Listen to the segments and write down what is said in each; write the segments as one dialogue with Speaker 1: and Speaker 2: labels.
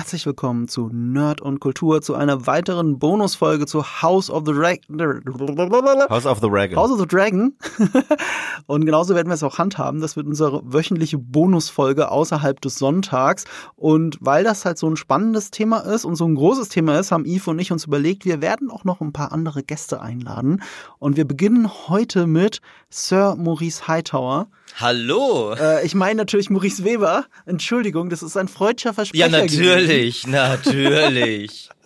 Speaker 1: herzlich willkommen zu Nerd und Kultur, zu einer weiteren Bonusfolge zu House of the Dragon.
Speaker 2: House of the Dragon.
Speaker 1: House of the Dragon. und genauso werden wir es auch handhaben. Das wird unsere wöchentliche Bonusfolge außerhalb des Sonntags. Und weil das halt so ein spannendes Thema ist und so ein großes Thema ist, haben Yves und ich uns überlegt, wir werden auch noch ein paar andere Gäste einladen. Und wir beginnen heute mit Sir Maurice Hightower.
Speaker 3: Hallo.
Speaker 1: Äh, ich meine natürlich Maurice Weber. Entschuldigung, das ist ein freudscher Versprecher.
Speaker 3: Ja, natürlich, gewesen. natürlich.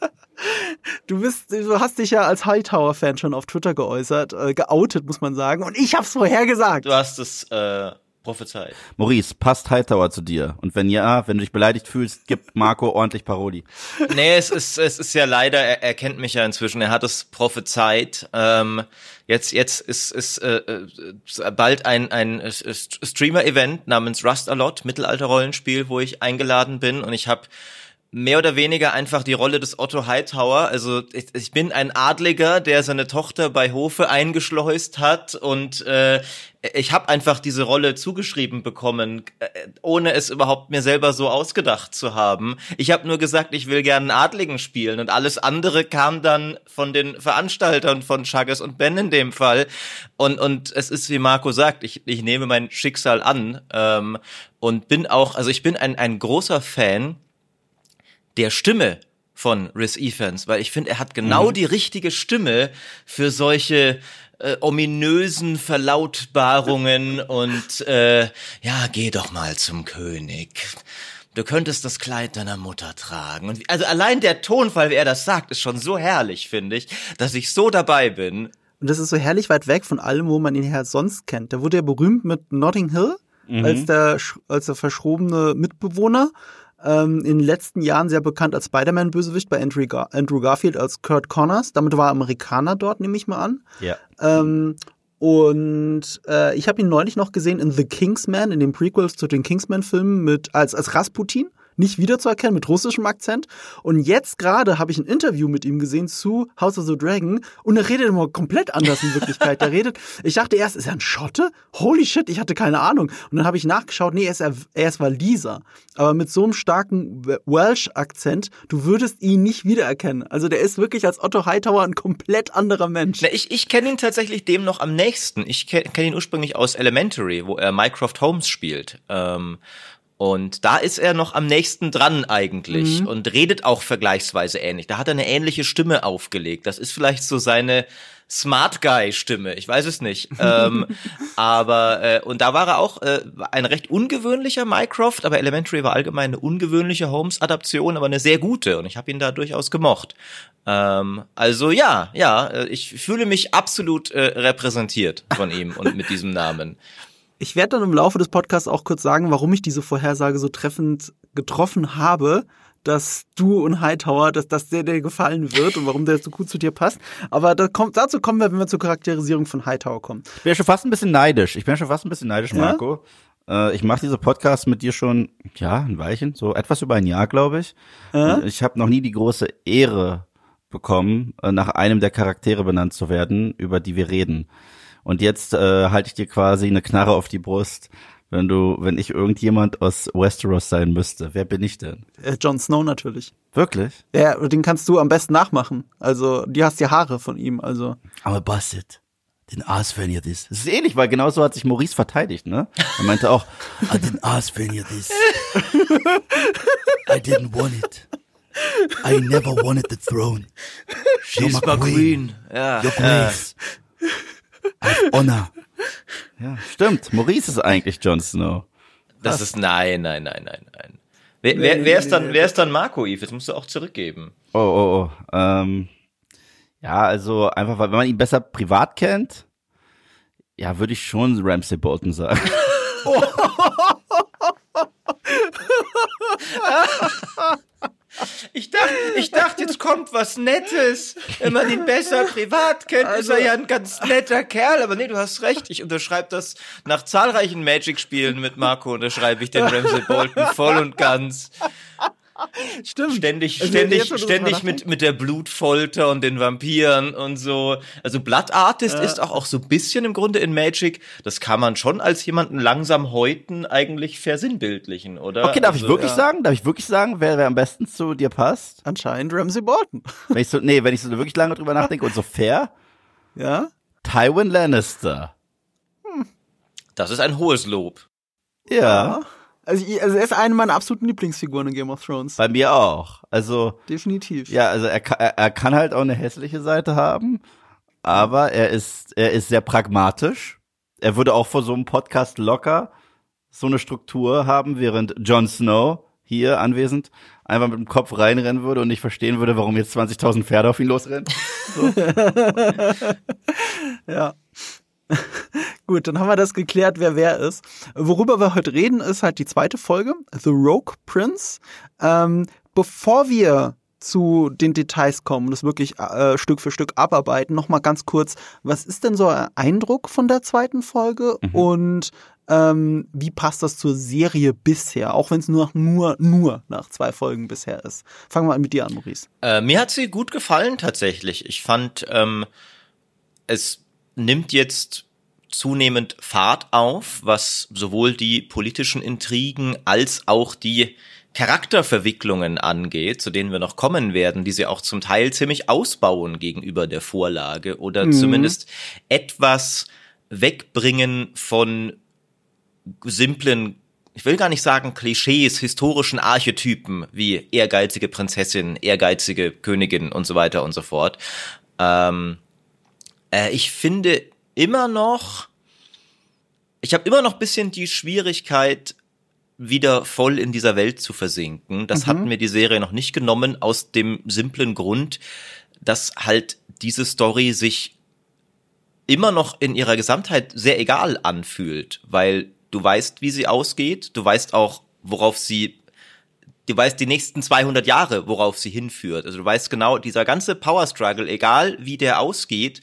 Speaker 1: Du bist, du hast dich ja als Hightower-Fan schon auf Twitter geäußert, äh, geoutet, muss man sagen. Und ich hab's vorher gesagt.
Speaker 3: Du hast es äh, prophezeit.
Speaker 2: Maurice, passt Hightower zu dir? Und wenn ja, wenn du dich beleidigt fühlst, gib Marco ordentlich Paroli.
Speaker 3: Nee, es ist, es ist ja leider, er, er kennt mich ja inzwischen, er hat es prophezeit. Ähm, jetzt, jetzt ist, ist äh, äh bald ein, ein Streamer-Event namens Rust A Lot, Mittelalter-Rollenspiel, wo ich eingeladen bin und ich habe mehr oder weniger einfach die Rolle des Otto Hightower. Also ich, ich, bin ein Adliger, der seine Tochter bei Hofe eingeschleust hat und äh, ich habe einfach diese Rolle zugeschrieben bekommen, äh, ohne es überhaupt mir selber so ausgedacht zu haben. Ich habe nur gesagt, ich will gerne einen Adligen spielen und alles andere kam dann von den Veranstaltern von Chagas und Ben in dem Fall. Und, und es ist, wie Marco sagt, ich, ich nehme mein Schicksal an ähm, und bin auch, also ich bin ein, ein großer Fan der Stimme von Rhys Evans, weil ich finde, er hat genau mhm. die richtige Stimme für solche äh, ominösen Verlautbarungen und äh, ja, geh doch mal zum König. Du könntest das Kleid deiner Mutter tragen. Und also allein der Tonfall, wie er das sagt, ist schon so herrlich, finde ich, dass ich so dabei bin.
Speaker 1: Und das ist so herrlich weit weg von allem, wo man ihn her sonst kennt. Da wurde er berühmt mit Notting Hill mhm. als der als der verschrobene Mitbewohner ähm, in den letzten Jahren sehr bekannt als Spider-Man-Bösewicht bei Andrew, Gar Andrew, Garfield als Kurt Connors. Damit war er Amerikaner dort, nehme ich mal an.
Speaker 2: Ja.
Speaker 1: Ähm, und äh, ich habe ihn neulich noch gesehen in The Kingsman, in den Prequels zu den Kingsman-Filmen mit als, als Rasputin nicht wiederzuerkennen mit russischem Akzent. Und jetzt gerade habe ich ein Interview mit ihm gesehen zu House of the Dragon und er redet immer komplett anders in Wirklichkeit. er redet, ich dachte erst, ist er ein Schotte? Holy shit, ich hatte keine Ahnung. Und dann habe ich nachgeschaut, nee, er ist, er ist Waliser. Aber mit so einem starken Welsh-Akzent, du würdest ihn nicht wiedererkennen. Also der ist wirklich als Otto Hightower ein komplett anderer Mensch.
Speaker 3: Na, ich ich kenne ihn tatsächlich dem noch am nächsten. Ich kenne kenn ihn ursprünglich aus Elementary, wo er Mycroft Holmes spielt. Ähm, und da ist er noch am nächsten dran eigentlich mhm. und redet auch vergleichsweise ähnlich. Da hat er eine ähnliche Stimme aufgelegt. Das ist vielleicht so seine Smart Guy Stimme. Ich weiß es nicht. ähm, aber äh, und da war er auch äh, ein recht ungewöhnlicher Mycroft, aber Elementary war allgemein eine ungewöhnliche Holmes Adaption, aber eine sehr gute und ich habe ihn da durchaus gemocht. Ähm, also ja, ja, äh, ich fühle mich absolut äh, repräsentiert von ihm und mit diesem Namen.
Speaker 1: Ich werde dann im Laufe des Podcasts auch kurz sagen, warum ich diese Vorhersage so treffend getroffen habe, dass du und Hightower, dass das sehr dir gefallen wird und warum der so gut zu dir passt. Aber da kommt, dazu kommen wir, wenn wir zur Charakterisierung von Hightower kommen.
Speaker 2: Ich bin ja schon fast ein bisschen neidisch. Ich bin ja schon fast ein bisschen neidisch, Marco. Ja? Äh, ich mache diese Podcasts mit dir schon, ja, ein Weilchen, so etwas über ein Jahr, glaube ich. Ja? Ich habe noch nie die große Ehre bekommen, äh, nach einem der Charaktere benannt zu werden, über die wir reden. Und jetzt äh, halte ich dir quasi eine Knarre auf die Brust. Wenn du, wenn ich irgendjemand aus Westeros sein müsste, wer bin ich denn?
Speaker 1: Äh, Jon Snow natürlich.
Speaker 2: Wirklich?
Speaker 1: Ja, den kannst du am besten nachmachen. Also, die hast die Haare von ihm, also.
Speaker 2: Aber Basset, den Aas wenn ihr das. Das ist ähnlich, weil genauso hat sich Maurice verteidigt, ne? Er meinte auch, ah, den Aas wenn ihr das. I didn't want it. I never wanted the throne.
Speaker 3: She's my queen. queen. Ja.
Speaker 2: Your grace. Ja. Honor. Ja, stimmt. Maurice ist eigentlich Jon Snow.
Speaker 3: Das ist nein, nein, nein, nein, nein. Wer, wer, wer ist dann, wer ist dann Marco Eve? Das musst du auch zurückgeben.
Speaker 2: Oh, oh, oh. Ähm, ja, also einfach, weil wenn man ihn besser privat kennt, ja, würde ich schon Ramsey Bolton sagen.
Speaker 3: Ich dachte, ich dachte, jetzt kommt was Nettes. Wenn man ihn besser privat kennt, also, ist er ja ein ganz netter Kerl. Aber nee, du hast recht. Ich unterschreibe das nach zahlreichen Magic-Spielen mit Marco, unterschreibe ich den Ramsey Bolton voll und ganz.
Speaker 1: Stimmt.
Speaker 3: Ständig,
Speaker 1: Also
Speaker 3: ständig, ständig mit, mit der Blutfolter und den Vampiren und so. Also Blood Artist ist auch, auch so ein bisschen im Grunde in Magic. Das kann man schon als jemanden langsam häuten eigentlich versinnbildlichen, oder?
Speaker 2: Okay, darf ich
Speaker 3: also,
Speaker 2: wirklich
Speaker 1: ja.
Speaker 2: sagen? Darf ich wirklich sagen, wer, wer am besten zu dir passt?
Speaker 1: Anscheinend Ramsey Bolton.
Speaker 2: Wenn ich so, nee, wenn ich so wirklich lange drüber nachdenke und so fair,
Speaker 1: Ja?
Speaker 2: Tywin Lannister.
Speaker 3: Das ist ein hohes Lob.
Speaker 2: Ja,
Speaker 1: Also, also er ist eine meiner absoluten Lieblingsfiguren in Game of Thrones.
Speaker 2: bei mir auch. Also,
Speaker 1: Definitiv.
Speaker 2: ja, also er, er, er kann halt auch eine hässliche Seite haben, aber er ist, er ist sehr pragmatisch. Er würde auch vor so einem Podcast locker so eine Struktur haben, während Jon Snow hier anwesend einfach mit dem Kopf reinrennen würde und nicht verstehen würde, warum jetzt 20.000 Pferde auf ihn losrennen.
Speaker 1: Ja. Gut, dann haben wir das geklärt, wer wer ist. Worüber wir heute reden, ist halt die zweite Folge, The Rogue Prince. Ähm, bevor wir zu den Details kommen und das wirklich äh, Stück für Stück abarbeiten, nochmal ganz kurz, was ist denn so euer Eindruck von der zweiten Folge und ähm, wie passt das zur Serie bisher, auch wenn es nur, nur, nur nach zwei Folgen bisher ist? Fangen wir an mit dir an, Maurice.
Speaker 3: Äh, mir hat sie gut gefallen tatsächlich. Ich fand, ähm, es nimmt jetzt zunehmend Fahrt auf, was sowohl die politischen Intrigen als auch die Charakterverwicklungen angeht, zu denen wir noch kommen werden, die sie auch zum Teil ziemlich ausbauen gegenüber der Vorlage oder zumindest etwas wegbringen von simplen, ich will gar nicht sagen Klischees, historischen Archetypen wie ehrgeizige Prinzessin, ehrgeizige Königin und so weiter und so fort. Ähm, äh, ich finde immer noch, ich habe immer noch bisschen die Schwierigkeit, wieder voll in dieser Welt zu versinken. Das hat mir die Serie noch nicht genommen, aus dem simplen Grund, dass halt diese Story sich immer noch in ihrer Gesamtheit sehr egal anfühlt, weil du weißt, wie sie ausgeht, du weißt auch, worauf sie, du weißt die nächsten 200 Jahre, worauf sie hinführt. Also du weißt genau, dieser ganze Power Struggle, egal wie der ausgeht,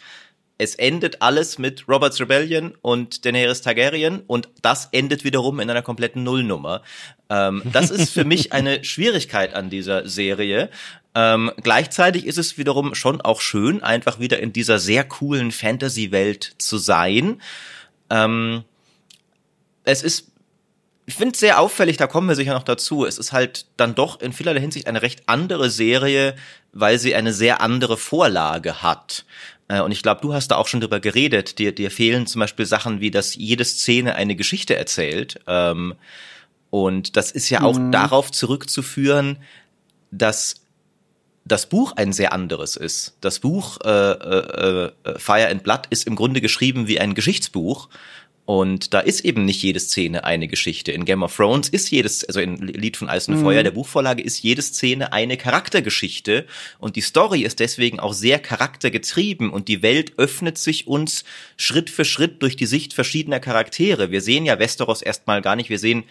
Speaker 3: es endet alles mit Robert's Rebellion und Daenerys Targaryen und das endet wiederum in einer kompletten Nullnummer. Ähm, das ist für mich eine Schwierigkeit an dieser Serie. Ähm, gleichzeitig ist es wiederum schon auch schön, einfach wieder in dieser sehr coolen Fantasy-Welt zu sein. Ähm, es ist ich finde es sehr auffällig, da kommen wir sicher noch dazu. Es ist halt dann doch in vielerlei Hinsicht eine recht andere Serie, weil sie eine sehr andere Vorlage hat. Äh, Und ich glaube, du hast da auch schon drüber geredet. Dir, dir fehlen zum Beispiel Sachen wie, dass jede Szene eine Geschichte erzählt. Ähm, Und das ist ja auch darauf zurückzuführen, dass das Buch ein sehr anderes ist. Das Buch äh, äh, äh, Fire and Blood ist im Grunde geschrieben wie ein Geschichtsbuch. Und da ist eben nicht jede Szene eine Geschichte. In Game of Thrones ist jedes, also in Lied von Eis und Feuer, der Buchvorlage, ist jede Szene eine Charaktergeschichte. Und die Story ist deswegen auch sehr charaktergetrieben. Und die Welt öffnet sich uns Schritt für Schritt durch die Sicht verschiedener Charaktere. Wir sehen ja Westeros erstmal gar nicht. Wir sehen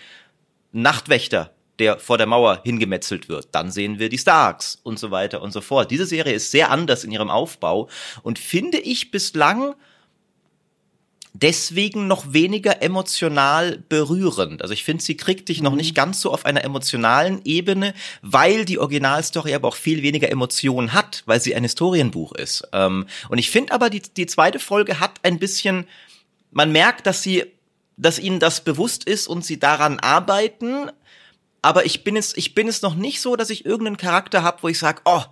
Speaker 3: Nachtwächter, der vor der Mauer hingemetzelt wird. Dann sehen wir die Starks und so weiter und so fort. Diese Serie ist sehr anders in ihrem Aufbau und finde ich bislang deswegen noch weniger emotional berührend. Also ich finde, sie kriegt dich noch nicht ganz so auf einer emotionalen Ebene, weil die Originalstory aber auch viel weniger Emotionen hat, weil sie ein Historienbuch ist. Ähm, und ich finde aber, die, die zweite Folge hat ein bisschen, man merkt, dass sie, dass ihnen das bewusst ist und sie daran arbeiten. Aber ich bin es, ich bin es noch nicht so, dass ich irgendeinen Charakter habe, wo ich sage, oh,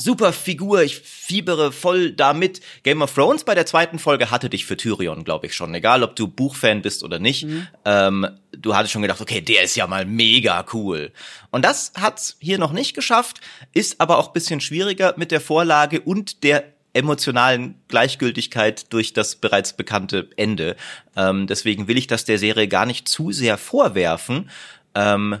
Speaker 3: super Figur, ich fiebere voll damit. Game of Thrones bei der zweiten Folge hatte dich für Tyrion, glaube ich schon. Egal, ob du Buchfan bist oder nicht. Ähm, du hattest schon gedacht, okay, der ist ja mal mega cool. Und das hat's hier noch nicht geschafft, ist aber auch bisschen schwieriger mit der Vorlage und der emotionalen Gleichgültigkeit durch das bereits bekannte Ende. Ähm, deswegen will ich das der Serie gar nicht zu sehr vorwerfen. Ähm,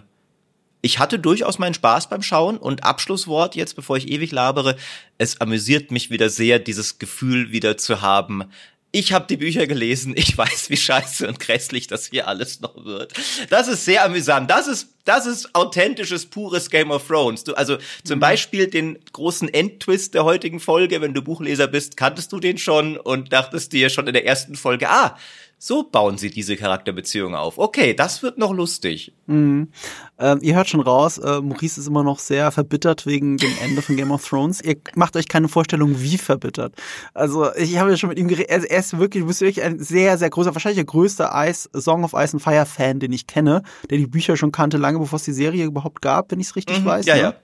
Speaker 3: ich hatte durchaus meinen Spaß beim Schauen und Abschlusswort jetzt, bevor ich ewig labere, es amüsiert mich wieder sehr, dieses Gefühl wieder zu haben. Ich habe die Bücher gelesen, ich weiß, wie scheiße und grässlich das hier alles noch wird. Das ist sehr amüsant. Das ist, das ist authentisches, pures Game of Thrones. Du, also zum Beispiel den großen Endtwist der heutigen Folge, wenn du Buchleser bist, kanntest du den schon und dachtest dir schon in der ersten Folge, ah, So bauen sie diese Charakterbeziehung auf. Okay, das wird noch lustig.
Speaker 1: Mhm. Ähm, ihr hört schon raus, äh, Maurice ist immer noch sehr verbittert wegen dem Ende von Game of Thrones. Ihr macht euch keine Vorstellung, wie verbittert. Also ich habe ja schon mit ihm geredet. Er, er ist wirklich, du bist wirklich ein sehr, sehr großer, wahrscheinlich der größte Ice, Song of Ice and Fire Fan, den ich kenne, der die Bücher schon kannte, lange bevor es die Serie überhaupt gab, wenn ich es richtig mhm, weiß.
Speaker 3: Ja, ne? ja.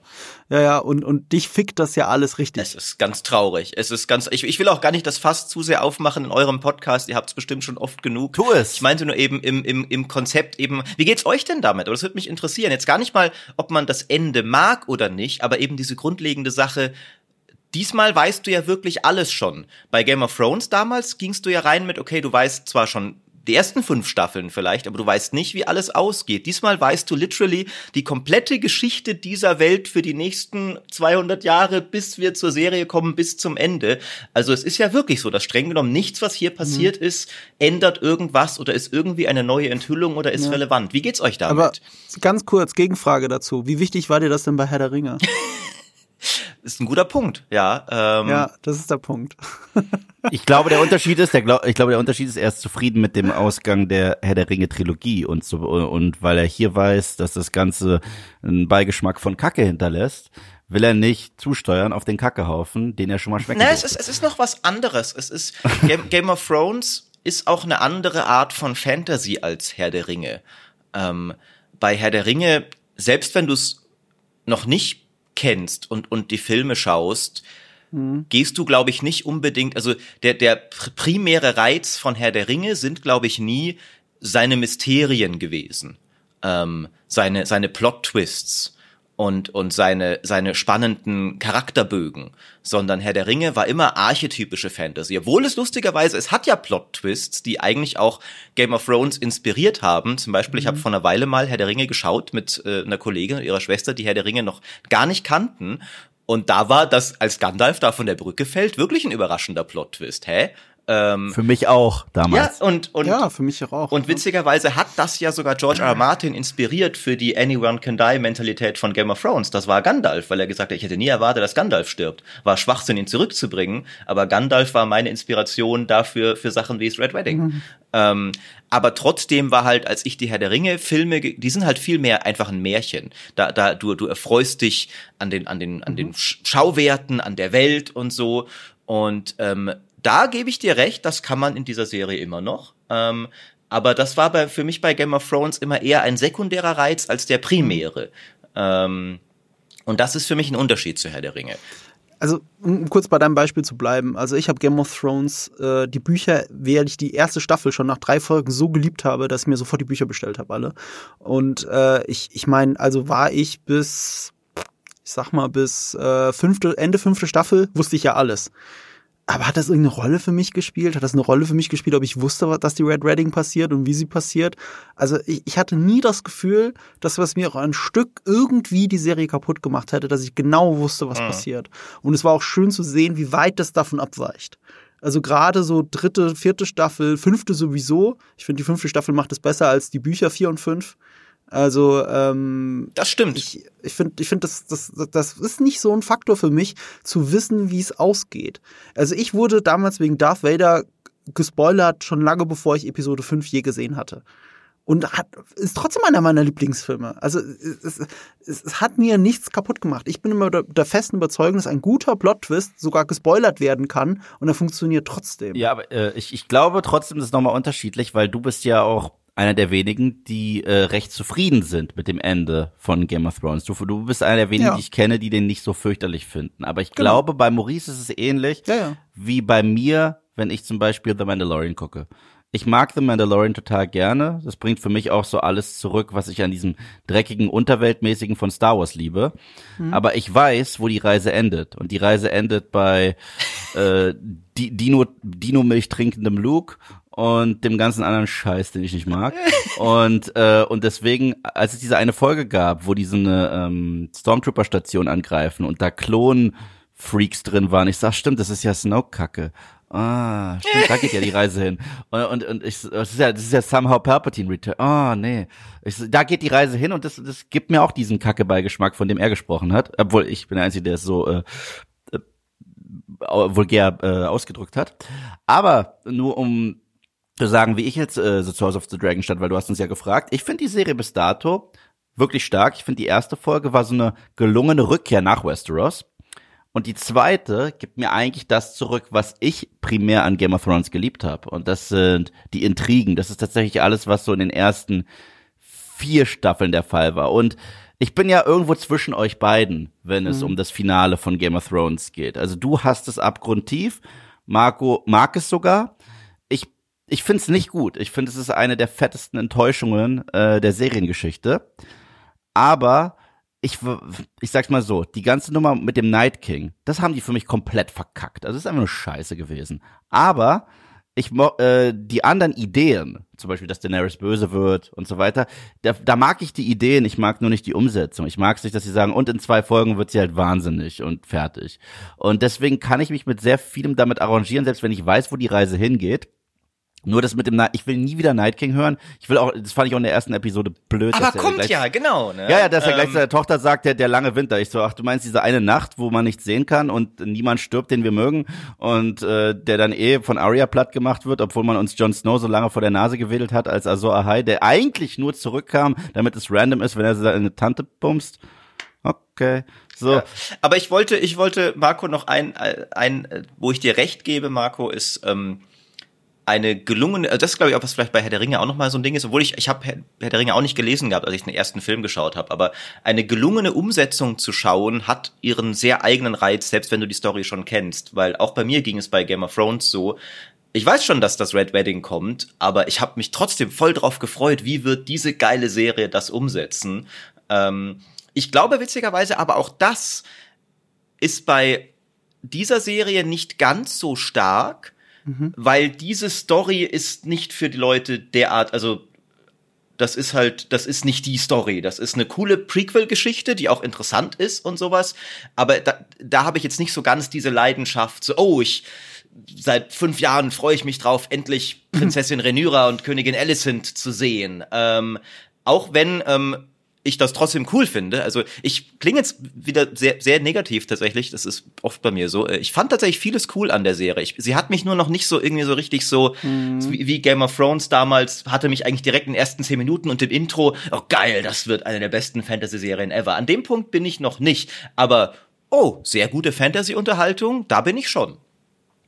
Speaker 1: Ja, ja, und, und dich fickt das ja alles richtig.
Speaker 3: Es ist ganz traurig. Es ist ganz, ich, ich will auch gar nicht das Fass zu sehr aufmachen in eurem Podcast. Ihr habt es bestimmt schon oft genug.
Speaker 2: Tu es.
Speaker 3: Ich meinte nur eben im, im, im Konzept eben, wie geht's euch denn damit? Oder das würde mich interessieren. Jetzt gar nicht mal, ob man das Ende mag oder nicht, aber eben diese grundlegende Sache, Diesmal weißt du ja wirklich alles schon. Bei Game of Thrones damals gingst du ja rein mit, okay, du weißt zwar schon die ersten fünf Staffeln vielleicht, aber du weißt nicht, wie alles ausgeht. Diesmal weißt du literally die komplette Geschichte dieser Welt für die nächsten 200 Jahre, bis wir zur Serie kommen, bis zum Ende. Also es ist ja wirklich so, dass streng genommen nichts, was hier passiert mhm. ist, ändert irgendwas oder ist irgendwie eine neue Enthüllung oder ist ja. relevant. Wie geht's euch damit?
Speaker 1: Aber ganz kurz, Gegenfrage dazu. Wie wichtig war dir das denn bei Herr der Ringe?
Speaker 3: ist ein guter Punkt, ja.
Speaker 1: Ähm, ja, das ist der Punkt.
Speaker 2: ich glaube, der Unterschied ist, der, ich glaube, der Unterschied ist, er ist zufrieden mit dem Ausgang der Herr der Ringe Trilogie und so, und weil er hier weiß, dass das Ganze einen Beigeschmack von Kacke hinterlässt, will er nicht zusteuern auf den Kackehaufen, den er schon mal schmeckt.
Speaker 3: Nein, es ist, es ist noch was anderes. Es ist, Game, Game of Thrones ist auch eine andere Art von Fantasy als Herr der Ringe. Ähm, bei Herr der Ringe, selbst wenn du es noch nicht kennst und, und die Filme schaust, mhm. gehst du, glaube ich, nicht unbedingt, also der, der primäre Reiz von Herr der Ringe sind, glaube ich, nie seine Mysterien gewesen, ähm, seine, seine Plot-Twists und, und seine, seine spannenden Charakterbögen, sondern Herr der Ringe war immer archetypische Fantasy. Obwohl es lustigerweise, es hat ja Plot-Twists, die eigentlich auch Game of Thrones inspiriert haben. Zum Beispiel, mhm. ich habe vor einer Weile mal Herr der Ringe geschaut mit äh, einer Kollegin und ihrer Schwester, die Herr der Ringe noch gar nicht kannten. Und da war das, als Gandalf da von der Brücke fällt, wirklich ein überraschender Plot-Twist. Hä?
Speaker 2: Ähm, für mich auch damals.
Speaker 3: Ja, und, und,
Speaker 1: ja, für mich auch.
Speaker 3: Und witzigerweise hat das ja sogar George R. R. Martin inspiriert für die Anyone Can Die Mentalität von Game of Thrones. Das war Gandalf, weil er gesagt hat, ich hätte nie erwartet, dass Gandalf stirbt. War Schwachsinn, ihn zurückzubringen, aber Gandalf war meine Inspiration dafür für Sachen wie Red Wedding. Mhm. Ähm, aber trotzdem war halt, als ich die Herr der Ringe Filme, die sind halt viel mehr einfach ein Märchen. Da, da du, du erfreust dich an den, an den, an den mhm. Schauwerten, an der Welt und so. Und ähm, da gebe ich dir recht, das kann man in dieser Serie immer noch. Ähm, aber das war bei, für mich bei Game of Thrones immer eher ein sekundärer Reiz als der primäre. Ähm, und das ist für mich ein Unterschied zu Herr der Ringe.
Speaker 1: Also, um kurz bei deinem Beispiel zu bleiben. Also, ich habe Game of Thrones, äh, die Bücher, während ich die erste Staffel schon nach drei Folgen so geliebt habe, dass ich mir sofort die Bücher bestellt habe, alle. Und äh, ich, ich meine, also war ich bis, ich sag mal, bis äh, fünfte, Ende fünfte Staffel, wusste ich ja alles. Aber hat das irgendeine Rolle für mich gespielt? Hat das eine Rolle für mich gespielt, ob ich wusste, dass die Red Redding passiert und wie sie passiert? Also ich, ich hatte nie das Gefühl, dass was mir auch ein Stück irgendwie die Serie kaputt gemacht hätte, dass ich genau wusste, was mhm. passiert. Und es war auch schön zu sehen, wie weit das davon abweicht. Also gerade so dritte, vierte Staffel, fünfte sowieso. Ich finde, die fünfte Staffel macht es besser als die Bücher vier und fünf. Also ähm,
Speaker 3: das stimmt.
Speaker 1: Ich, ich finde, ich finde, das, das, das ist nicht so ein Faktor für mich, zu wissen, wie es ausgeht. Also ich wurde damals wegen Darth Vader gespoilert, schon lange bevor ich Episode 5 je gesehen hatte. Und hat, ist trotzdem einer meiner Lieblingsfilme. Also es, es, es hat mir nichts kaputt gemacht. Ich bin immer der, der festen Überzeugung, dass ein guter Plot-Twist sogar gespoilert werden kann und er funktioniert trotzdem.
Speaker 2: Ja, aber äh, ich, ich glaube trotzdem, das ist nochmal unterschiedlich, weil du bist ja auch einer der wenigen, die äh, recht zufrieden sind mit dem Ende von Game of Thrones. Du, du bist einer der wenigen, ja. die ich kenne, die den nicht so fürchterlich finden. Aber ich genau. glaube, bei Maurice ist es ähnlich
Speaker 1: ja, ja.
Speaker 2: wie bei mir, wenn ich zum Beispiel The Mandalorian gucke. Ich mag The Mandalorian total gerne. Das bringt für mich auch so alles zurück, was ich an diesem dreckigen, unterweltmäßigen von Star Wars liebe. Mhm. Aber ich weiß, wo die Reise endet. Und die Reise endet bei äh, Dino, Dino-Milch trinkendem Luke und dem ganzen anderen Scheiß, den ich nicht mag. und äh, und deswegen, als es diese eine Folge gab, wo die so eine ähm, Stormtrooper-Station angreifen und da Klon-Freaks drin waren, ich sag, stimmt, das ist ja Snoke-Kacke. Ah, stimmt, da geht ja die Reise hin. Und, und, und ich, das ist ja, das ist ja somehow Palpatine Return. Oh, nee. Ich, da geht die Reise hin und das, das gibt mir auch diesen Kacke-Beigeschmack, von dem er gesprochen hat. Obwohl ich bin der Einzige, der es so äh, äh, vulgär äh, ausgedrückt hat. Aber nur um zu sagen, wie ich jetzt äh, The Source of the Dragon stand, weil du hast uns ja gefragt. Ich finde die Serie bis dato wirklich stark. Ich finde die erste Folge war so eine gelungene Rückkehr nach Westeros. Und die zweite gibt mir eigentlich das zurück, was ich primär an Game of Thrones geliebt habe. Und das sind die Intrigen. Das ist tatsächlich alles, was so in den ersten vier Staffeln der Fall war. Und ich bin ja irgendwo zwischen euch beiden, wenn es mhm. um das Finale von Game of Thrones geht. Also du hast es abgrundtief, Marco mag es sogar. Ich, finde es nicht gut. Ich finde, es ist eine der fettesten Enttäuschungen äh, der Seriengeschichte. Aber ich, ich sag's mal so, die ganze Nummer mit dem Night King, das haben die für mich komplett verkackt. Also es ist einfach nur Scheiße gewesen. Aber ich äh, die anderen Ideen, zum Beispiel, dass Daenerys böse wird und so weiter, da, da mag ich die Ideen, ich mag nur nicht die Umsetzung. Ich mag es nicht, dass sie sagen, und in zwei Folgen wird sie halt wahnsinnig und fertig. Und deswegen kann ich mich mit sehr vielem damit arrangieren, selbst wenn ich weiß, wo die Reise hingeht. Nur das mit dem, Night, ich will nie wieder Night King hören. Ich will auch, das fand ich auch in der ersten Episode blöd.
Speaker 3: Aber kommt gleich, ja, genau. Ne?
Speaker 2: Ja, ja, dass er gleich ähm, seiner Tochter sagt, der, der lange Winter. Ich so, ach, du meinst diese eine Nacht, wo man nichts sehen kann und niemand stirbt, den wir mögen und äh, der dann eh von Arya platt gemacht wird, obwohl man uns Jon Snow so lange vor der Nase gewedelt hat als Azor Ahai, der eigentlich nur zurückkam, damit es random ist, wenn er seine Tante bumst. Okay. So. Ja,
Speaker 3: aber ich wollte, ich wollte Marco noch ein, ein, wo ich dir recht gebe, Marco, ist ähm, eine gelungene, also das ist glaube ich auch was vielleicht bei Herr der Ringe auch nochmal so ein Ding ist, obwohl ich, ich habe Herr, der Ringe auch nicht gelesen gehabt, als ich den ersten Film geschaut habe, aber eine gelungene Umsetzung zu schauen hat ihren sehr eigenen Reiz, selbst wenn du die Story schon kennst, weil auch bei mir ging es bei Game of Thrones so, ich weiß schon, dass das Red Wedding kommt, aber ich habe mich trotzdem voll drauf gefreut, wie wird diese geile Serie das umsetzen. Ähm, ich glaube witzigerweise aber auch das ist bei dieser Serie nicht ganz so stark, mhm. weil diese Story ist nicht für die Leute derart, also das ist halt, das ist nicht die Story. Das ist eine coole Prequel-Geschichte, die auch interessant ist und sowas. Aber da, da habe ich jetzt nicht so ganz diese Leidenschaft, so, oh, ich, seit fünf Jahren freue ich mich drauf, endlich mhm. Prinzessin Rhaenyra und Königin Alicent zu sehen. Ähm, auch wenn ähm, ich das trotzdem cool finde. Also ich klinge jetzt wieder sehr, sehr negativ tatsächlich. Das ist oft bei mir so. Ich fand tatsächlich vieles cool an der Serie. Ich, sie hat mich nur noch nicht so irgendwie so richtig so mhm. wie, wie, Game of Thrones damals hatte mich eigentlich direkt in den ersten zehn Minuten und im Intro. Oh geil, das wird eine der besten Fantasy-Serien ever. An dem Punkt bin ich noch nicht. Aber oh, sehr gute Fantasy-Unterhaltung. Da bin ich schon.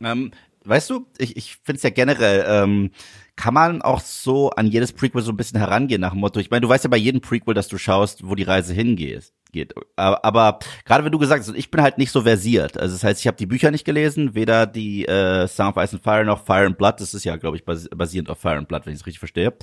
Speaker 2: Ähm, weißt du, ich, ich finde es ja generell. Ähm kann man auch so an jedes Prequel so ein bisschen herangehen nach dem Motto. Ich meine, du weißt ja bei jedem Prequel, dass du schaust, wo die Reise hingeht. Geht. Aber, aber gerade wenn du gesagt hast, ich bin halt nicht so versiert. Also das heißt, ich habe die Bücher nicht gelesen, weder die äh, Sound of Ice and Fire noch Fire and Blood. Das ist ja, glaube ich, basierend auf Fire and Blood, wenn ich es richtig verstehe.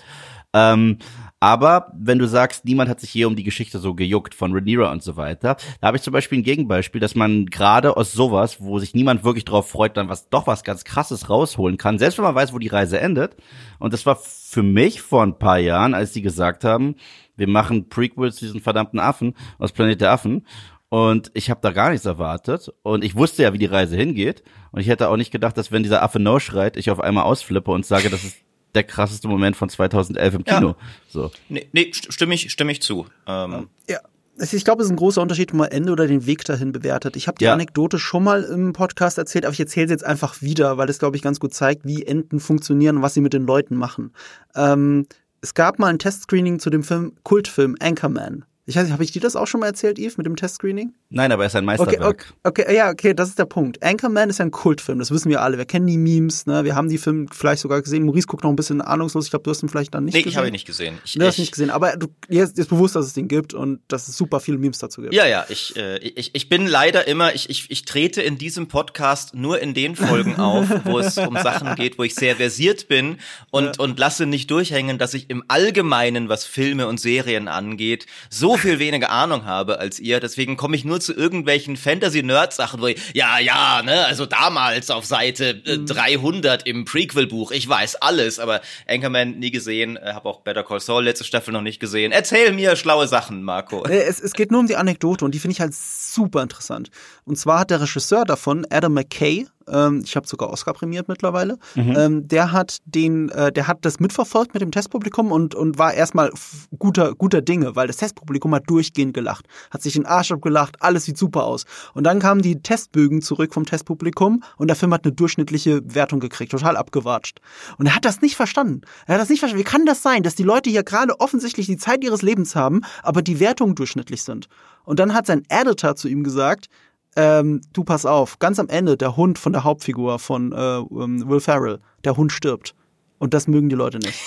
Speaker 2: Ähm, aber wenn du sagst, niemand hat sich hier um die Geschichte so gejuckt von Rhaenyra und so weiter, da habe ich zum Beispiel ein Gegenbeispiel, dass man gerade aus sowas, wo sich niemand wirklich drauf freut, dann was doch was ganz Krasses rausholen kann, selbst wenn man weiß, wo die Reise endet. Und das war für mich vor ein paar Jahren, als die gesagt haben, wir machen Prequels zu diesen verdammten Affen aus Planet der Affen. Und ich habe da gar nichts erwartet. Und ich wusste ja, wie die Reise hingeht. Und ich hätte auch nicht gedacht, dass wenn dieser Affe No schreit, ich auf einmal ausflippe und sage, das ist der krasseste Moment von 2011 im Kino. Ja. So.
Speaker 3: Nee, nee, stimme ich, stimme ich zu. Ähm.
Speaker 1: Ja. Ich glaube, es ist ein großer Unterschied, ob man Ende oder den Weg dahin bewertet. Ich habe die ja. Anekdote schon mal im Podcast erzählt, aber ich erzähle sie jetzt einfach wieder, weil es, glaube ich, ganz gut zeigt, wie Enden funktionieren und was sie mit den Leuten machen. Ähm, es gab mal ein Testscreening zu dem Film, Kultfilm Anchorman. Ich weiß nicht, habe ich dir das auch schon mal erzählt, Eve, mit dem Testscreening?
Speaker 2: Nein, aber er ist ein Meisterwerk.
Speaker 1: Okay, okay, ja, okay, das ist der Punkt. Anchorman ist ja ein Kultfilm, das wissen wir alle. Wir kennen die Memes, ne? Wir haben die Filme vielleicht sogar gesehen. Maurice guckt noch ein bisschen ahnungslos. Ich glaube, du hast ihn vielleicht dann nicht
Speaker 3: nee,
Speaker 1: gesehen.
Speaker 3: Nee, ich habe ihn nicht gesehen. Ich,
Speaker 1: du hast ihn nicht gesehen, aber du jetzt ist bewusst, dass es den gibt und dass es super viele Memes dazu gibt.
Speaker 3: Ja, ja, ich, äh, ich, ich bin leider immer, ich, ich, ich trete in diesem Podcast nur in den Folgen auf, wo es um Sachen geht, wo ich sehr versiert bin und, ja. und lasse nicht durchhängen, dass ich im Allgemeinen, was Filme und Serien angeht, so viel weniger Ahnung habe als ihr. Deswegen komme ich nur zu irgendwelchen Fantasy-Nerd-Sachen, wo ich, ja, ja, ne, also damals auf Seite äh, 300 mhm. im Prequel-Buch, ich weiß alles, aber Anchorman nie gesehen, äh, habe auch Better Call Saul letzte Staffel noch nicht gesehen. Erzähl mir schlaue Sachen, Marco.
Speaker 1: Es, es geht nur um die Anekdote und die finde ich halt super interessant. Und zwar hat der Regisseur davon, Adam McKay, ähm, ich habe sogar Oscar prämiert mittlerweile, mhm. ähm, der hat den, äh, der hat das mitverfolgt mit dem Testpublikum und, und war erstmal guter, guter Dinge, weil das Testpublikum hat durchgehend gelacht, hat sich den Arsch abgelacht, alles sieht super aus. Und dann kamen die Testbögen zurück vom Testpublikum und der Film hat eine durchschnittliche Wertung gekriegt, total abgewatscht. Und er hat das nicht verstanden. Er hat das nicht verstanden. Wie kann das sein, dass die Leute hier gerade offensichtlich die Zeit ihres Lebens haben, aber die Wertungen durchschnittlich sind? Und dann hat sein Editor zu ihm gesagt, ähm, du pass auf, ganz am Ende der Hund von der Hauptfigur von äh, ähm, Will Ferrell, der Hund stirbt. Und das mögen die Leute nicht.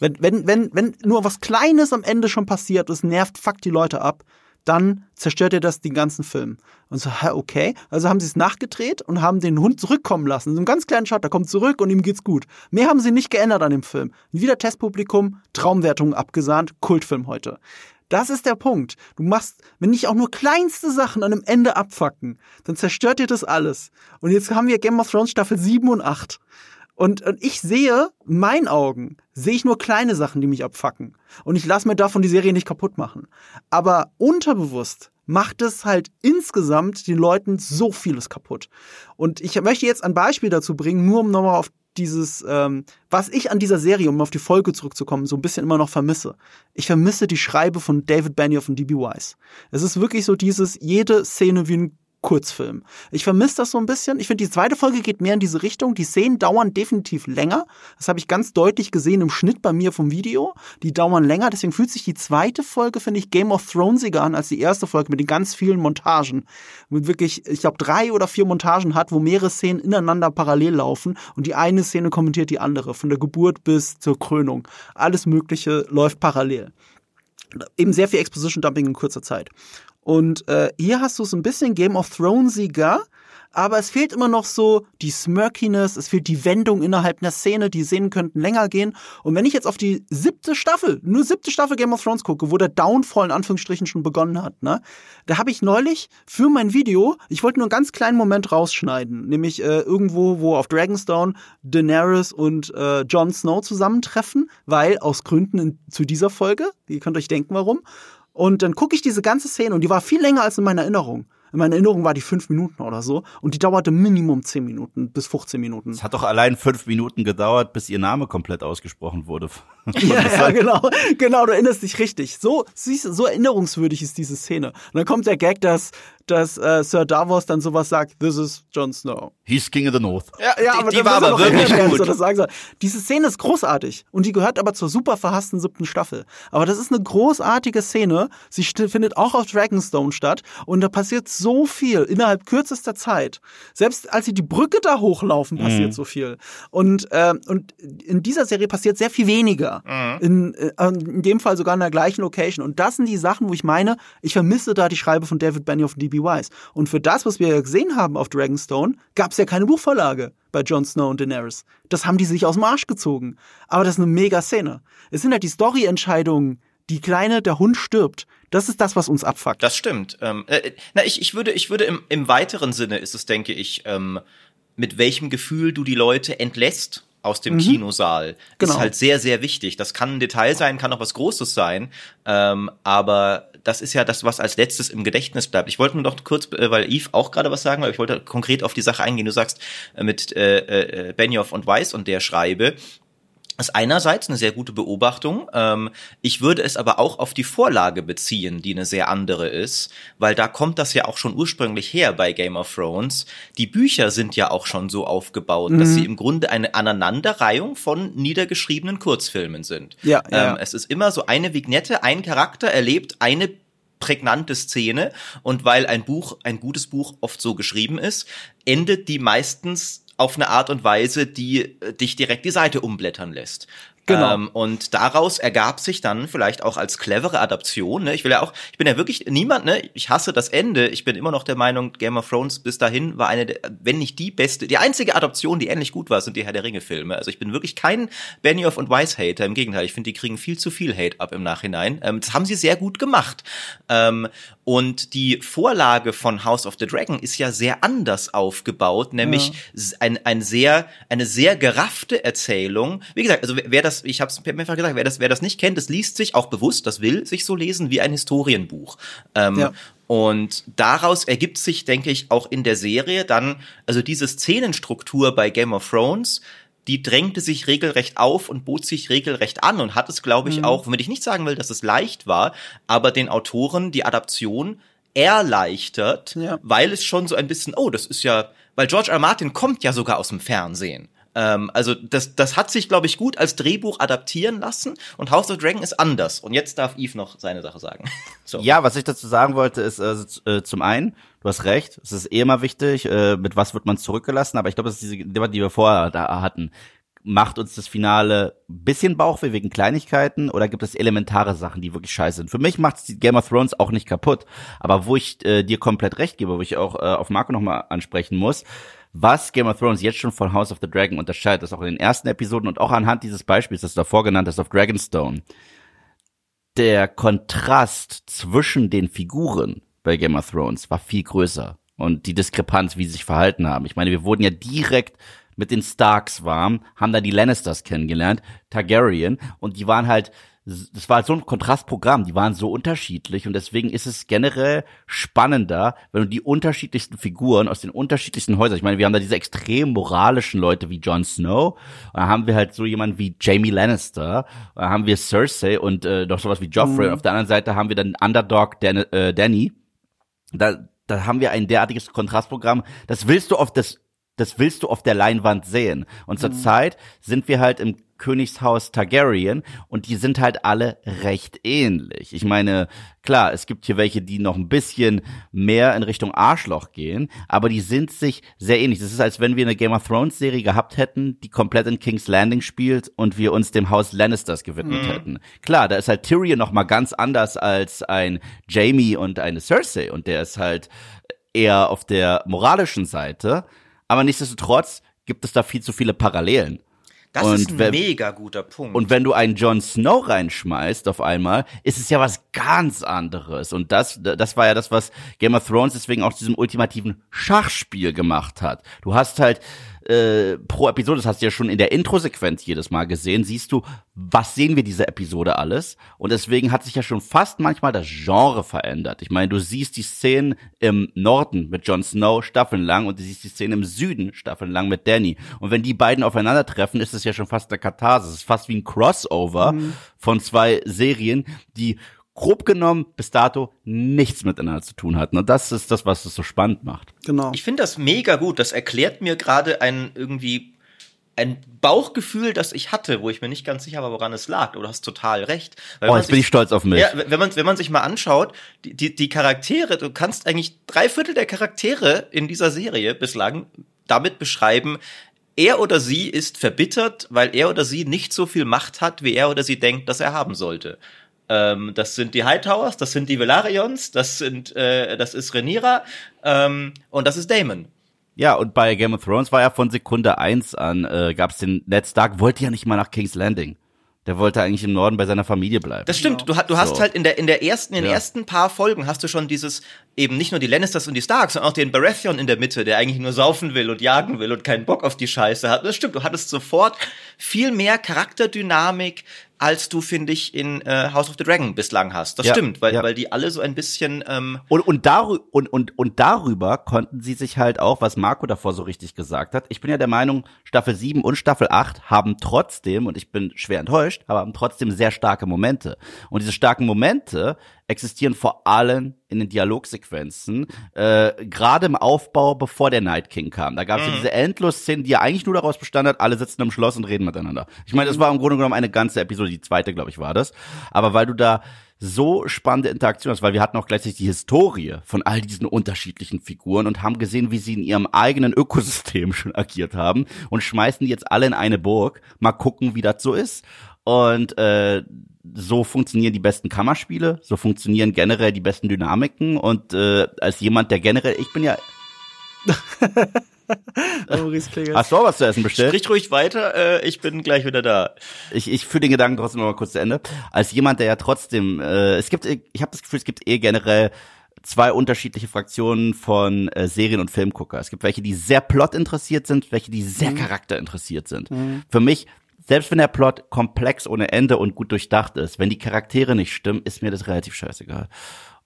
Speaker 1: Wenn, wenn, wenn, wenn nur was Kleines am Ende schon passiert, es nervt, fuckt die Leute ab, dann zerstört ihr das den ganzen Film. Und so, okay. Also haben sie es nachgedreht und haben den Hund zurückkommen lassen. So einen ganz kleinen Shot, der kommt zurück und ihm geht's gut. Mehr haben sie nicht geändert an dem Film. Wieder Testpublikum, Traumwertung abgesahnt, Kultfilm heute. Das ist der Punkt. Du machst, wenn nicht auch nur kleinste Sachen an einem Ende abfacken, dann zerstört dir das alles. Und jetzt haben wir Game of Thrones Staffel 7 und 8. Und, und ich sehe, in meinen Augen, sehe ich nur kleine Sachen, die mich abfacken. Und ich lasse mir davon die Serie nicht kaputt machen. Aber unterbewusst macht es halt insgesamt den Leuten so vieles kaputt. Und ich möchte jetzt ein Beispiel dazu bringen, nur um nochmal auf dieses, ähm, was ich an dieser Serie, um auf die Folge zurückzukommen, so ein bisschen immer noch vermisse. Ich vermisse die Schreibe von David Benioff und D.B. Weiss. Es ist wirklich so dieses, jede Szene wie ein Kurzfilm. Ich vermisse das so ein bisschen. Ich finde, die zweite Folge geht mehr in diese Richtung. Die Szenen dauern definitiv länger. Das habe ich ganz deutlich gesehen im Schnitt bei mir vom Video. Die dauern länger. Deswegen fühlt sich die zweite Folge, finde ich, Game of Thronesiger an als die erste Folge mit den ganz vielen Montagen. Mit wirklich, ich glaube, drei oder vier Montagen hat, wo mehrere Szenen ineinander parallel laufen und die eine Szene kommentiert die andere. Von der Geburt bis zur Krönung. Alles Mögliche läuft parallel eben sehr viel Exposition Dumping in kurzer Zeit. Und äh, hier hast du es ein bisschen Game of Thronesiger, aber es fehlt immer noch so die Smirkiness, es fehlt die Wendung innerhalb einer Szene, die Szenen könnten länger gehen. Und wenn ich jetzt auf die siebte Staffel, nur siebte Staffel Game of Thrones gucke, wo der Downfall in Anführungsstrichen schon begonnen hat, ne, da habe ich neulich für mein Video, ich wollte nur einen ganz kleinen Moment rausschneiden, nämlich äh, irgendwo, wo auf Dragonstone Daenerys und äh, Jon Snow zusammentreffen, weil aus Gründen in, zu dieser Folge, ihr könnt euch denken warum, und dann gucke ich diese ganze Szene und die war viel länger als in meiner Erinnerung. In meiner Erinnerung war die fünf Minuten oder so und die dauerte Minimum zehn Minuten bis 15 Minuten.
Speaker 2: Es hat doch allein fünf Minuten gedauert, bis ihr Name komplett ausgesprochen wurde.
Speaker 1: ja, ja, genau, genau, du erinnerst dich richtig. So, siehst, so erinnerungswürdig ist diese Szene. Und dann kommt der Gag, dass dass äh, Sir Davos dann sowas sagt, this is Jon Snow.
Speaker 2: He's King of the North.
Speaker 1: Ja, ja aber
Speaker 3: die, die war aber wirklich gut.
Speaker 1: Das sagen soll. Diese Szene ist großartig und die gehört aber zur super verhassten siebten Staffel. Aber das ist eine großartige Szene. Sie findet auch auf Dragonstone statt und da passiert so viel innerhalb kürzester Zeit. Selbst als sie die Brücke da hochlaufen, passiert mhm. so viel. Und, äh, und in dieser Serie passiert sehr viel weniger. Mhm. In, äh, in dem Fall sogar in der gleichen Location. Und das sind die Sachen, wo ich meine, ich vermisse da die Schreibe von David Benioff und D.B. Wise. Und für das, was wir gesehen haben auf Dragonstone, gab es ja keine Buchvorlage bei Jon Snow und Daenerys. Das haben die sich aus dem Arsch gezogen. Aber das ist eine mega Szene. Es sind halt die Story-Entscheidungen, die Kleine, der Hund stirbt. Das ist das, was uns abfuckt.
Speaker 3: Das stimmt. Ähm, äh, na, ich, ich würde, ich würde im, im weiteren Sinne ist es, denke ich, ähm, mit welchem Gefühl du die Leute entlässt aus dem mhm. Kinosaal genau. ist halt sehr, sehr wichtig. Das kann ein Detail sein, kann auch was Großes sein, ähm, aber das ist ja das, was als letztes im Gedächtnis bleibt. Ich wollte nur noch kurz, äh, weil Yves auch gerade was sagen, weil ich wollte konkret auf die Sache eingehen. Du sagst äh, mit äh, äh, Benioff und Weiss und der Schreibe, ist einerseits eine sehr gute Beobachtung. Ähm, ich würde es aber auch auf die Vorlage beziehen, die eine sehr andere ist, weil da kommt das ja auch schon ursprünglich her bei Game of Thrones. Die Bücher sind ja auch schon so aufgebaut, mhm. dass sie im Grunde eine Aneinanderreihung von niedergeschriebenen Kurzfilmen sind.
Speaker 1: Ja, ja.
Speaker 3: Ähm, es ist immer so eine Vignette, ein Charakter erlebt eine prägnante Szene und weil ein Buch, ein gutes Buch oft so geschrieben ist, endet die meistens auf eine Art und Weise, die äh, dich direkt die Seite umblättern lässt. Genau. Ähm, und daraus ergab sich dann vielleicht auch als clevere Adaption. Ne? Ich will ja auch, ich bin ja wirklich niemand, ne? Ich hasse das Ende. Ich bin immer noch der Meinung, Game of Thrones bis dahin war eine, der, wenn nicht die beste, die einzige Adaption, die ähnlich gut war, sind die Herr der Ringe-Filme. Also ich bin wirklich kein Benioff und Weiss-Hater. Im Gegenteil, ich finde, die kriegen viel zu viel Hate ab im Nachhinein. Ähm, das haben sie sehr gut gemacht. Ähm, und die Vorlage von House of the Dragon ist ja sehr anders aufgebaut, nämlich ja. ein, ein sehr, eine sehr geraffte Erzählung. Wie gesagt, also wer das, ich habe es mehrfach gesagt, wer das, wer das nicht kennt, das liest sich auch bewusst, das will sich so lesen wie ein Historienbuch. Ähm, ja. Und daraus ergibt sich, denke ich, auch in der Serie dann, also diese Szenenstruktur bei Game of Thrones, die drängte sich regelrecht auf und bot sich regelrecht an und hat es, glaube ich, mhm. auch, wenn ich nicht sagen will, dass es leicht war, aber den Autoren die Adaption erleichtert, ja. weil es schon so ein bisschen, oh, das ist ja, weil George R. Martin kommt ja sogar aus dem Fernsehen. Ähm, also das, das hat sich, glaube ich, gut als Drehbuch adaptieren lassen und House of Dragon ist anders. Und jetzt darf Eve noch seine Sache sagen.
Speaker 2: so. Ja, was ich dazu sagen wollte, ist also, äh, zum einen, du hast recht, es ist eh immer wichtig, äh, mit was wird man zurückgelassen, aber ich glaube, das ist diese Debatte, die wir vorher da hatten. Macht uns das Finale bisschen Bauchweh wegen Kleinigkeiten oder gibt es elementare Sachen, die wirklich scheiße sind? Für mich macht Game of Thrones auch nicht kaputt, aber wo ich äh, dir komplett recht gebe, wo ich auch äh, auf Marco nochmal ansprechen muss, was Game of Thrones jetzt schon von House of the Dragon unterscheidet, das auch in den ersten Episoden und auch anhand dieses Beispiels, das du davor genannt hast, auf Dragonstone. Der Kontrast zwischen den Figuren bei Game of Thrones war viel größer. Und die Diskrepanz, wie sie sich verhalten haben. Ich meine, wir wurden ja direkt mit den Starks warm, haben da die Lannisters kennengelernt, Targaryen, und die waren halt das war so ein Kontrastprogramm, die waren so unterschiedlich und deswegen ist es generell spannender, wenn du die unterschiedlichsten Figuren aus den unterschiedlichsten Häusern, ich meine, wir haben da diese extrem moralischen Leute wie Jon Snow, und dann haben wir halt so jemanden wie Jamie Lannister, dann haben wir Cersei und äh, noch sowas wie Joffrey, mhm. und auf der anderen Seite haben wir dann Underdog Dan äh, Danny, da, da haben wir ein derartiges Kontrastprogramm, das willst du auf das das willst du auf der Leinwand sehen. Und mhm. zurzeit sind wir halt im Königshaus Targaryen und die sind halt alle recht ähnlich. Ich meine, klar, es gibt hier welche, die noch ein bisschen mehr in Richtung Arschloch gehen, aber die sind sich sehr ähnlich. Das ist, als wenn wir eine Game of Thrones Serie gehabt hätten, die komplett in King's Landing spielt und wir uns dem Haus Lannisters gewidmet mhm. hätten. Klar, da ist halt Tyrion noch mal ganz anders als ein Jamie und eine Cersei und der ist halt eher auf der moralischen Seite, aber nichtsdestotrotz gibt es da viel zu viele Parallelen.
Speaker 3: Das und ist ein wenn, mega guter Punkt.
Speaker 2: Und wenn du einen Jon Snow reinschmeißt auf einmal, ist es ja was ganz anderes. Und das, das war ja das, was Game of Thrones deswegen auch diesem ultimativen Schachspiel gemacht hat. Du hast halt äh, pro Episode, das hast du ja schon in der Intro-Sequenz jedes Mal gesehen, siehst du, was sehen wir diese Episode alles? Und deswegen hat sich ja schon fast manchmal das Genre verändert. Ich meine, du siehst die Szenen im Norden mit Jon Snow staffelnlang und du siehst die Szenen im Süden staffelnlang mit Danny. Und wenn die beiden aufeinandertreffen, ist es ja schon fast eine Katharsis. Es ist fast wie ein Crossover mhm. von zwei Serien, die grob genommen bis dato nichts miteinander zu tun hatten. Und das ist das, was es so spannend macht.
Speaker 3: Genau. Ich finde das mega gut. Das erklärt mir gerade ein irgendwie ein Bauchgefühl, das ich hatte, wo ich mir nicht ganz sicher war, woran es lag. Du hast total recht.
Speaker 2: Weil oh, jetzt sich, bin ich stolz auf mich.
Speaker 3: Ja, wenn man, wenn man sich mal anschaut, die, die, die Charaktere, du kannst eigentlich drei Viertel der Charaktere in dieser Serie bislang damit beschreiben, er oder sie ist verbittert, weil er oder sie nicht so viel Macht hat, wie er oder sie denkt, dass er haben sollte. Ähm, das sind die Hightowers, das sind die Velarions, das sind, äh, das ist Rhaenyra ähm, und das ist Damon.
Speaker 2: Ja, und bei Game of Thrones war ja von Sekunde eins an, äh, gab es den Ned Stark, wollte ja nicht mal nach King's Landing. Der wollte eigentlich im Norden bei seiner Familie bleiben.
Speaker 3: Das stimmt. Du, du hast so. halt in der in der ersten in den ja. ersten paar Folgen hast du schon dieses eben nicht nur die Lannisters und die Starks, sondern auch den Baratheon in der Mitte, der eigentlich nur saufen will und jagen will und keinen Bock auf die Scheiße hat. Das stimmt. Du hattest sofort viel mehr Charakterdynamik, als du, finde ich, in äh, House of the Dragon bislang hast. Das ja, stimmt, weil, ja. weil die alle so ein bisschen ähm
Speaker 2: und, und, darü und, und, und darüber konnten sie sich halt auch, was Marco davor so richtig gesagt hat. Ich bin ja der Meinung, Staffel 7 und Staffel 8 haben trotzdem, und ich bin schwer enttäuscht, aber haben trotzdem sehr starke Momente. Und diese starken Momente existieren vor allem in den Dialogsequenzen, äh, gerade im Aufbau, bevor der Night King kam. Da gab es mhm. ja diese Endlos-Szenen, die ja eigentlich nur daraus bestand hat, alle sitzen im Schloss und reden miteinander. Ich meine, das war im Grunde genommen eine ganze Episode, die zweite, glaube ich, war das. Aber weil du da so spannende Interaktion hast, weil wir hatten auch gleichzeitig die Historie von all diesen unterschiedlichen Figuren und haben gesehen, wie sie in ihrem eigenen Ökosystem schon agiert haben und schmeißen die jetzt alle in eine Burg. Mal gucken, wie das so ist. Und äh, so funktionieren die besten Kammerspiele, so funktionieren generell die besten Dynamiken und äh, als jemand, der generell, ich bin ja Hast du auch was zu essen bestellt?
Speaker 3: Sprich ruhig weiter, äh, ich bin gleich wieder da.
Speaker 2: Ich, ich führe den Gedanken trotzdem noch mal kurz zu Ende. Als jemand, der ja trotzdem, äh, es gibt, ich habe das Gefühl, es gibt eh generell zwei unterschiedliche Fraktionen von äh, Serien- und Filmgucker. Es gibt welche, die sehr plot interessiert sind, welche, die sehr mhm. charakter interessiert sind. Mhm. Für mich selbst wenn der Plot komplex ohne Ende und gut durchdacht ist, wenn die Charaktere nicht stimmen, ist mir das relativ scheißegal.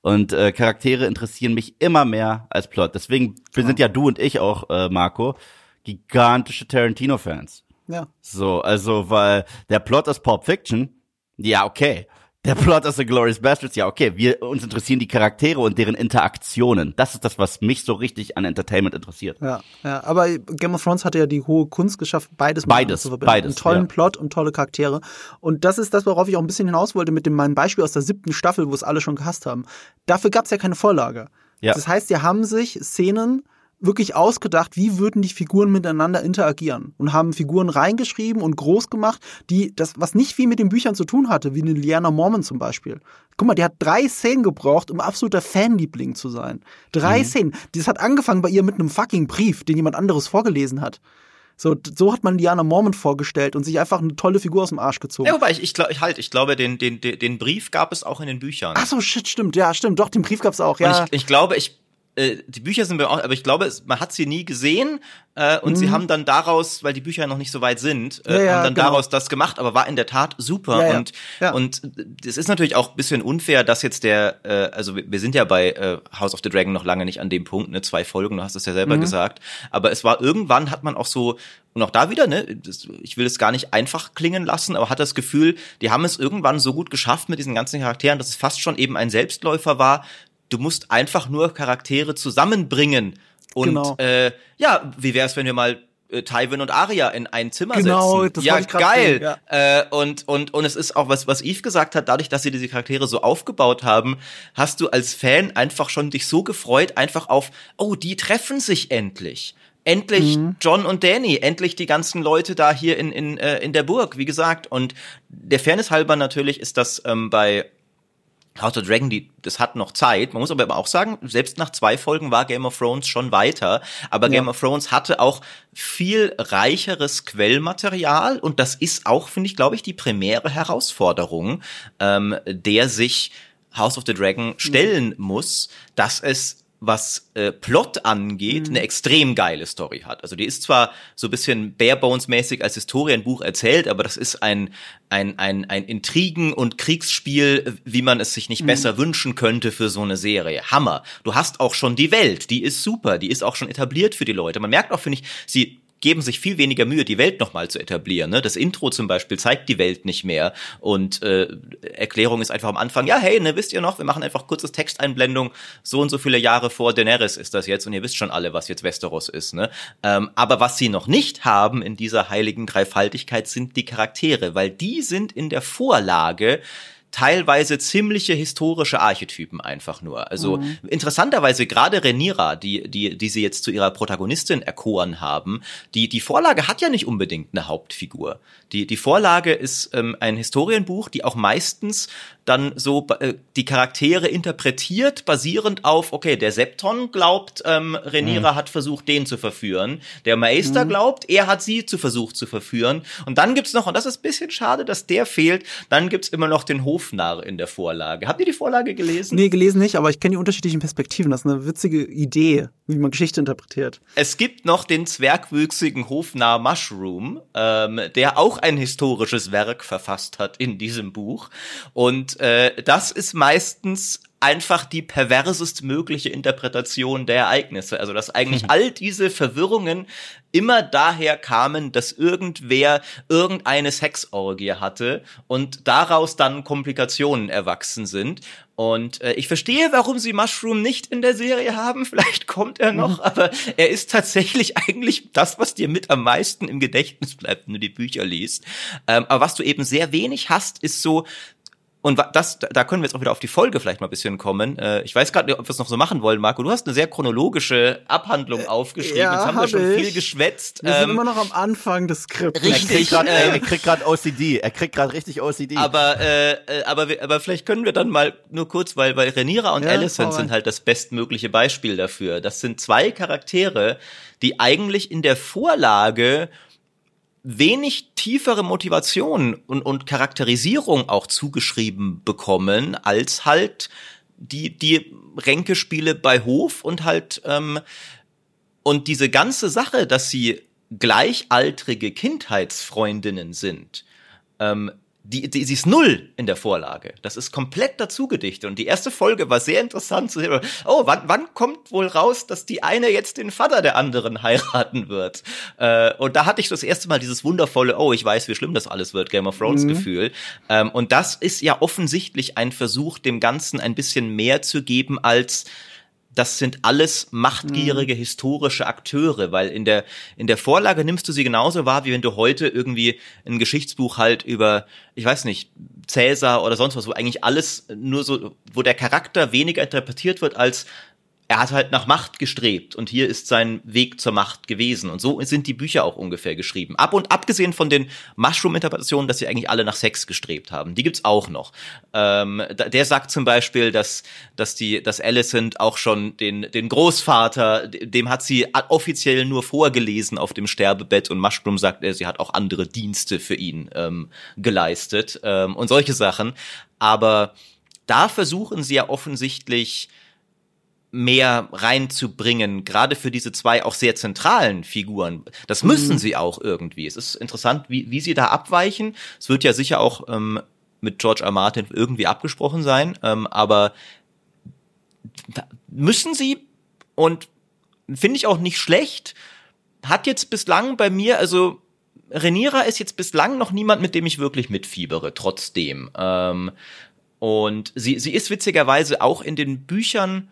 Speaker 2: Und äh, Charaktere interessieren mich immer mehr als Plot. Deswegen sind ja du und ich auch, äh, Marco, gigantische Tarantino-Fans.
Speaker 1: Ja.
Speaker 2: So, also, weil der Plot ist Pulp Fiction, ja, okay. Der Plot ist The Glorious Bastards, ja, okay. Wir, uns interessieren die Charaktere und deren Interaktionen. Das ist das, was mich so richtig an Entertainment interessiert.
Speaker 1: Ja, ja. Aber Game of Thrones hatte ja die hohe Kunst geschafft, beides
Speaker 2: beides, zu verbinden. Beides,
Speaker 1: Einen tollen
Speaker 2: ja.
Speaker 1: Plot und tolle Charaktere. Und das ist das, worauf ich auch ein bisschen hinaus wollte mit dem meinem Beispiel aus der siebten Staffel, wo es alle schon gehasst haben. Dafür gab es ja keine Vorlage. Ja. Das heißt, sie haben sich Szenen wirklich ausgedacht, wie würden die Figuren miteinander interagieren und haben Figuren reingeschrieben und groß gemacht, die das, was nicht viel mit den Büchern zu tun hatte, wie eine Liana Mormon zum Beispiel. Guck mal, die hat drei Szenen gebraucht, um absoluter Fanliebling zu sein. Drei mhm. Szenen. Das hat angefangen bei ihr mit einem fucking Brief, den jemand anderes vorgelesen hat. So, so hat man Liana Mormon vorgestellt und sich einfach eine tolle Figur aus dem Arsch gezogen.
Speaker 3: Ja, wobei ich, ich, ich halt, ich glaube, den, den, den Brief gab es auch in den Büchern.
Speaker 1: Ach so, shit, stimmt, ja, stimmt, doch, den Brief gab es auch, ja.
Speaker 3: Ich, ich glaube, ich äh, die Bücher sind mir auch, aber ich glaube, es, man hat sie nie gesehen äh, und mhm. sie haben dann daraus, weil die Bücher noch nicht so weit sind, äh, ja, ja, haben dann genau. daraus das gemacht, aber war in der Tat super ja, und und es ist natürlich auch ein bisschen unfair, dass jetzt der, äh, also wir, sind ja bei äh, House of the Dragon noch lange nicht an dem Punkt, ne, zwei Folgen, du hast es ja selber mhm. gesagt, aber es war irgendwann hat man auch so und auch da wieder, ne, ich will es gar nicht einfach klingen lassen, aber hat das Gefühl, die haben es irgendwann so gut geschafft mit diesen ganzen Charakteren, dass es fast schon eben ein Selbstläufer war, du musst einfach nur Charaktere zusammenbringen. Und genau. äh, ja, wie wäre es, wenn wir mal äh, Tywin und Arya in ein Zimmer
Speaker 1: genau,
Speaker 3: setzen.
Speaker 1: Das
Speaker 3: ja, geil. ja. Äh, und, und, und es ist auch was, was Yves gesagt hat, dadurch, dass sie diese Charaktere so aufgebaut haben, hast du als Fan einfach schon dich so gefreut, einfach auf, oh, die treffen sich endlich. Endlich mhm. John und Danny, endlich die ganzen Leute da hier in, in, äh, in der Burg, wie gesagt. Und der Fairness halber natürlich ist das ähm, bei House of Dragon, die, das hat noch Zeit. Man muss aber auch sagen, selbst nach zwei Folgen war Game of Thrones schon weiter. Aber ja. Game of Thrones hatte auch viel reicheres Quellmaterial und das ist auch, finde ich, glaube ich, die primäre Herausforderung, ähm, der sich House of the Dragon stellen muss, dass es was äh, Plot angeht, mhm. eine extrem geile Story hat. Also die ist zwar so ein bisschen barebones-mäßig als Historienbuch erzählt, aber das ist ein, ein, ein, ein Intrigen- und Kriegsspiel, wie man es sich nicht mhm. besser wünschen könnte für so eine Serie. Hammer. Du hast auch schon die Welt, die ist super, die ist auch schon etabliert für die Leute. Man merkt auch, finde ich, sie geben sich viel weniger Mühe, die Welt nochmal zu etablieren. Ne? Das Intro zum Beispiel zeigt die Welt nicht mehr und äh, Erklärung ist einfach am Anfang, ja, hey, ne, wisst ihr noch, wir machen einfach kurzes Texteinblendung, so und so viele Jahre vor Daenerys ist das jetzt und ihr wisst schon alle, was jetzt Westeros ist. Ne? Ähm, aber was sie noch nicht haben in dieser heiligen Dreifaltigkeit sind die Charaktere, weil die sind in der Vorlage teilweise ziemliche historische Archetypen einfach nur. Also mhm. interessanterweise gerade Renira, die, die, die sie jetzt zu ihrer Protagonistin erkoren haben, die, die Vorlage hat ja nicht unbedingt eine Hauptfigur. Die, die Vorlage ist ähm, ein Historienbuch, die auch meistens dann so äh, die Charaktere interpretiert, basierend auf, okay, der Septon glaubt, ähm, Renira mhm. hat versucht, den zu verführen. Der Meister mhm. glaubt, er hat sie zu versucht zu verführen. Und dann gibt's noch, und das ist bisschen schade, dass der fehlt, dann gibt's immer noch den Hofnarr in der Vorlage. Habt ihr die Vorlage gelesen?
Speaker 1: Nee, gelesen nicht, aber ich kenne die unterschiedlichen Perspektiven. Das ist eine witzige Idee, wie man Geschichte interpretiert.
Speaker 3: Es gibt noch den zwergwüchsigen Hofnarr Mushroom, ähm, der auch ein historisches Werk verfasst hat in diesem Buch. Und äh, das ist meistens einfach die perversest mögliche Interpretation der Ereignisse. Also dass eigentlich mhm. all diese Verwirrungen immer daher kamen, dass irgendwer irgendeine Sexorgie hatte und daraus dann Komplikationen erwachsen sind. Und äh, ich verstehe, warum sie Mushroom nicht in der Serie haben. Vielleicht kommt er noch, mhm. aber er ist tatsächlich eigentlich das, was dir mit am meisten im Gedächtnis bleibt, wenn du die Bücher liest. Ähm, aber was du eben sehr wenig hast, ist so und das, da können wir jetzt auch wieder auf die Folge vielleicht mal ein bisschen kommen. Äh, ich weiß gerade nicht, ob wir es noch so machen wollen, Marco. Du hast eine sehr chronologische Abhandlung äh, aufgeschrieben. Ja, jetzt haben hab wir schon ich. viel geschwätzt.
Speaker 1: Wir ähm, sind immer noch am Anfang des Skripts.
Speaker 2: Richtig. Er kriegt gerade äh, OCD. Er kriegt gerade richtig OCD.
Speaker 3: Aber, äh, aber, aber vielleicht können wir dann mal nur kurz, weil, weil Renira und ja, Alicent sind halt das bestmögliche Beispiel dafür. Das sind zwei Charaktere, die eigentlich in der Vorlage wenig tiefere Motivation und, und Charakterisierung auch zugeschrieben bekommen, als halt die, die Ränkespiele bei Hof und halt, ähm, und diese ganze Sache, dass sie gleichaltrige Kindheitsfreundinnen sind, ähm, die, die, sie ist null in der Vorlage. Das ist komplett dazu gedichtet. Und die erste Folge war sehr interessant zu sehen. Oh, wann, wann kommt wohl raus, dass die eine jetzt den Vater der anderen heiraten wird? Äh, und da hatte ich das erste Mal dieses wundervolle, oh, ich weiß, wie schlimm das alles wird, Game of Thrones mhm. Gefühl. Ähm, und das ist ja offensichtlich ein Versuch, dem Ganzen ein bisschen mehr zu geben als das sind alles machtgierige mhm. historische Akteure, weil in der in der Vorlage nimmst du sie genauso wahr, wie wenn du heute irgendwie ein Geschichtsbuch halt über, ich weiß nicht, Cäsar oder sonst was, wo eigentlich alles nur so, wo der Charakter weniger interpretiert wird als er hat halt nach Macht gestrebt und hier ist sein Weg zur Macht gewesen. Und so sind die Bücher auch ungefähr geschrieben. Ab und abgesehen von den Mushroom-Interpretationen, dass sie eigentlich alle nach Sex gestrebt haben. Die gibt's auch noch. Ähm, der sagt zum Beispiel, dass, dass die, dass Alicent auch schon den, den Großvater, dem hat sie offiziell nur vorgelesen auf dem Sterbebett und Mushroom sagt, er, sie hat auch andere Dienste für ihn ähm, geleistet ähm, und solche Sachen. Aber da versuchen sie ja offensichtlich, mehr reinzubringen, gerade für diese zwei auch sehr zentralen Figuren. Das müssen mhm. sie auch irgendwie. Es ist interessant, wie, wie sie da abweichen. Es wird ja sicher auch ähm, mit George R. Martin irgendwie abgesprochen sein, ähm, aber müssen sie und finde ich auch nicht schlecht. Hat jetzt bislang bei mir, also Renira ist jetzt bislang noch niemand, mit dem ich wirklich mitfiebere, trotzdem. Ähm, und sie, sie ist witzigerweise auch in den Büchern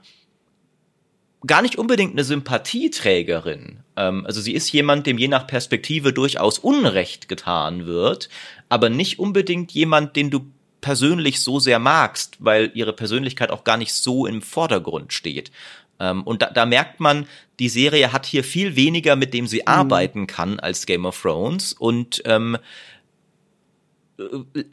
Speaker 3: gar nicht unbedingt eine Sympathieträgerin. Ähm, also sie ist jemand, dem je nach Perspektive durchaus Unrecht getan wird, aber nicht unbedingt jemand, den du persönlich so sehr magst, weil ihre Persönlichkeit auch gar nicht so im Vordergrund steht. Ähm, und da, da merkt man, die Serie hat hier viel weniger, mit dem sie mhm. arbeiten kann als Game of Thrones und ähm, äh,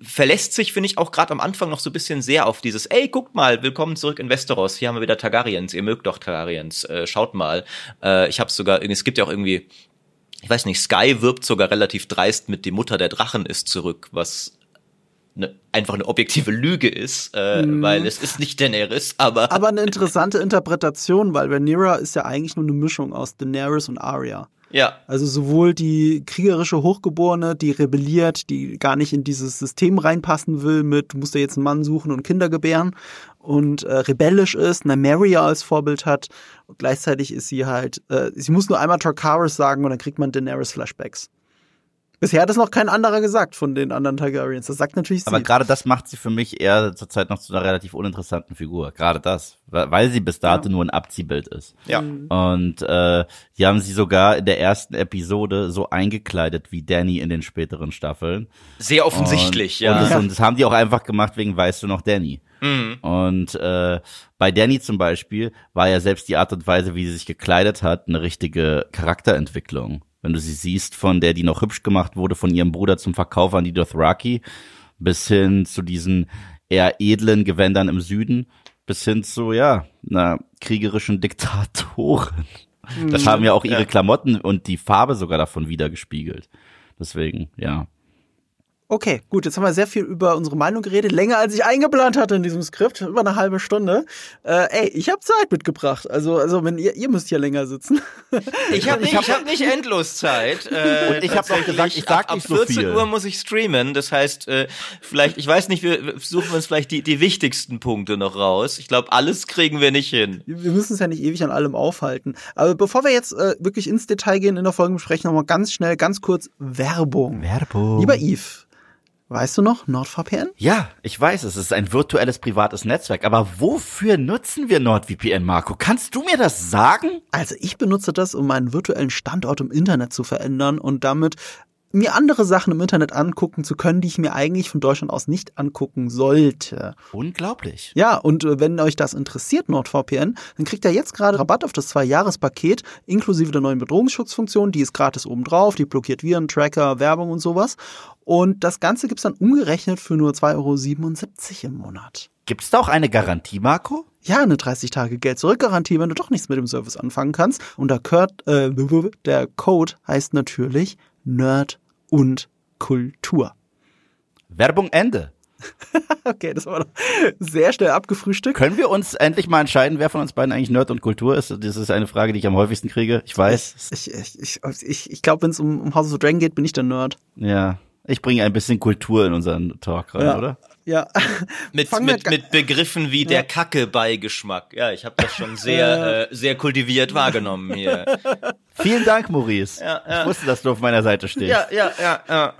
Speaker 3: verlässt sich, finde ich, auch gerade am Anfang noch so ein bisschen sehr auf dieses, ey, guckt mal, willkommen zurück in Westeros, hier haben wir wieder Targaryens, ihr mögt doch Targaryens, äh, schaut mal. Äh, ich habe sogar, es gibt ja auch irgendwie, ich weiß nicht, Sky wirbt sogar relativ dreist mit die Mutter der Drachen ist zurück, was ne, einfach eine objektive Lüge ist, äh, mhm. weil es ist nicht Daenerys, aber
Speaker 1: aber eine interessante Interpretation, weil Rhaenyra ist ja eigentlich nur eine Mischung aus Daenerys und Arya.
Speaker 3: Ja.
Speaker 1: Also sowohl die kriegerische Hochgeborene, die rebelliert, die gar nicht in dieses System reinpassen will mit, du musst ja jetzt einen Mann suchen und Kinder gebären und äh, rebellisch ist, eine Maria als Vorbild hat. Und gleichzeitig ist sie halt, äh, sie muss nur einmal Tarkaris sagen und dann kriegt man Daenerys Flashbacks. Bisher hat es noch kein anderer gesagt von den anderen Targaryens. Das sagt natürlich
Speaker 2: sie. Aber gerade das macht sie für mich eher zurzeit noch zu einer relativ uninteressanten Figur. Gerade das, weil sie bis dato ja. nur ein Abziehbild ist.
Speaker 3: Ja.
Speaker 2: Mhm. Und äh, die haben sie sogar in der ersten Episode so eingekleidet wie Danny in den späteren Staffeln.
Speaker 3: Sehr offensichtlich,
Speaker 2: und,
Speaker 3: ja.
Speaker 2: Und das, und das haben die auch einfach gemacht wegen Weißt du noch Danny. Mhm. Und äh, bei Danny zum Beispiel war ja selbst die Art und Weise, wie sie sich gekleidet hat, eine richtige Charakterentwicklung wenn du sie siehst, von der die noch hübsch gemacht wurde, von ihrem Bruder zum Verkauf an die Dothraki, bis hin zu diesen eher edlen Gewändern im Süden, bis hin zu, ja, einer kriegerischen Diktatorin. Das mhm. haben ja auch ihre Klamotten und die Farbe sogar davon wiedergespiegelt. Deswegen, ja.
Speaker 1: Okay, gut, jetzt haben wir sehr viel über unsere Meinung geredet, länger als ich eingeplant hatte in diesem Skript, über eine halbe Stunde. Äh, ey, ich habe Zeit mitgebracht, also also wenn ihr ihr müsst ja länger sitzen.
Speaker 3: Ich habe nicht, ich hab nicht endlos Zeit.
Speaker 2: Äh, Und ich habe noch gesagt, ich sag ab, nicht so viel.
Speaker 3: Ab 14 Uhr muss ich streamen, das heißt, äh, vielleicht, ich weiß nicht, wir suchen uns vielleicht die die wichtigsten Punkte noch raus. Ich glaube, alles kriegen wir nicht hin.
Speaker 1: Wir müssen es ja nicht ewig an allem aufhalten. Aber bevor wir jetzt äh, wirklich ins Detail gehen in der Folge besprechen, nochmal ganz schnell, ganz kurz Werbung.
Speaker 2: Werbung.
Speaker 1: Lieber Yves. Weißt du noch, NordVPN?
Speaker 2: Ja, ich weiß, es ist ein virtuelles privates Netzwerk. Aber wofür nutzen wir NordVPN, Marco? Kannst du mir das sagen?
Speaker 1: Also ich benutze das, um meinen virtuellen Standort im Internet zu verändern und damit mir andere Sachen im Internet angucken zu können, die ich mir eigentlich von Deutschland aus nicht angucken sollte.
Speaker 2: Unglaublich.
Speaker 1: Ja, und äh, wenn euch das interessiert, NordVPN, dann kriegt ihr jetzt gerade Rabatt auf das Zwei-Jahres-Paket inklusive der neuen Bedrohungsschutzfunktion. Die ist gratis obendrauf, die blockiert Viren, Tracker, Werbung und sowas. Und das Ganze gibt's dann umgerechnet für nur 2,77 Euro im Monat.
Speaker 2: Gibt's da auch eine Garantie, Marco?
Speaker 1: Ja, eine 30-Tage-Geld-Zurück-Garantie, wenn du doch nichts mit dem Service anfangen kannst. Und der, Code, äh, der Code heißt natürlich Nerd und Kultur.
Speaker 2: Werbung Ende.
Speaker 1: okay, das war doch sehr schnell abgefrühstückt.
Speaker 2: Können wir uns endlich mal entscheiden, wer von uns beiden eigentlich Nerd und Kultur ist? Das ist eine Frage, die ich am häufigsten kriege. Ich weiß.
Speaker 1: Ich, ich, ich, ich, ich glaube, wenn es um, um House of the Dragon geht, bin ich der Nerd.
Speaker 2: Ja. Ich bringe ein bisschen Kultur in unseren Talk rein,
Speaker 1: Ja.
Speaker 2: oder?
Speaker 1: Ja.
Speaker 3: Mit,
Speaker 1: Fangen
Speaker 3: mit, mit Begriffen wie der Kacke-Beigeschmack. Ja, ich habe das schon sehr, äh, sehr kultiviert wahrgenommen hier.
Speaker 2: Vielen Dank, Maurice.
Speaker 3: Ja, ja.
Speaker 2: Ich wusste, dass du auf meiner Seite stehst.
Speaker 3: Ja, ja, ja, ja.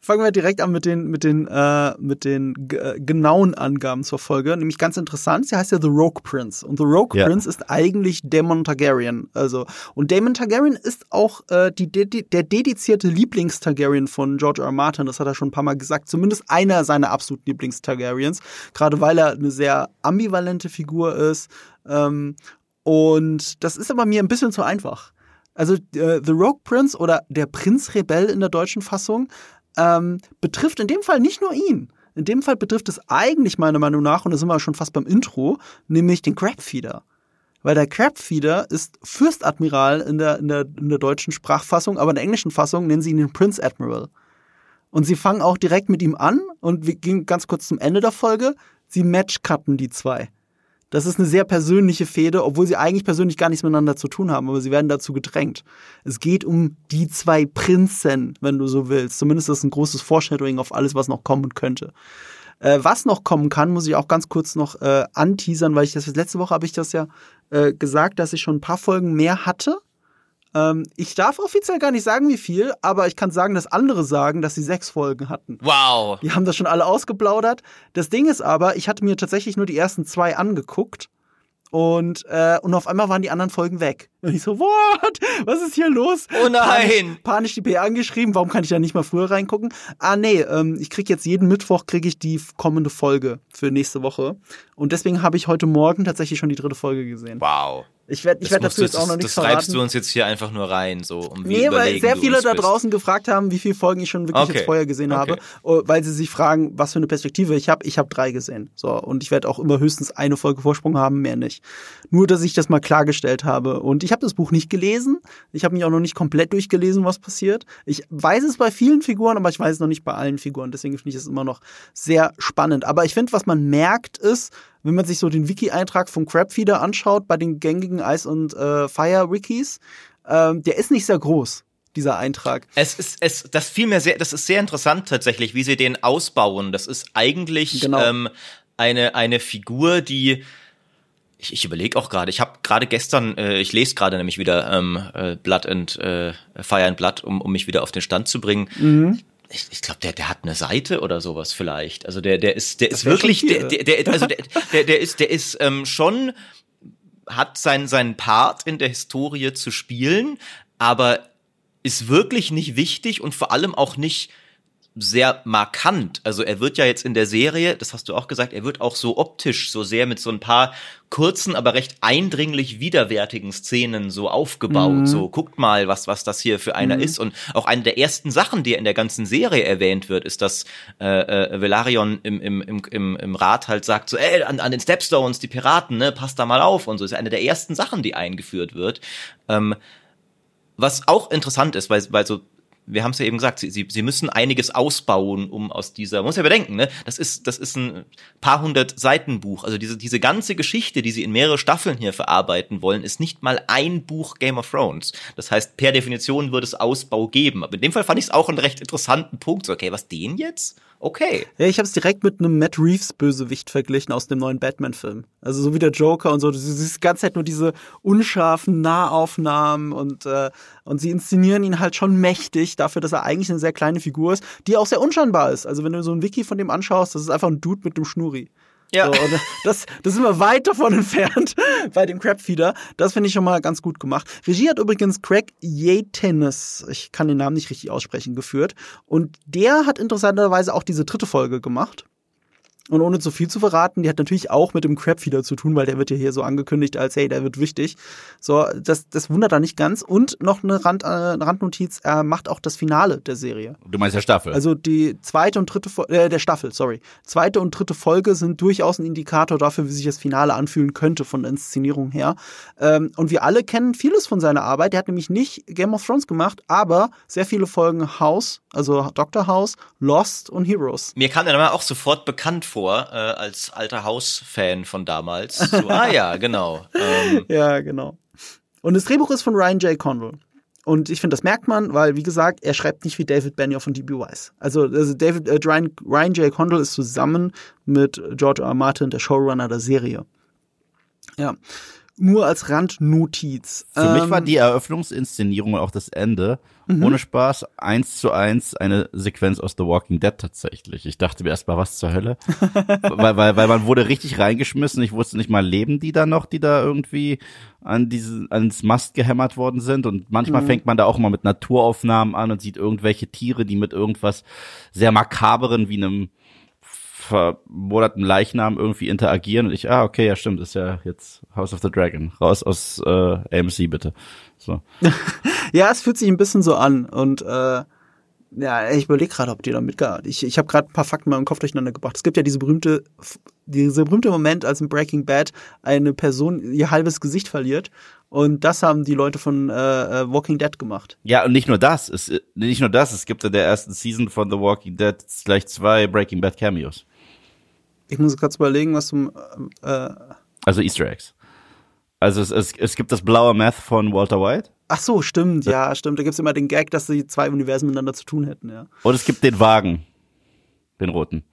Speaker 1: Fangen wir direkt an mit den, mit den, äh, mit den äh, genauen Angaben zur Folge. Nämlich ganz interessant, sie heißt ja The Rogue Prince. Und The Rogue
Speaker 2: Ja.
Speaker 1: Prince ist eigentlich Daemon Targaryen. Also, und Daemon Targaryen ist auch äh, die, de der dedizierte Lieblings-Targaryen von George R. R. Martin. Das hat er schon ein paar Mal gesagt. Zumindest einer seiner absoluten Lieblings-Targaryens. Gerade weil er eine sehr ambivalente Figur ist. Ähm, und das ist aber mir ein bisschen zu einfach. Also äh, The Rogue Prince oder der Prinz Rebell in der deutschen Fassung ähm, betrifft in dem Fall nicht nur ihn. In dem Fall betrifft es eigentlich meiner Meinung nach, und da sind wir schon fast beim Intro, nämlich den Crabfeeder. Weil der Crabfeeder ist Fürstadmiral in der, in, der, in der deutschen Sprachfassung, aber in der englischen Fassung nennen sie ihn den Prince Admiral. Und sie fangen auch direkt mit ihm an und wir gehen ganz kurz zum Ende der Folge. Sie matchcutten die zwei. Das ist eine sehr persönliche Fehde, obwohl sie eigentlich persönlich gar nichts miteinander zu tun haben, aber sie werden dazu gedrängt. Es geht um die zwei Prinzen, wenn du so willst. Zumindest ist das ein großes Foreshadowing auf alles, was noch kommen könnte. Äh, was noch kommen kann, muss ich auch ganz kurz noch äh, anteasern, weil ich das letzte Woche habe ich das ja äh, gesagt, dass ich schon ein paar Folgen mehr hatte. Ähm, ich darf offiziell gar nicht sagen, wie viel, aber ich kann sagen, dass andere sagen, dass sie sechs Folgen hatten.
Speaker 3: Wow.
Speaker 1: Die haben das schon alle ausgeplaudert. Das Ding ist aber, ich hatte mir tatsächlich nur die ersten zwei angeguckt. Und, äh, und auf einmal waren die anderen Folgen weg. Und ich so, what? Was ist hier los?
Speaker 3: Oh nein.
Speaker 1: Panisch, panisch die PR angeschrieben, warum kann ich da nicht mal früher reingucken? Ah, nee, ähm, ich krieg jetzt jeden Mittwoch krieg ich die kommende Folge für nächste Woche. Und deswegen habe ich heute Morgen tatsächlich schon die dritte Folge gesehen.
Speaker 3: Wow.
Speaker 1: Ich werde ich
Speaker 3: Das,
Speaker 1: werd dazu jetzt auch noch
Speaker 3: das,
Speaker 1: nichts
Speaker 3: das reibst
Speaker 1: verraten.
Speaker 3: du uns jetzt hier einfach nur rein, so um wie
Speaker 1: Nee, weil sehr viele da draußen gefragt haben, wie viele Folgen ich schon wirklich
Speaker 3: Okay.
Speaker 1: jetzt vorher gesehen
Speaker 3: Okay.
Speaker 1: habe, oh, weil sie sich fragen, was für eine Perspektive ich habe. Ich habe drei gesehen. So, und ich werde auch immer höchstens eine Folge Vorsprung haben, mehr nicht. Nur, dass ich das mal klargestellt habe. Und ich habe das Buch nicht gelesen. Ich habe mich auch noch nicht komplett durchgelesen, was passiert. Ich weiß es bei vielen Figuren, aber ich weiß es noch nicht bei allen Figuren. Deswegen finde ich es immer noch sehr spannend. Aber ich finde, was man merkt, ist, wenn man sich so den Wiki-Eintrag vom Crabfeeder anschaut, bei den gängigen Ice- und äh, Fire-Wikis, ähm, der ist nicht sehr groß, dieser Eintrag.
Speaker 3: Es ist, es, das fiel mir sehr, das ist sehr interessant tatsächlich, wie sie den ausbauen. Das ist eigentlich
Speaker 1: Genau.
Speaker 3: ähm, eine, eine Figur, die ich, ich überlege auch gerade, ich habe gerade gestern, äh, ich lese gerade nämlich wieder ähm, äh, Blood and äh, Fire and Blood, um, um mich wieder auf den Stand zu bringen.
Speaker 1: Mhm.
Speaker 3: Ich, ich glaube, der, der hat eine Seite oder sowas vielleicht. Also der, der ist, der ist wirklich, der, der, der, also der, der, der ist, der ist ähm, schon hat seinen seinen Part in der Historie zu spielen, aber ist wirklich nicht wichtig und vor allem auch nicht sehr markant. Also er wird ja jetzt in der Serie, das hast du auch gesagt, er wird auch so optisch so sehr mit so ein paar kurzen, aber recht eindringlich widerwärtigen Szenen so aufgebaut.
Speaker 1: Mhm.
Speaker 3: So guckt mal, was was das hier für einer ist. Und auch eine der ersten Sachen, die in der ganzen Serie erwähnt wird, ist, dass äh, äh, Velaryon im, im, im, im, im Rat halt sagt so, ey, an, an den Stepstones, die Piraten, ne, passt da mal auf und so. Ist eine der ersten Sachen, die eingeführt wird. Ähm, was auch interessant ist, weil, weil so, wir haben es ja eben gesagt, sie, sie, sie müssen einiges ausbauen, um aus dieser, man muss ja bedenken, ne, das ist, das ist ein paar hundert Seiten Buch. Also diese, diese ganze Geschichte, die sie in mehrere Staffeln hier verarbeiten wollen, ist nicht mal ein Buch Game of Thrones. Das heißt, per Definition wird es Ausbau geben. Aber in dem Fall fand ich es auch einen recht interessanten Punkt. So, okay, was den jetzt? Okay.
Speaker 1: Ja, ich habe es direkt mit einem Matt Reeves Bösewicht verglichen aus dem neuen Batman-Film. Also so wie der Joker und so. Du siehst die ganze Zeit nur diese unscharfen Nahaufnahmen und äh, und sie inszenieren ihn halt schon mächtig dafür, dass er eigentlich eine sehr kleine Figur ist, die auch sehr unscheinbar ist. Also wenn du so ein Wiki von dem anschaust, das ist einfach ein Dude mit einem Schnurri.
Speaker 3: Ja.
Speaker 1: So, das, das sind wir weit davon entfernt bei dem Crabfeeder. Das finde ich schon mal ganz gut gemacht. Regie hat übrigens Craig Yatenes, ich kann den Namen nicht richtig aussprechen, geführt. Und der hat interessanterweise auch diese dritte Folge gemacht. Und ohne zu viel zu verraten, die hat natürlich auch mit dem Crabfeeder zu tun, weil der wird ja hier so angekündigt als, hey, der wird wichtig. So, das, das wundert da nicht ganz. Und noch eine, Rand, äh, eine Randnotiz, er macht auch das Finale der Serie.
Speaker 2: Du meinst der Staffel.
Speaker 1: Also die zweite und dritte äh, der Staffel, sorry. Zweite und dritte Folge sind durchaus ein Indikator dafür, wie sich das Finale anfühlen könnte von der Inszenierung her. Ähm, und wir alle kennen vieles von seiner Arbeit. Der hat nämlich nicht Game of Thrones gemacht, aber sehr viele Folgen House, also Doctor House, Lost und Heroes.
Speaker 3: Mir kam der Name auch sofort bekannt vor, äh, als alter Haus-Fan von damals. So, ah ja, genau. Ähm,
Speaker 1: Ja, genau. Und das Drehbuch ist von Ryan J. Condal. und ich finde, das merkt man, weil, wie gesagt, er schreibt nicht wie David Benioff und D.B. Weiss. Also, also David, äh, Ryan, Ryan J. Condal ist zusammen mit George R. R. Martin der Showrunner der Serie. Ja. Nur als Randnotiz.
Speaker 2: Für ähm, mich war ähm, die Eröffnungsinszenierung und auch das Ende mhm. ohne Spaß eins zu eins eine Sequenz aus The Walking Dead tatsächlich. Ich dachte mir erstmal, was zur Hölle? weil, weil, weil man wurde richtig reingeschmissen. Ich wusste nicht mal, leben die da noch, die da irgendwie an diese, ans Mast gehämmert worden sind. Und manchmal mhm. fängt man da auch mal mit Naturaufnahmen an und sieht irgendwelche Tiere, die mit irgendwas sehr makaberen wie einem vermoderten Leichnam irgendwie interagieren und ich, ah, okay, ja stimmt, ist ja jetzt House of the Dragon. Raus aus äh, AMC bitte. So.
Speaker 1: ja, es fühlt sich ein bisschen so an und äh, ja, ich überlege gerade, ob die da mitgearbeitet Ich, ich habe gerade ein paar Fakten mal im Kopf durcheinander gebracht. Es gibt ja diese berühmte, diese berühmte Moment, als in Breaking Bad eine Person ihr halbes Gesicht verliert. Und das haben die Leute von äh, äh Walking Dead gemacht.
Speaker 2: Ja, und nicht nur das. Es, nicht nur das. Es gibt in der ersten Season von The Walking Dead gleich zwei Breaking Bad Cameos.
Speaker 1: Ich muss kurz überlegen, was du. Äh,
Speaker 2: also Easter Eggs. Also es, es, es gibt das blaue Math von Walter White.
Speaker 1: Ach so, stimmt, ja, stimmt. Da gibt es immer den Gag, dass die zwei Universen miteinander zu tun hätten, ja.
Speaker 2: Und es gibt den Wagen. Den roten.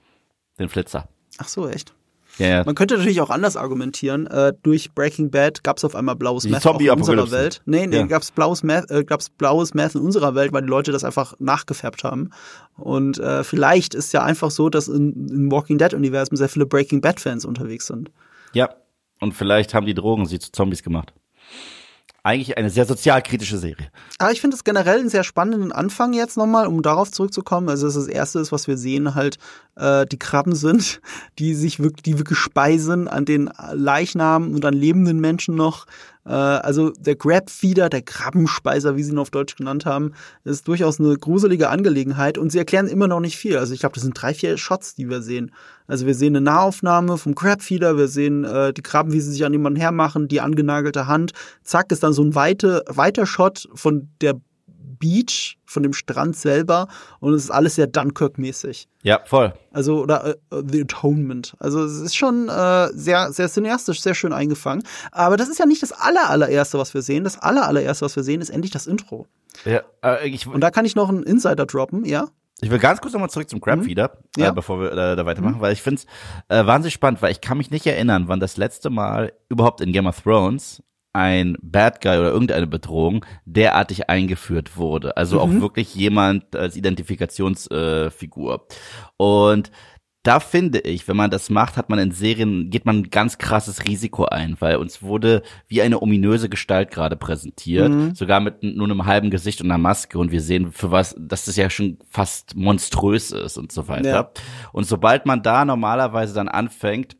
Speaker 2: Den Flitzer.
Speaker 1: Ach so, echt?
Speaker 2: Ja.
Speaker 1: Man könnte natürlich auch anders argumentieren. Äh, durch Breaking Bad gab es auf einmal blaues Meth auch in unserer Welt. Nee, nee, gab es blaues Meth, äh, gab's blaues Meth in unserer Welt, weil die Leute das einfach nachgefärbt haben. Und äh, vielleicht ist ja einfach so, dass in, in Walking Dead-Universum sehr viele Breaking Bad-Fans unterwegs sind.
Speaker 2: Ja, und vielleicht haben die Drogen sie zu Zombies gemacht eigentlich eine sehr sozialkritische Serie.
Speaker 1: Aber ich finde es generell einen sehr spannenden Anfang jetzt nochmal, um darauf zurückzukommen. Also das, das erste ist, was wir sehen, halt äh, die Krabben sind, die sich wirklich, die wirklich speisen an den Leichnamen und an lebenden Menschen noch. Äh, also der Grabfeeder, der Krabbenspeiser, wie sie ihn auf Deutsch genannt haben, ist durchaus eine gruselige Angelegenheit und sie erklären immer noch nicht viel. Also ich glaube, das sind drei, vier Shots, die wir sehen. Also wir sehen eine Nahaufnahme vom Crabfeeder, wir sehen äh, die Krabben, wie sie sich an jemanden hermachen, die angenagelte Hand. Zack, ist dann so ein weite, weiter Shot von der Beach, von dem Strand selber und es ist alles sehr Dunkirk-mäßig.
Speaker 2: Ja, voll.
Speaker 1: Also, oder äh, The Atonement. Also es ist schon äh, sehr, sehr cineastisch, sehr schön eingefangen. Aber das ist ja nicht das aller, allererste, was wir sehen. Das aller, allererste, was wir sehen, ist endlich das Intro.
Speaker 2: Ja, äh, ich,
Speaker 1: und da kann ich noch einen Insider droppen, ja?
Speaker 2: Ich will ganz kurz nochmal zurück zum Crab Feeder, mhm. ja. äh, bevor wir äh, da weitermachen, mhm. weil ich finde es äh, wahnsinnig spannend, weil ich kann mich nicht erinnern, wann das letzte Mal überhaupt in Game of Thrones ein Bad Guy oder irgendeine Bedrohung derartig eingeführt wurde. Also mhm. auch wirklich jemand als Identifikationsfigur. Äh, Und da finde ich, wenn man das macht, hat man in Serien, geht man ein ganz krasses Risiko ein, weil uns wurde wie eine ominöse Gestalt gerade präsentiert, mhm. sogar mit nur einem halben Gesicht und einer Maske und wir sehen für was, dass das ja schon fast monströs ist und so weiter. Ja. Und sobald man da normalerweise dann anfängt,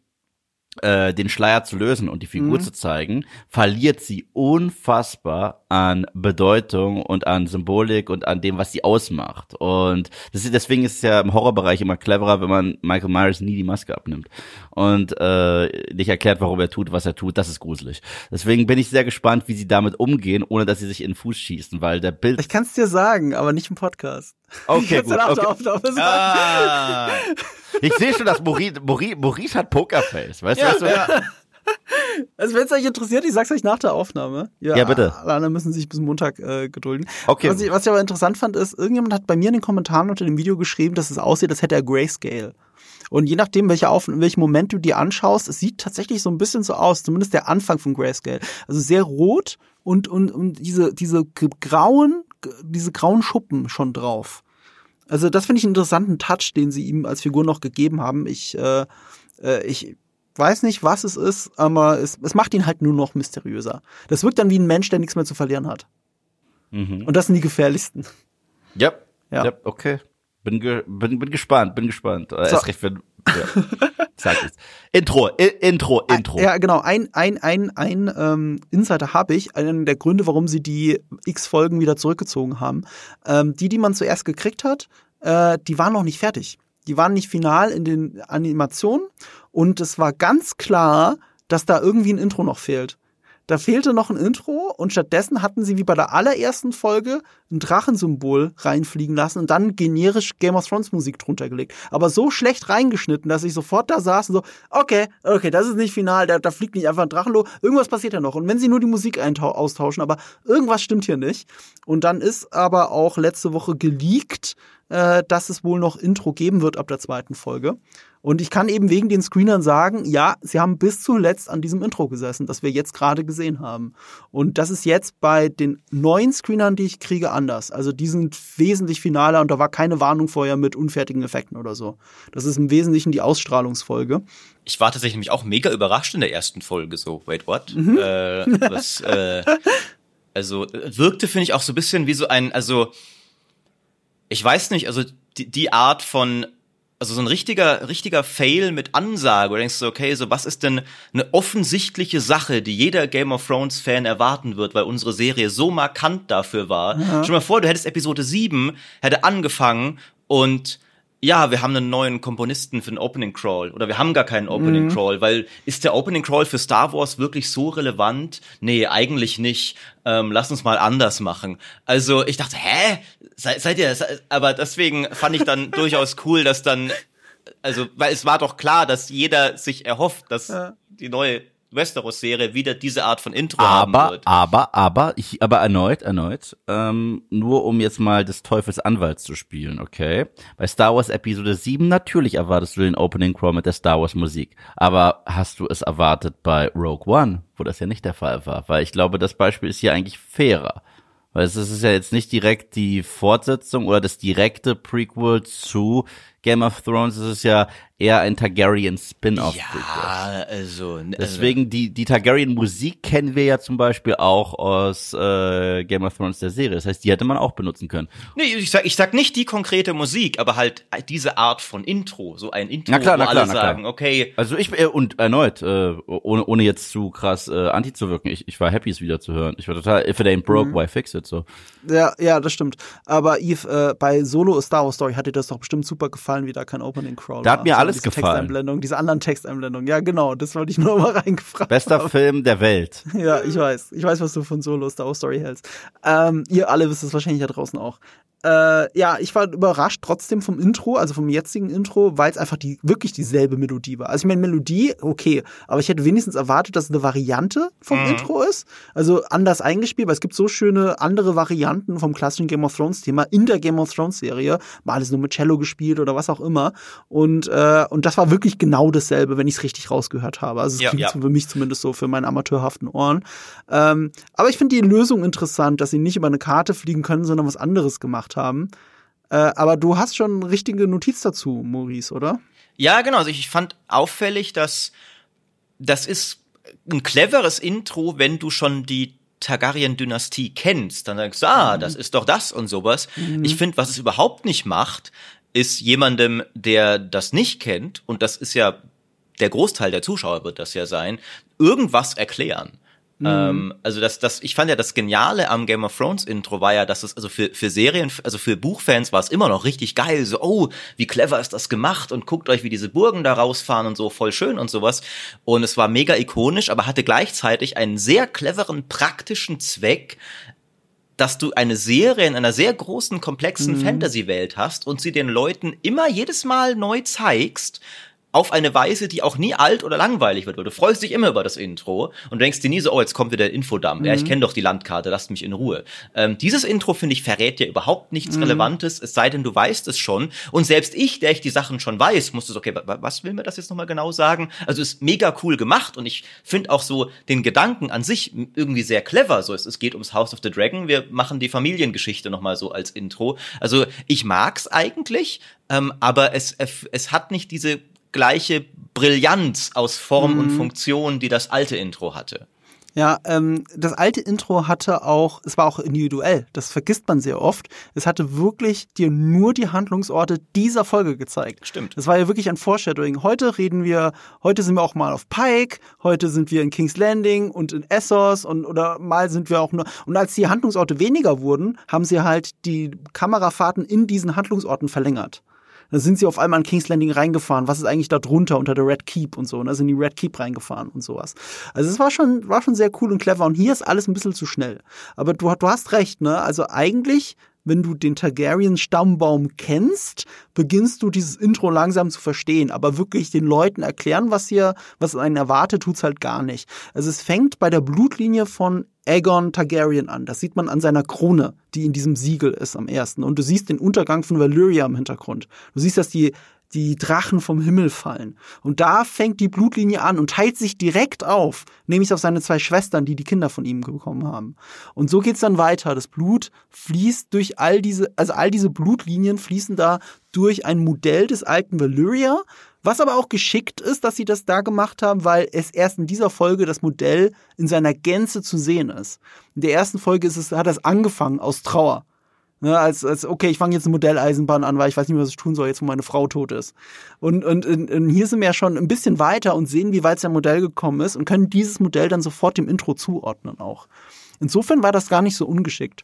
Speaker 2: äh, den Schleier zu lösen und die Figur mhm. zu zeigen, verliert sie unfassbar an Bedeutung und an Symbolik und an dem, was sie ausmacht. Und ist, deswegen ist es ja im Horrorbereich immer cleverer, wenn man Michael Myers nie die Maske abnimmt und äh, nicht erklärt, warum er tut, was er tut. Das ist gruselig. Deswegen bin ich sehr gespannt, wie sie damit umgehen, ohne dass sie sich in den Fuß schießen, weil der Bild.
Speaker 1: Ich kann es dir sagen, aber nicht im Podcast.
Speaker 2: Okay, gut. Okay. Auf, ah. Ich sehe schon, dass Maurice, Maurice, Maurice hat Pokerface. Weißt ja, du, was ja.
Speaker 1: Also wenn es euch interessiert, ich sag's euch nach der Aufnahme.
Speaker 2: Ja, ja bitte.
Speaker 1: Alle anderen müssen sich bis Montag äh, gedulden.
Speaker 2: Okay.
Speaker 1: Was ich, was ich aber interessant fand, ist, irgendjemand hat bei mir in den Kommentaren unter dem Video geschrieben, dass es aussieht, als hätte er Grayscale. Und je nachdem, welche Auf in welchem Moment du dir anschaust, es sieht tatsächlich so ein bisschen so aus, zumindest der Anfang von Grayscale. Also sehr rot und, und, und diese, diese grauen, diese grauen Schuppen schon drauf. Also das finde ich einen interessanten Touch, den sie ihm als Figur noch gegeben haben. Ich, äh, äh, ich weiß nicht, was es ist, aber es, es macht ihn halt nur noch mysteriöser. Das wirkt dann wie ein Mensch, der nichts mehr zu verlieren hat. Mhm. Und das sind die gefährlichsten.
Speaker 2: Ja, ja, ja okay. Bin, ge bin, bin gespannt, bin gespannt. Äh, so. Erst recht, wenn, ja. Sag es. Intro, I Intro, Intro.
Speaker 1: Ja, genau. Ein, ein, ein, ein ähm, Insider habe ich. Einen der Gründe, warum sie die X-Folgen wieder zurückgezogen haben. Ähm, die, die man zuerst gekriegt hat, äh, die waren noch nicht fertig. Die waren nicht final in den Animationen. Und es war ganz klar, dass da irgendwie ein Intro noch fehlt. Da fehlte noch ein Intro und stattdessen hatten sie wie bei der allerersten Folge ein Drachensymbol reinfliegen lassen und dann generisch Game of Thrones Musik drunter gelegt. Aber so schlecht reingeschnitten, dass ich sofort da saß und so, okay, okay, das ist nicht final, da, da fliegt nicht einfach ein Drachenlo, irgendwas passiert ja noch. Und wenn sie nur die Musik austauschen, aber irgendwas stimmt hier nicht. Und dann ist aber auch letzte Woche geleakt, äh, dass es wohl noch Intro geben wird ab der zweiten Folge. Und ich kann eben wegen den Screenern sagen, ja, sie haben bis zuletzt an diesem Intro gesessen, das wir jetzt gerade gesehen haben. Und das ist jetzt bei den neuen Screenern, die ich kriege, anders. Also die sind wesentlich finaler und da war keine Warnung vorher mit unfertigen Effekten oder so. Das ist im Wesentlichen die Ausstrahlungsfolge.
Speaker 3: Ich war tatsächlich nämlich auch mega überrascht in der ersten Folge, so, wait, what? Mhm. Äh, was, äh, also wirkte, finde ich, auch so ein bisschen wie so ein, also ich weiß nicht, also die, die Art von also so ein richtiger, richtiger Fail mit Ansage, wo du denkst du, okay, so was ist denn eine offensichtliche Sache, die jeder Game of Thrones Fan erwarten wird, weil unsere Serie so markant dafür war. Ja. Stell mal vor, du hättest Episode 7, hätte angefangen und ja, wir haben einen neuen Komponisten für den Opening Crawl oder wir haben gar keinen Opening mhm. Crawl, weil ist der Opening Crawl für Star Wars wirklich so relevant? Nee, eigentlich nicht. Ähm, lass uns mal anders machen. Also ich dachte, hä? Seid, seid ihr, aber deswegen fand ich dann durchaus cool, dass dann, also, weil es war doch klar, dass jeder sich erhofft, dass ja. die neue Westeros-Serie wieder diese Art von Intro
Speaker 2: aber,
Speaker 3: haben wird.
Speaker 2: Aber, aber, ich, aber erneut, erneut, ähm, nur um jetzt mal des Teufels Anwalt zu spielen, okay? Bei Star Wars Episode 7 natürlich erwartest du den Opening Crawl mit der Star Wars Musik. Aber hast du es erwartet bei Rogue One, wo das ja nicht der Fall war? Weil ich glaube, das Beispiel ist hier eigentlich fairer. Weil es ist ja jetzt nicht direkt die Fortsetzung oder das direkte Prequel zu Game of Thrones. Es ist ja eher ein Targaryen Spin-off.
Speaker 3: Ja, also,
Speaker 2: also deswegen die die Targaryen Musik kennen wir ja zum Beispiel auch aus äh, Game of Thrones der Serie. Das heißt, die hätte man auch benutzen können.
Speaker 3: Nee, ich sag ich sag nicht die konkrete Musik, aber halt diese Art von Intro, so ein Intro,
Speaker 2: na klar,
Speaker 3: wo
Speaker 2: na klar,
Speaker 3: alle sagen, okay.
Speaker 2: Also ich äh, und erneut äh, ohne ohne jetzt zu krass äh, anti zu wirken. Ich, ich war happy es wieder zu hören. Ich war total if it ain't broke, mhm. why fix it so.
Speaker 1: Ja, ja, das stimmt. Aber Eve äh, bei Solo A Star Wars Story hat dir das doch bestimmt super gefallen, wie da kein Opening Crawl
Speaker 2: Da hat mir alles
Speaker 1: diese
Speaker 2: gefallen.
Speaker 1: Texteinblendung, diese anderen Texteinblendungen. Ja, genau, das wollte ich nur mal reingefragt
Speaker 2: Bester
Speaker 1: haben.
Speaker 2: Film der Welt.
Speaker 1: Ja, ich weiß. Ich weiß, was du von Solo Star Wars Story hältst. Ähm, ihr alle wisst es wahrscheinlich da draußen auch. Äh, ja, ich war überrascht trotzdem vom Intro, also vom jetzigen Intro, weil es einfach die wirklich dieselbe Melodie war. Also ich meine, Melodie, okay, aber ich hätte wenigstens erwartet, dass es eine Variante vom mhm. Intro ist. Also anders eingespielt, weil es gibt so schöne andere Varianten vom klassischen Game of Thrones Thema in der Game of Thrones Serie. Mal ist nur mit Cello gespielt oder was auch immer. Und, äh, und das war wirklich genau dasselbe, wenn ich es richtig rausgehört habe. Also es ja, klingt ja. für mich zumindest so für meine amateurhaften Ohren. Ähm, aber ich finde die Lösung interessant, dass sie nicht über eine Karte fliegen können, sondern was anderes gemacht gemacht haben. Äh, aber du hast schon eine richtige Notiz dazu, Maurice, oder?
Speaker 3: Ja, genau. Also ich fand auffällig, dass das ist ein cleveres Intro, wenn du schon die Targaryen-Dynastie kennst. Dann sagst du, ah, mhm. das ist doch das und sowas. Mhm. Ich finde, was es überhaupt nicht macht, ist jemandem, der das nicht kennt, und das ist ja der Großteil der Zuschauer wird das ja sein, irgendwas erklären. Mhm. Ähm, also das, das, ich fand ja das Geniale am Game of Thrones Intro war ja, dass es also für für Serien, also für Buchfans war es immer noch richtig geil. So, oh, wie clever ist das gemacht und guckt euch, wie diese Burgen da rausfahren und so, voll schön und sowas. Und es war mega ikonisch, aber hatte gleichzeitig einen sehr cleveren praktischen Zweck, dass du eine Serie in einer sehr großen, komplexen mhm. Fantasy-Welt hast und sie den Leuten immer jedes Mal neu zeigst auf eine Weise, die auch nie alt oder langweilig wird. Du freust dich immer über das Intro und denkst dir nie so, oh, jetzt kommt wieder der Infodump. Mhm. Ja, ich mhm. kenne doch die Landkarte, lasst mich in Ruhe. Ähm, dieses Intro, finde ich, verrät dir überhaupt nichts mhm. Relevantes, es sei denn, du weißt es schon. Und selbst ich, der ich die Sachen schon weiß, musste so, okay, was will mir das jetzt nochmal genau sagen? Also ist mega cool gemacht und ich finde auch so den Gedanken an sich irgendwie sehr clever. So, es, es geht ums House of the Dragon, wir machen die Familiengeschichte nochmal so als Intro. Also ich mag's eigentlich, ähm, aber es, es hat nicht diese gleiche Brillanz aus Form mhm. und Funktion, die das alte Intro hatte.
Speaker 1: Ja, ähm, das alte Intro hatte auch, es war auch individuell, das vergisst man sehr oft. Es hatte wirklich dir nur die Handlungsorte dieser Folge gezeigt.
Speaker 3: Stimmt.
Speaker 1: Das war ja wirklich ein Foreshadowing. Heute reden wir, heute sind wir auch mal auf Pike, heute sind wir in King's Landing und in Essos und oder mal sind wir auch nur. Und als die Handlungsorte weniger wurden, haben sie halt die Kamerafahrten in diesen Handlungsorten verlängert. Dann sind sie auf einmal in King's Landing reingefahren. Was ist eigentlich da drunter unter der Red Keep und so? Und ne? da sind die Red Keep reingefahren und sowas. Also es war schon, war schon sehr cool und clever. Und hier ist alles ein bisschen zu schnell. Aber du, du hast recht, ne? Also eigentlich wenn du den Targaryen-Stammbaum kennst, beginnst du dieses Intro langsam zu verstehen. Aber wirklich den Leuten erklären, was hier, was einen erwartet, tut's halt gar nicht. Also es fängt bei der Blutlinie von Aegon Targaryen an. Das sieht man an seiner Krone, die in diesem Siegel ist am ersten. Und du siehst den Untergang von Valyria im Hintergrund. Du siehst, dass die die Drachen vom Himmel fallen. Und da fängt die Blutlinie an und teilt sich direkt auf, nämlich auf seine zwei Schwestern, die die Kinder von ihm bekommen haben. Und so geht's dann weiter. Das Blut fließt durch all diese, also all diese Blutlinien fließen da durch ein Modell des alten Valyria, was aber auch geschickt ist, dass sie das da gemacht haben, weil es erst in dieser Folge das Modell in seiner Gänze zu sehen ist. In der ersten Folge ist es, hat es angefangen aus Trauer. Ne, als, als, okay, ich fange jetzt eine Modelleisenbahn an, weil ich weiß nicht mehr, was ich tun soll, jetzt wo meine Frau tot ist. Und, und, und, hier sind wir ja schon ein bisschen weiter und sehen, wie weit sein Modell gekommen ist und können dieses Modell dann sofort dem Intro zuordnen auch. Insofern war das gar nicht so ungeschickt.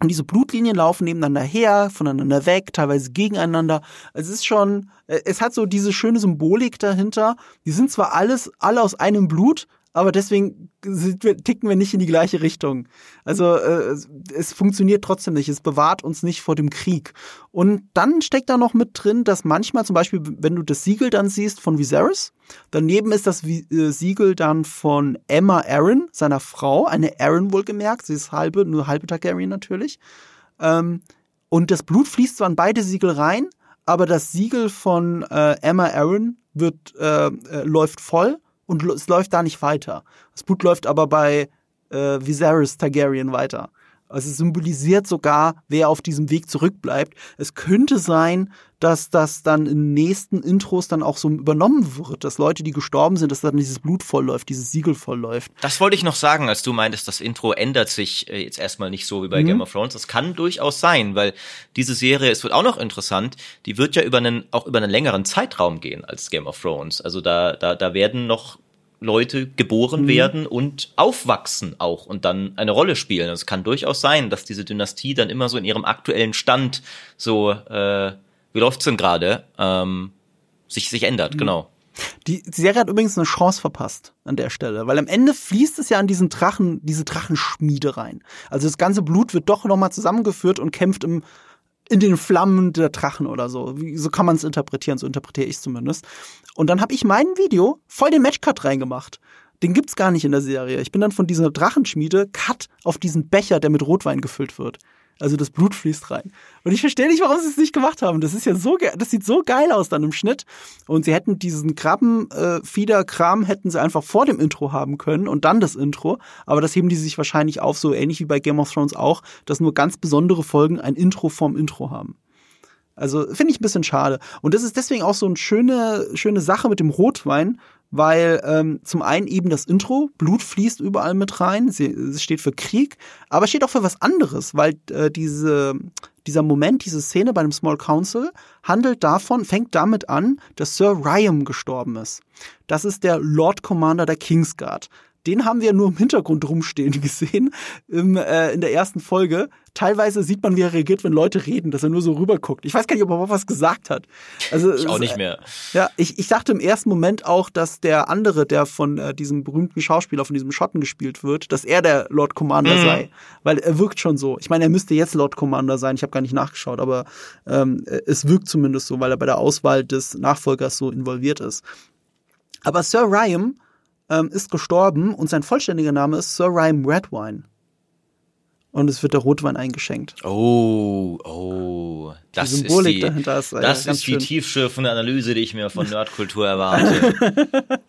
Speaker 1: Und diese Blutlinien laufen nebeneinander her, voneinander weg, teilweise gegeneinander. Es ist schon, äh, es hat so diese schöne Symbolik dahinter. Die sind zwar alles, alle aus einem Blut, aber deswegen wir, ticken wir nicht in die gleiche Richtung. Also äh, es funktioniert trotzdem nicht. Es bewahrt uns nicht vor dem Krieg. Und dann steckt da noch mit drin, dass manchmal zum Beispiel, wenn du das Siegel dann siehst von Viserys, daneben ist das äh, Siegel dann von Emma Aaron, seiner Frau, eine Aaron wohlgemerkt. Sie ist halbe, nur halbe Targaryen natürlich. Ähm, und das Blut fließt zwar in beide Siegel rein, aber das Siegel von äh, Emma Aaron wird äh, äh, läuft voll und es läuft da nicht weiter. Das Blut läuft aber bei äh, Viserys Targaryen weiter. Also es symbolisiert sogar, wer auf diesem Weg zurückbleibt. Es könnte sein, dass das dann in nächsten Intros dann auch so übernommen wird, dass Leute, die gestorben sind, dass dann dieses Blut vollläuft, dieses Siegel vollläuft.
Speaker 3: Das wollte ich noch sagen, als du meintest, das Intro ändert sich äh, jetzt erstmal nicht so wie bei mhm. Game of Thrones. Das kann durchaus sein, weil diese Serie, es wird auch noch interessant, die wird ja über einen, auch über einen längeren Zeitraum gehen als Game of Thrones. Also da, da, da werden noch Leute geboren mhm. werden und aufwachsen auch und dann eine Rolle spielen. Es kann durchaus sein, dass diese Dynastie dann immer so in ihrem aktuellen Stand so, äh, wie läuft's denn gerade, ähm, sich, sich ändert, mhm. genau.
Speaker 1: Die, die Serie hat übrigens eine Chance verpasst an der Stelle, weil am Ende fließt es ja an diesen Drachen, diese Drachenschmiede rein. Also das ganze Blut wird doch nochmal zusammengeführt und kämpft im in den Flammen der Drachen oder so. So kann man es interpretieren, so interpretiere ich zumindest. Und dann habe ich mein Video voll den Matchcut reingemacht. Den gibt's gar nicht in der Serie. Ich bin dann von dieser Drachenschmiede Cut auf diesen Becher, der mit Rotwein gefüllt wird. Also das Blut fließt rein. Und ich verstehe nicht, warum sie es nicht gemacht haben. Das ist ja so, das sieht so geil aus dann im Schnitt. Und sie hätten diesen Krabbenfieder-Kram äh, hätten sie einfach vor dem Intro haben können und dann das Intro. Aber das heben die sich wahrscheinlich auf, so ähnlich wie bei Game of Thrones auch, dass nur ganz besondere Folgen ein Intro vorm Intro haben. Also finde ich ein bisschen schade. Und das ist deswegen auch so eine schöne, schöne Sache mit dem Rotwein, weil ähm, zum einen eben das Intro, Blut fließt überall mit rein, sie steht für Krieg, aber steht auch für was anderes, weil äh, diese, dieser Moment, diese Szene bei dem Small Council handelt davon, fängt damit an, dass Sir Ryam gestorben ist. Das ist der Lord Commander der Kingsguard den haben wir nur im Hintergrund rumstehen gesehen im, äh, in der ersten Folge. Teilweise sieht man, wie er reagiert, wenn Leute reden, dass er nur so rüberguckt. Ich weiß gar nicht, ob er überhaupt was gesagt hat.
Speaker 3: Also, ich auch nicht mehr.
Speaker 1: Ja, ich, ich dachte im ersten Moment auch, dass der andere, der von äh, diesem berühmten Schauspieler, von diesem Schotten gespielt wird, dass er der Lord Commander mhm. sei. Weil er wirkt schon so. Ich meine, er müsste jetzt Lord Commander sein. Ich habe gar nicht nachgeschaut, aber ähm, es wirkt zumindest so, weil er bei der Auswahl des Nachfolgers so involviert ist. Aber Sir Ryam ähm, ist gestorben und sein vollständiger Name ist Sir Rhyme Redwine. Und es wird der Rotwein eingeschenkt.
Speaker 3: Oh, oh. Das die Symbolik ist die, dahinter ist, äh, das ist die tiefschürfende Analyse, die ich mir von Nerdkultur erwarte.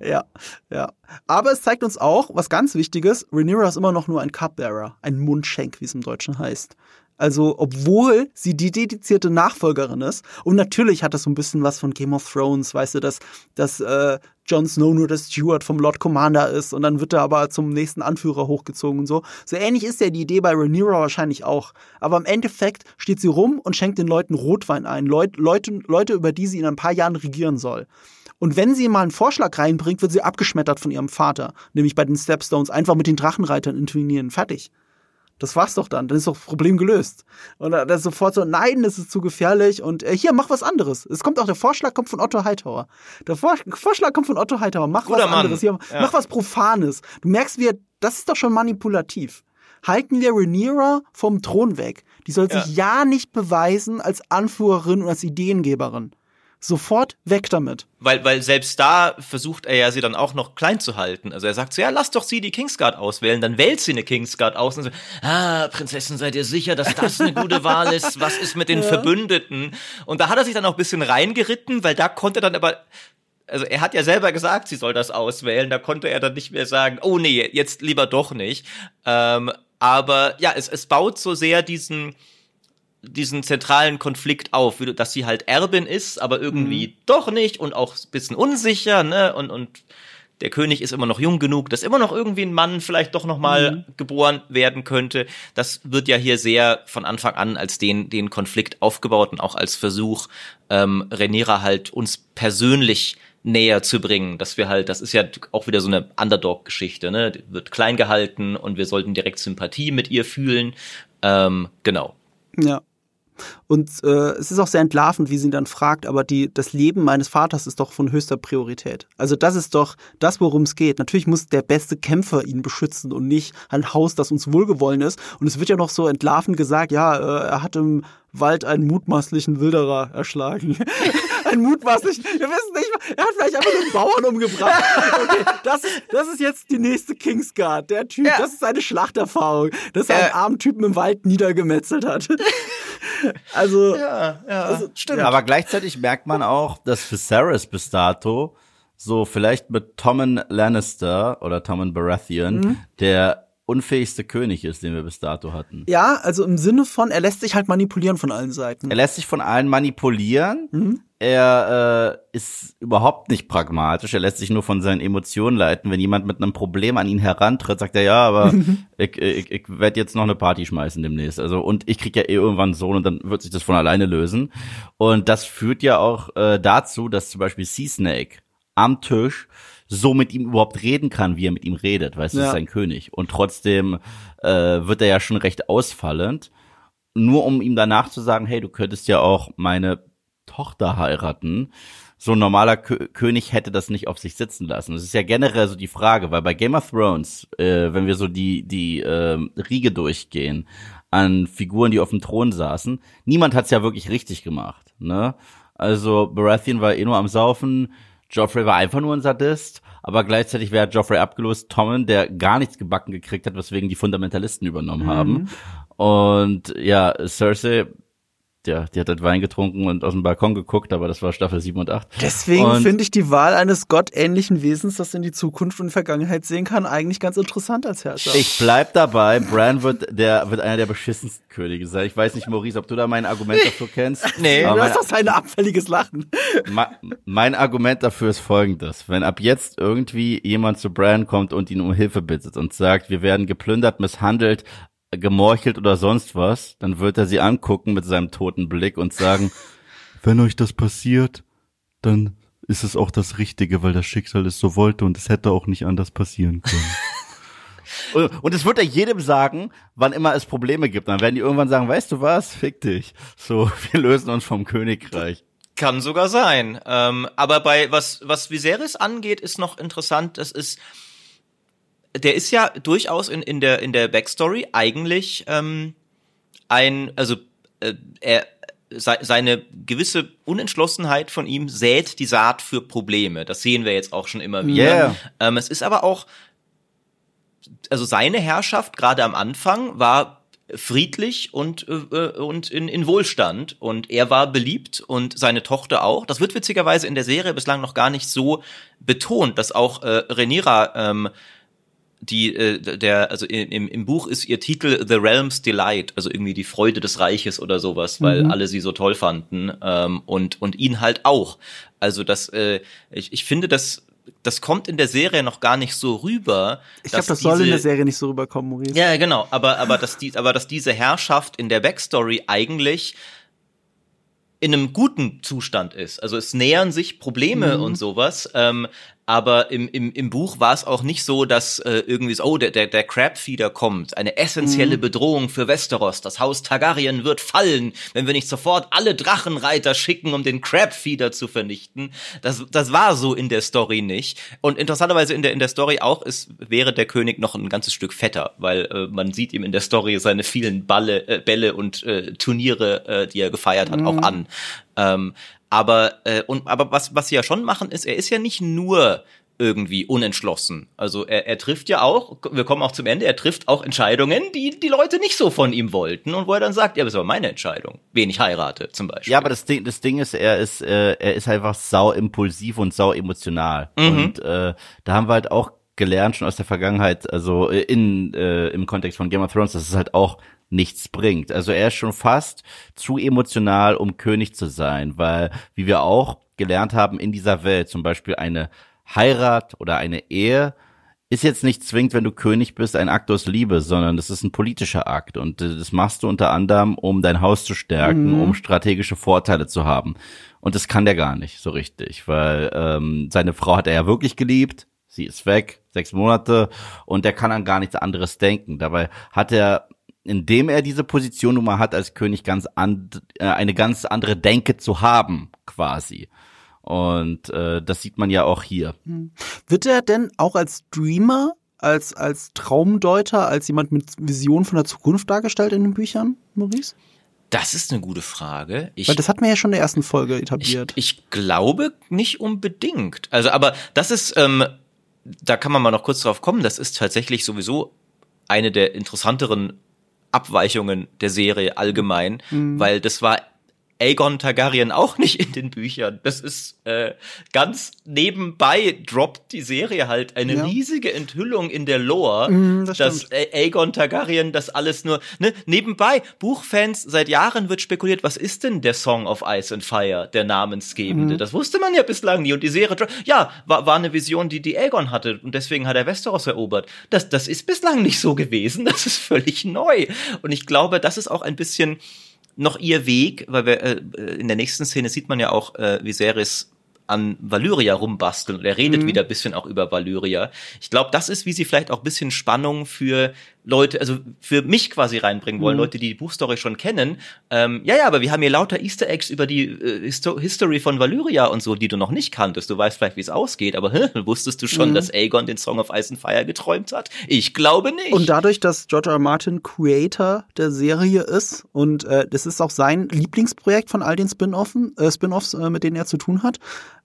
Speaker 1: ja, ja. Aber es zeigt uns auch, was ganz Wichtiges, Rhaenyra ist immer noch nur ein Cupbearer, ein Mundschenk, wie es im Deutschen heißt. Also, obwohl sie die dedizierte Nachfolgerin ist. Und natürlich hat das so ein bisschen was von Game of Thrones, weißt du, dass, dass äh, Jon Snow nur der Steward vom Lord Commander ist und dann wird er aber zum nächsten Anführer hochgezogen und so. So ähnlich ist ja die Idee bei Rhaenyra wahrscheinlich auch. Aber im Endeffekt steht sie rum und schenkt den Leuten Rotwein ein. Leut, Leute, Leute, über die sie in ein paar Jahren regieren soll. Und wenn sie mal einen Vorschlag reinbringt, wird sie abgeschmettert von ihrem Vater. Nämlich bei den Stepstones einfach mit den Drachenreitern intervenieren. Fertig. Das war's doch dann. Dann ist doch das Problem gelöst. Und dann ist sofort so, nein, das ist zu gefährlich und äh, hier, mach was anderes. Es kommt auch, der Vorschlag kommt von Otto Hightower. Der Vor Vorschlag kommt von Otto Hightower. Mach
Speaker 3: Guter
Speaker 1: was
Speaker 3: Mann.
Speaker 1: anderes. Hier,
Speaker 3: Ja.
Speaker 1: Mach was Profanes. Du merkst, wie er, das ist doch schon manipulativ. Halten wir Rhaenyra vom Thron weg. Die soll
Speaker 3: Ja.
Speaker 1: sich ja nicht beweisen als Anführerin und als Ideengeberin. Sofort weg damit.
Speaker 3: Weil, weil selbst da versucht er ja sie dann auch noch klein zu halten. Also er sagt so, ja, lass doch sie die Kingsguard auswählen. Dann wählt sie eine Kingsguard aus und so, ah, Prinzessin, seid ihr sicher, dass das eine gute Wahl ist? Was ist mit den Verbündeten? Und da hat er sich dann auch ein bisschen reingeritten, weil da konnte er dann aber, also er hat ja selber gesagt, sie soll das auswählen. Da konnte er dann nicht mehr sagen, oh nee, jetzt lieber doch nicht. Ähm, aber ja, es, es baut so sehr diesen, diesen zentralen Konflikt auf, dass sie halt Erbin ist, aber irgendwie doch nicht und auch ein bisschen unsicher, ne? Und, und der König ist immer noch jung genug, dass immer noch irgendwie ein Mann vielleicht doch noch mal geboren werden könnte. Das wird ja hier sehr von Anfang an als den, den Konflikt aufgebaut und auch als Versuch, ähm, Rhaenyra halt uns persönlich näher zu bringen, dass wir halt, das ist ja auch wieder so eine Underdog-Geschichte, ne? Die wird klein gehalten und wir sollten direkt Sympathie mit ihr fühlen. Ähm, genau.
Speaker 1: Ja. Und äh, es ist auch sehr entlarvend, wie sie ihn dann fragt, aber die, das Leben meines Vaters ist doch von höchster Priorität. Also das ist doch das, worum es geht. Natürlich muss der beste Kämpfer ihn beschützen und nicht ein Haus, das uns wohlgewollen ist. Und es wird ja noch so entlarvend gesagt, ja, äh, er hat im Wald einen mutmaßlichen Wilderer erschlagen. einen mutmaßlichen, wir wissen nicht, er hat vielleicht einfach nur einen Bauern umgebracht. Okay, das ist, das ist jetzt die nächste Kingsguard. Der Typ,
Speaker 3: Ja.
Speaker 1: das ist seine Schlachterfahrung, dass er einen armen Typen im Wald niedergemetzelt hat. Also,
Speaker 3: Ja, ja,
Speaker 1: Also,
Speaker 3: stimmt.
Speaker 2: Aber gleichzeitig merkt man auch, dass Viserys bis dato so vielleicht mit Tommen Lannister oder Tommen Baratheon
Speaker 1: Mhm.
Speaker 2: der unfähigste König ist, den wir bis dato hatten.
Speaker 1: ja, also im Sinne von, er lässt sich halt manipulieren von allen Seiten.
Speaker 2: Er lässt sich von allen manipulieren.
Speaker 1: Mhm.
Speaker 2: Er äh, ist überhaupt nicht pragmatisch. Er lässt sich nur von seinen Emotionen leiten. Wenn jemand mit einem Problem an ihn herantritt, sagt er, ja, aber ich, ich, ich werde jetzt noch eine Party schmeißen demnächst. Also und ich krieg ja eh irgendwann einen Sohn und dann wird sich das von alleine lösen. Und das führt ja auch äh, dazu, dass zum Beispiel Sea Snake am Tisch so mit ihm überhaupt reden kann, wie er mit ihm redet, weißt du,
Speaker 1: Ja.
Speaker 2: ist sein König. Und trotzdem äh, wird er ja schon recht ausfallend nur um ihm danach zu sagen, hey, du könntest ja auch meine Tochter heiraten. So ein normaler Kö König hätte das nicht auf sich sitzen lassen. Das ist ja generell so die Frage, weil bei Game of Thrones, äh, wenn wir so die die ähm, Riege durchgehen an Figuren, die auf dem Thron saßen, niemand hat's ja wirklich richtig gemacht. Ne? Also Baratheon war eh nur am Saufen, Joffrey war einfach nur ein Sadist, aber gleichzeitig wäre Joffrey abgelöst, Tommen, der gar nichts gebacken gekriegt hat, weswegen die Fundamentalisten übernommen haben. Und ja, Cersei, ja, die hat halt Wein getrunken und aus dem Balkon geguckt, aber das war Staffel 7 und 8.
Speaker 1: Deswegen finde ich die Wahl eines gottähnlichen Wesens, das in die Zukunft und Vergangenheit sehen kann, eigentlich ganz interessant als Herrscher.
Speaker 2: Ich bleib dabei, Bran wird der wird einer der beschissensten Könige sein. Ich weiß nicht, Maurice, ob du da mein Argument dafür kennst.
Speaker 3: Nee.
Speaker 2: aber
Speaker 1: du hast doch sein abfälliges Lachen.
Speaker 2: Mein Argument dafür ist folgendes. Wenn ab jetzt irgendwie jemand zu Bran kommt und ihn um Hilfe bittet und sagt, wir werden geplündert, misshandelt, gemorchelt oder sonst was, dann wird er sie angucken mit seinem toten Blick und sagen, wenn euch das passiert, dann ist es auch das Richtige, weil das Schicksal es so wollte und es hätte auch nicht anders passieren können. Und, es wird er jedem sagen, wann immer es Probleme gibt. Dann werden die irgendwann sagen, weißt du was, fick dich. So, wir lösen uns vom Königreich.
Speaker 3: Kann sogar sein. Ähm, aber bei was, was Viserys angeht, ist noch interessant, das ist, der ist ja durchaus in, in der, in der Backstory eigentlich ähm, ein, also äh, er, se, seine gewisse Unentschlossenheit von ihm sät die Saat für Probleme. Das sehen wir jetzt auch schon immer wieder.
Speaker 2: Yeah.
Speaker 3: Ähm, es ist aber auch, also seine Herrschaft gerade am Anfang war friedlich und, äh, und in, in Wohlstand und er war beliebt und seine Tochter auch. Das wird witzigerweise in der Serie bislang noch gar nicht so betont, dass auch äh, Rhaenyra ähm, die äh, der also im, im Buch ist ihr Titel The Realm's Delight, also irgendwie die Freude des Reiches oder sowas, weil alle sie so toll fanden ähm, und und ihn halt auch. Also das äh, ich, ich finde das das kommt in der Serie noch gar nicht so rüber.
Speaker 1: Ich glaube, das soll in
Speaker 3: diese-
Speaker 1: der Serie nicht so rüberkommen, Maurice.
Speaker 3: ja, genau, aber, aber, dass die, aber dass diese Herrschaft in der Backstory eigentlich in einem guten Zustand ist. Also es nähern sich Probleme und sowas. Ähm, aber im, im, im Buch war es auch nicht so, dass äh, irgendwie so, oh, der, der, der Crabfeeder kommt, eine essentielle mhm. Bedrohung für Westeros. Das Haus Targaryen wird fallen, wenn wir nicht sofort alle Drachenreiter schicken, um den Crabfeeder zu vernichten. Das, das war so in der Story nicht. Und interessanterweise in der, in der Story auch ist, wäre der König noch ein ganzes Stück fetter, weil äh, man sieht ihm in der Story seine vielen Balle, äh, Bälle und äh, Turniere, äh, die er gefeiert hat, mhm. auch an. Ähm, aber, äh, und, aber was, was sie ja schon machen, ist, er ist ja nicht nur irgendwie unentschlossen. Also er, er trifft ja auch, wir kommen auch zum Ende, er trifft auch Entscheidungen, die die Leute nicht so von ihm wollten und wo er dann sagt, ja, das war meine Entscheidung, wen ich heirate zum Beispiel.
Speaker 2: Ja, aber das Ding, das Ding ist, er ist, äh, er ist einfach sau impulsiv und sau emotional. Mhm. Und äh, da haben wir halt auch gelernt schon aus der Vergangenheit, also äh, in äh, im Kontext von Game of Thrones, dass es halt auch nichts bringt. Also er ist schon fast zu emotional, um König zu sein, weil, wie wir auch gelernt haben in dieser Welt, zum Beispiel eine Heirat oder eine Ehe, ist jetzt nicht zwingend, wenn du König bist, ein Akt aus Liebe, sondern das ist ein politischer Akt und das machst du unter anderem, um dein Haus zu stärken, mhm. um strategische Vorteile zu haben. Und das kann der gar nicht so richtig, weil ähm, seine Frau hat er ja wirklich geliebt, sie ist weg, sechs Monate und der kann an gar nichts anderes denken. Dabei hat er indem er diese Position nun mal hat als König ganz and, äh, eine ganz andere Denke zu haben, quasi. Und äh, das sieht man ja auch hier. Hm.
Speaker 1: Wird er denn auch als Dreamer, als, als Traumdeuter, als jemand mit Vision von der Zukunft dargestellt in den Büchern, Maurice?
Speaker 3: Das ist eine gute Frage.
Speaker 1: Ich, Weil das hatten wir ja schon in der ersten Folge etabliert.
Speaker 3: Ich, ich glaube nicht unbedingt. Also, aber das ist, ähm, da kann man mal noch kurz drauf kommen, das ist tatsächlich sowieso eine der interessanteren Abweichungen der Serie allgemein, mhm. weil das war Aegon Targaryen auch nicht in den Büchern. Das ist äh, ganz nebenbei droppt die Serie halt eine ja. riesige Enthüllung in der Lore, mm, das dass Aegon Targaryen das alles nur ne, nebenbei Buchfans seit Jahren wird spekuliert, was ist denn der Song of Ice and Fire, der namensgebende? Mm. Das wusste man ja bislang nie und die Serie ja, war, war eine Vision, die die Aegon hatte und deswegen hat er Westeros erobert. Das das ist bislang nicht so gewesen, das ist völlig neu und ich glaube, das ist auch ein bisschen noch ihr Weg, weil wir äh, in der nächsten Szene sieht man ja auch äh, Viserys an Valyria rumbasteln und er redet mhm. wieder ein bisschen auch über Valyria. Ich glaube, das ist, wie sie vielleicht auch ein bisschen Spannung für Leute, also für mich quasi reinbringen wollen, mhm. Leute, die die Buchstory schon kennen. Ähm, ja, ja, aber wir haben hier lauter Easter Eggs über die äh, Histo History von Valyria und so, die du noch nicht kanntest. Du weißt vielleicht, wie es ausgeht, aber hä, wusstest du schon, mhm. dass Aegon den Song of Ice and Fire geträumt hat? Ich glaube nicht.
Speaker 1: Und dadurch, dass George R. R. Martin Creator der Serie ist und äh, das ist auch sein Lieblingsprojekt von all den Spin-Offs, äh, Spin äh, mit denen er zu tun hat,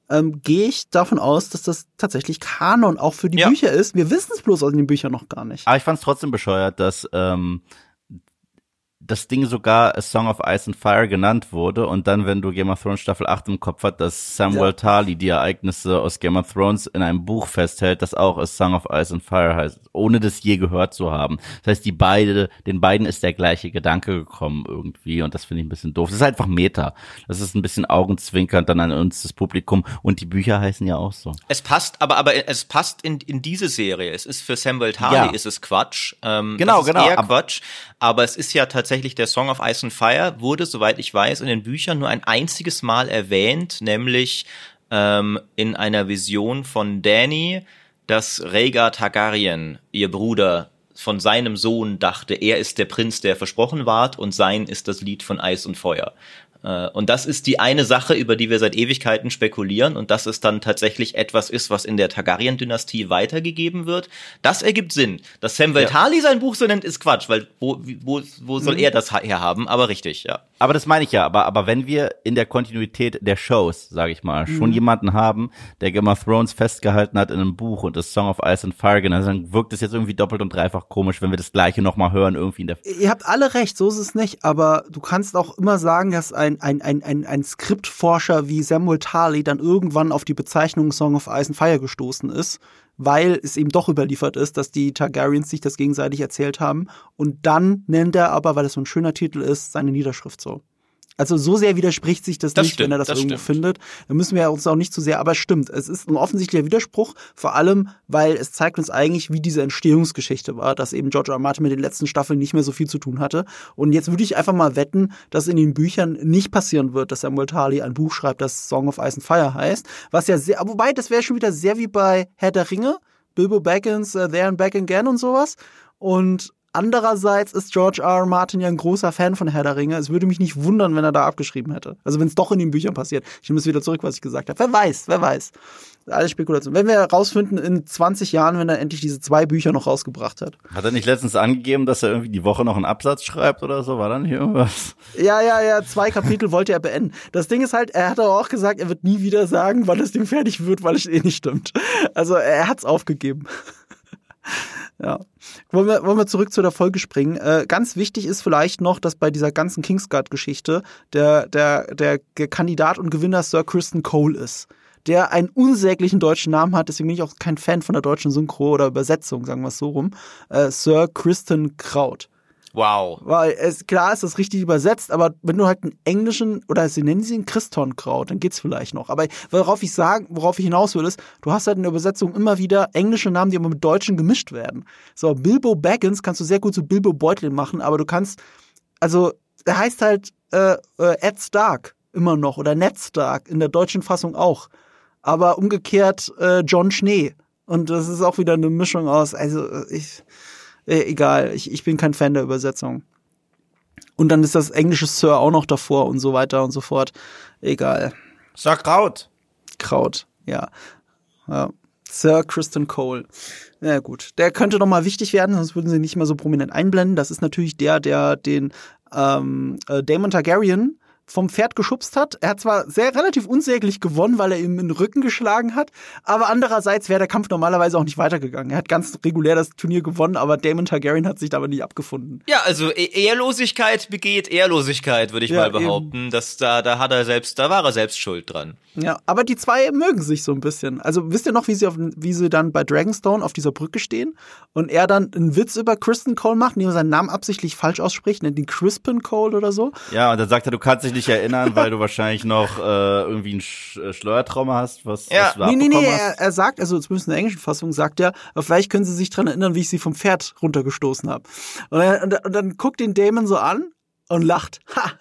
Speaker 1: ähm, gehe ich davon aus, dass das tatsächlich Kanon auch für die ja. Bücher ist. Wir wissen es bloß aus den Büchern noch gar nicht.
Speaker 2: Aber ich fand es trotzdem bescheuert, dass ähm, das Ding sogar A Song of Ice and Fire genannt wurde und dann, wenn du Game of Thrones Staffel 8 im Kopf hat, dass Samuel ja. Tarly die Ereignisse aus Game of Thrones in einem Buch festhält, das auch A Song of Ice and Fire heißt, ohne das je gehört zu haben. Das heißt, die beide, den beiden ist der gleiche Gedanke gekommen irgendwie und das finde ich ein bisschen doof. Das ist einfach Meta. Das ist ein bisschen augenzwinkernd dann an uns, das Publikum und die Bücher heißen ja auch so.
Speaker 3: Es passt, aber, aber es passt in, in diese Serie. Es ist für Samuel Tarly ja. ist es Quatsch.
Speaker 2: Ähm, genau, genau.
Speaker 3: Eher Quatsch. Aber es ist ja tatsächlich der Song of Ice and Fire wurde, soweit ich weiß, in den Büchern nur ein einziges Mal erwähnt, nämlich ähm, in einer Vision von Danny, dass Rhaegar Targaryen, ihr Bruder, von seinem Sohn dachte, er ist der Prinz, der versprochen ward, und sein ist das Lied von Eis und Feuer. Äh, und das ist die eine Sache, über die wir seit Ewigkeiten spekulieren und dass es dann tatsächlich etwas ist, was in der Targaryen-Dynastie weitergegeben wird. Das ergibt Sinn. Dass Sam Veltali ja. sein Buch so nennt, ist Quatsch, weil wo, wo, wo soll mhm. er das herhaben? Aber richtig, ja.
Speaker 2: Aber das meine ich ja. Aber, aber wenn wir in der Kontinuität der Shows, sage ich mal, mhm. schon jemanden haben, der Game of Thrones festgehalten hat in einem Buch und das Song of Ice and Fire genannt, dann wirkt es jetzt irgendwie doppelt und dreifach komisch, wenn wir das Gleiche nochmal hören irgendwie in der.
Speaker 1: Ihr habt alle recht, so ist es nicht. Aber du kannst auch immer sagen, dass ein ein, ein, ein, ein Skriptforscher wie Samuel Tarley dann irgendwann auf die Bezeichnung Song of Ice and Fire gestoßen ist, weil es eben doch überliefert ist, dass die Targaryens sich das gegenseitig erzählt haben. Und dann nennt er aber, weil es so ein schöner Titel ist, seine Niederschrift so. Also so sehr widerspricht sich das,
Speaker 3: Das
Speaker 1: nicht,
Speaker 3: stimmt,
Speaker 1: wenn er das,
Speaker 3: das
Speaker 1: irgendwo
Speaker 3: stimmt.
Speaker 1: findet. Da müssen wir uns auch nicht zu sehr, aber es stimmt. Es ist ein offensichtlicher Widerspruch, vor allem, weil es zeigt uns eigentlich, wie diese Entstehungsgeschichte war, dass eben George R. R. Martin mit den letzten Staffeln nicht mehr so viel zu tun hatte. Und jetzt würde ich einfach mal wetten, dass in den Büchern nicht passieren wird, dass Samuel Tarly ein Buch schreibt, das Song of Ice and Fire heißt. Was ja sehr, wobei, das wäre schon wieder sehr wie bei Herr der Ringe, Bilbo Baggins, uh, There and Back Again und sowas. Und Andererseits ist George R. R. Martin ja ein großer Fan von Herr der Ringe. Es würde mich nicht wundern, wenn er da abgeschrieben hätte. Also wenn es doch in den Büchern passiert. Ich nehme es wieder zurück, was ich gesagt habe. Wer weiß, wer weiß. Alles Spekulation. Wenn wir herausfinden in 20 Jahren, wenn er endlich diese zwei Bücher noch rausgebracht hat.
Speaker 2: Hat er nicht letztens angegeben, dass er irgendwie die Woche noch einen Absatz schreibt oder so? War da nicht irgendwas?
Speaker 1: Ja, ja, ja, zwei Kapitel wollte er beenden. Das Ding ist halt, er hat aber auch gesagt, er wird nie wieder sagen, wann das Ding fertig wird, weil es eh nicht stimmt. Also er hat's aufgegeben. Ja. Wollen wir, wollen wir zurück zu der Folge springen? Äh, ganz wichtig ist vielleicht noch, dass bei dieser ganzen Kingsguard-Geschichte der, der, der Kandidat und Gewinner Sir Kristen Cole ist. Der einen unsäglichen deutschen Namen hat, deswegen bin ich auch kein Fan von der deutschen Synchro oder Übersetzung, sagen wir es so rum. Äh, Sir Kristen Kraut.
Speaker 3: Wow.
Speaker 1: Weil es, klar ist das richtig übersetzt, aber wenn du halt einen englischen, oder sie nennen sie ihn Christonkraut, dann geht's vielleicht noch. Aber worauf ich sagen, worauf ich hinaus will, ist, du hast halt in der Übersetzung immer wieder englische Namen, die immer mit deutschen gemischt werden. So, Bilbo Baggins kannst du sehr gut zu Bilbo Beutlin machen, aber du kannst, also, er heißt halt äh, äh, Ed Stark immer noch oder Ned Stark in der deutschen Fassung auch. Aber umgekehrt äh, John Schnee. Und das ist auch wieder eine Mischung aus, also äh, ich, äh, egal, ich, ich bin kein Fan der Übersetzung. Und dann ist das englische Sir auch noch davor und so weiter und so fort. Egal.
Speaker 2: Sag Kraut.
Speaker 1: Kraut, ja. ja. Sir Kristen Cole. Na ja, gut, der könnte noch mal wichtig werden, sonst würden sie nicht mehr so prominent einblenden. Das ist natürlich der, der den ähm, äh, Damon Targaryen vom Pferd geschubst hat. Er hat zwar sehr relativ unsäglich gewonnen, weil er ihm in den Rücken geschlagen hat, aber andererseits wäre der Kampf normalerweise auch nicht weitergegangen. Er hat ganz regulär das Turnier gewonnen, aber Damon Targaryen hat sich damit nicht abgefunden.
Speaker 3: Ja, also E- Ehrlosigkeit begeht Ehrlosigkeit, würde ich
Speaker 1: Ja,
Speaker 3: mal behaupten. Dass da, da hat er selbst, da war er selbst schuld dran.
Speaker 1: Ja, aber die zwei mögen sich so ein bisschen. Also wisst ihr noch, wie sie, auf, wie sie dann bei Dragonstone auf dieser Brücke stehen und er dann einen Witz über Kristen Cole macht, indem er seinen Namen absichtlich falsch ausspricht, nennt ihn Crispin Cole oder so.
Speaker 2: Ja, und dann sagt er, du kannst dich nicht erinnern, weil du wahrscheinlich noch äh, irgendwie ein Sch äh, Schleuertrauma hast, was,
Speaker 3: Ja.
Speaker 2: was du
Speaker 1: Nee, nee, nee, er, er sagt, also zumindest in der englischen Fassung sagt er, vielleicht können sie sich dran erinnern, wie ich sie vom Pferd runtergestoßen habe. Und, und, und dann guckt den Damon so an und lacht. Ha!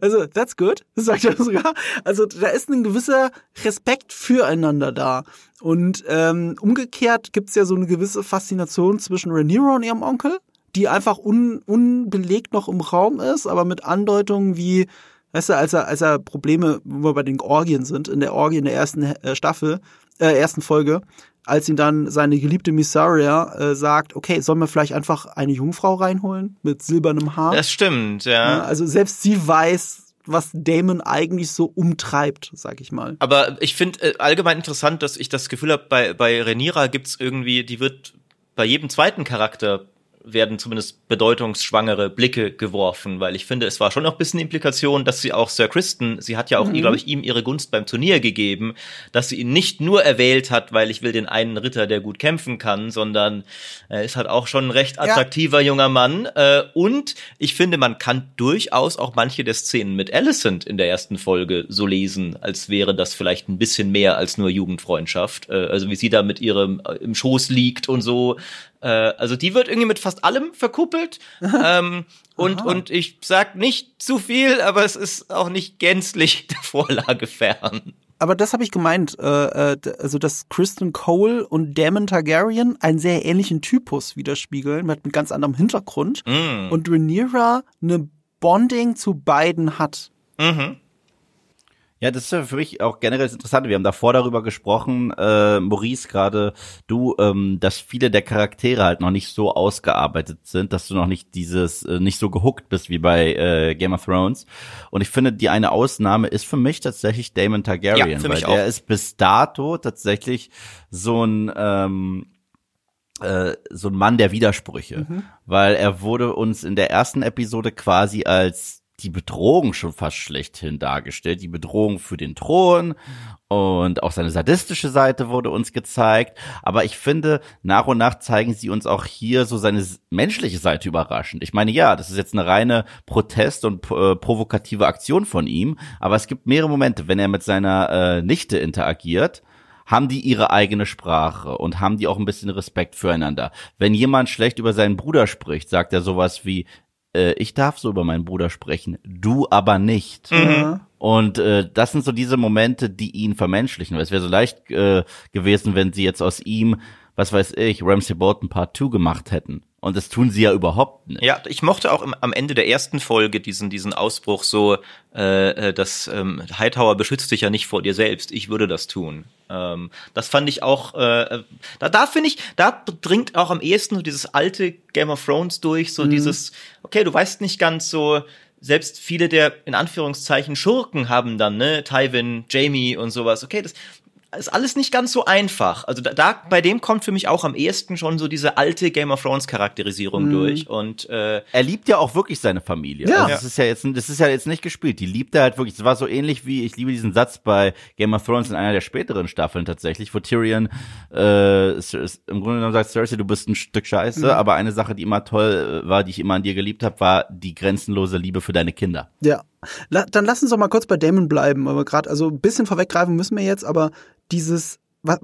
Speaker 1: Also, that's good, sagt er sogar. Also, da ist ein gewisser Respekt füreinander da. Und ähm, umgekehrt gibt's ja so eine gewisse Faszination zwischen Rhaenyra und ihrem Onkel, die einfach un, unbelegt noch im Raum ist, aber mit Andeutungen wie, weißt du, als er, als er Probleme, wo wir bei den Orgien sind, in der Orgie in der ersten äh, Staffel, äh, ersten Folge, als ihn dann seine geliebte Missaria äh, sagt, okay, sollen wir vielleicht einfach eine Jungfrau reinholen mit silbernem Haar?
Speaker 3: Das stimmt,
Speaker 1: Ja,
Speaker 3: ja.
Speaker 1: also selbst sie weiß, was Damon eigentlich so umtreibt, sag ich mal.
Speaker 3: Aber ich finde äh, allgemein interessant, dass ich das Gefühl habe, bei, bei Renira gibt's irgendwie, die wird bei jedem zweiten Charakter werden zumindest bedeutungsschwangere Blicke geworfen, weil ich finde, es war schon noch ein bisschen Implikation, dass sie auch Sir Kristen, sie hat ja auch, glaube ich, ihm ihre Gunst beim Turnier gegeben, dass sie ihn nicht nur erwählt hat, weil ich will den einen Ritter, der gut kämpfen kann, sondern er ist halt auch schon ein recht attraktiver junger Mann. Äh, und ich finde, man kann durchaus auch manche der Szenen mit Alicent in der ersten Folge so lesen, als wäre das vielleicht ein bisschen mehr als nur Jugendfreundschaft. Äh, also wie sie da mit ihrem äh, im Schoß liegt und so. Äh, also die wird irgendwie mit fast allem verkuppelt. ähm, und, und ich sag nicht zu viel, aber es ist auch nicht gänzlich der Vorlage fern.
Speaker 1: Aber das habe ich gemeint, äh, äh, also dass Kristen Cole und Damon Targaryen einen sehr ähnlichen Typus widerspiegeln, mit einem ganz anderem Hintergrund.
Speaker 3: Mm.
Speaker 1: Und Rhaenyra eine Bonding zu beiden hat.
Speaker 3: Mhm.
Speaker 2: Ja, das ist ja für mich auch generell das Interessante. Wir haben davor darüber gesprochen, äh, Maurice, gerade du, ähm, dass viele der Charaktere halt noch nicht so ausgearbeitet sind, dass du noch nicht dieses, äh, nicht so gehuckt bist wie bei äh, Game of Thrones. Und ich finde, die eine Ausnahme ist für mich tatsächlich Damon Targaryen,
Speaker 3: Ja,
Speaker 2: weil
Speaker 3: mich
Speaker 2: der
Speaker 3: auch.
Speaker 2: ist bis dato tatsächlich so ein ähm, äh, so ein Mann der Widersprüche, weil er wurde uns in der ersten Episode quasi als die Bedrohung schon fast schlechthin dargestellt. Die Bedrohung für den Thron und auch seine sadistische Seite wurde uns gezeigt. Aber ich finde, nach und nach zeigen sie uns auch hier so seine menschliche Seite überraschend. Ich meine, ja, das ist jetzt eine reine Protest- und äh, provokative Aktion von ihm. Aber es gibt mehrere Momente, wenn er mit seiner äh, Nichte interagiert haben die ihre eigene Sprache und haben die auch ein bisschen Respekt füreinander. Wenn jemand schlecht über seinen Bruder spricht, sagt er sowas wie, äh, ich darf so über meinen Bruder sprechen, du aber nicht. Mhm. Und äh, das sind so diese Momente, die ihn vermenschlichen. Weil es wäre so leicht äh, gewesen, wenn sie jetzt aus ihm, was weiß ich, Ramsey Bolton Part 2 gemacht hätten. Und das tun sie ja überhaupt nicht.
Speaker 3: Ja, ich mochte auch im, am Ende der ersten Folge diesen, diesen Ausbruch so, äh, äh, dass ähm, Hightower beschützt dich ja nicht vor dir selbst, ich würde das tun. Ähm, das fand ich auch, äh, da, da finde ich, da dringt auch am ehesten so dieses alte Game of Thrones durch, so mhm. dieses, okay, du weißt nicht ganz so, selbst viele der in Anführungszeichen Schurken haben dann, ne, Tywin, Jamie und sowas. Okay, das, ist alles nicht ganz so einfach. Also da, da bei dem kommt für mich auch am ehesten schon so diese alte Game of Thrones Charakterisierung mhm. durch und äh,
Speaker 2: er liebt ja auch wirklich seine Familie. Ja. Also das ist ja jetzt das ist ja jetzt nicht gespielt. Die liebt er halt wirklich. Das war so ähnlich wie ich liebe diesen Satz bei Game of Thrones in einer der späteren Staffeln tatsächlich, wo Tyrion äh, im Grunde genommen sagt Cersei, du bist ein Stück Scheiße, mhm. aber eine Sache, die immer toll äh, war, die ich immer an dir geliebt habe, war die grenzenlose Liebe für deine Kinder.
Speaker 1: Ja. La dann lass uns doch mal kurz bei Damon bleiben, aber gerade also ein bisschen vorweggreifen müssen wir jetzt, aber dieses,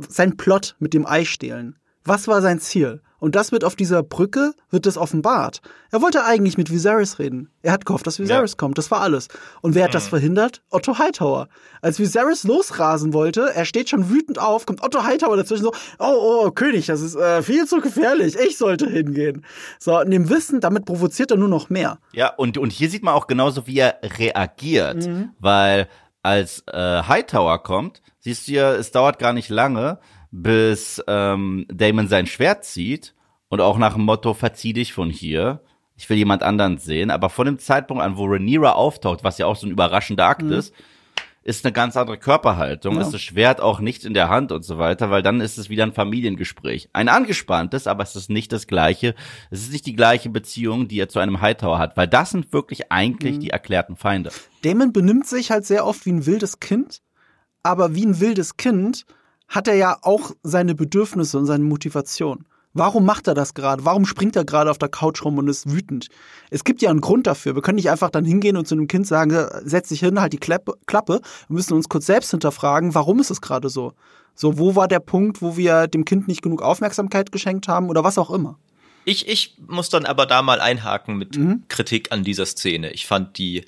Speaker 1: sein Plot mit dem Ei stehlen. Was war sein Ziel? Und das wird auf dieser Brücke, wird das offenbart. Er wollte eigentlich mit Viserys reden. Er hat gehofft, dass Viserys ja. kommt. Das war alles. Und wer hat mhm. das verhindert? Otto Hightower. Als Viserys losrasen wollte, er steht schon wütend auf, kommt Otto Hightower dazwischen so, oh, oh, König, das ist äh, viel zu gefährlich. Ich sollte hingehen. So, in dem Wissen, damit provoziert er nur noch mehr.
Speaker 2: Ja, und, und hier sieht man auch genauso, wie er reagiert. Mhm. Weil als äh, Hightower kommt, siehst du ja, es dauert gar nicht lange, bis ähm, Damon sein Schwert zieht und auch nach dem Motto, verzieh dich von hier. Ich will jemand anderen sehen. Aber von dem Zeitpunkt an, wo Rhaenyra auftaucht, was ja auch so ein überraschender Akt mhm. ist, ist eine ganz andere Körperhaltung, ja. ist das Schwert auch nicht in der Hand und so weiter, weil dann ist es wieder ein Familiengespräch. Ein angespanntes, aber es ist nicht das gleiche. Es ist nicht die gleiche Beziehung, die er zu einem Hightower hat, weil das sind wirklich eigentlich mhm. die erklärten Feinde.
Speaker 1: Damon benimmt sich halt sehr oft wie ein wildes Kind, aber wie ein wildes Kind hat er ja auch seine Bedürfnisse und seine Motivation. Warum macht er das gerade? Warum springt er gerade auf der Couch rum und ist wütend? Es gibt ja einen Grund dafür. Wir können nicht einfach dann hingehen und zu einem Kind sagen, setz dich hin, halt die Klappe. Wir müssen uns kurz selbst hinterfragen, warum ist es gerade so? So, wo war der Punkt, wo wir dem Kind nicht genug Aufmerksamkeit geschenkt haben oder was auch immer?
Speaker 3: Ich, ich muss dann aber da mal einhaken mit mhm. Kritik an dieser Szene. Ich fand die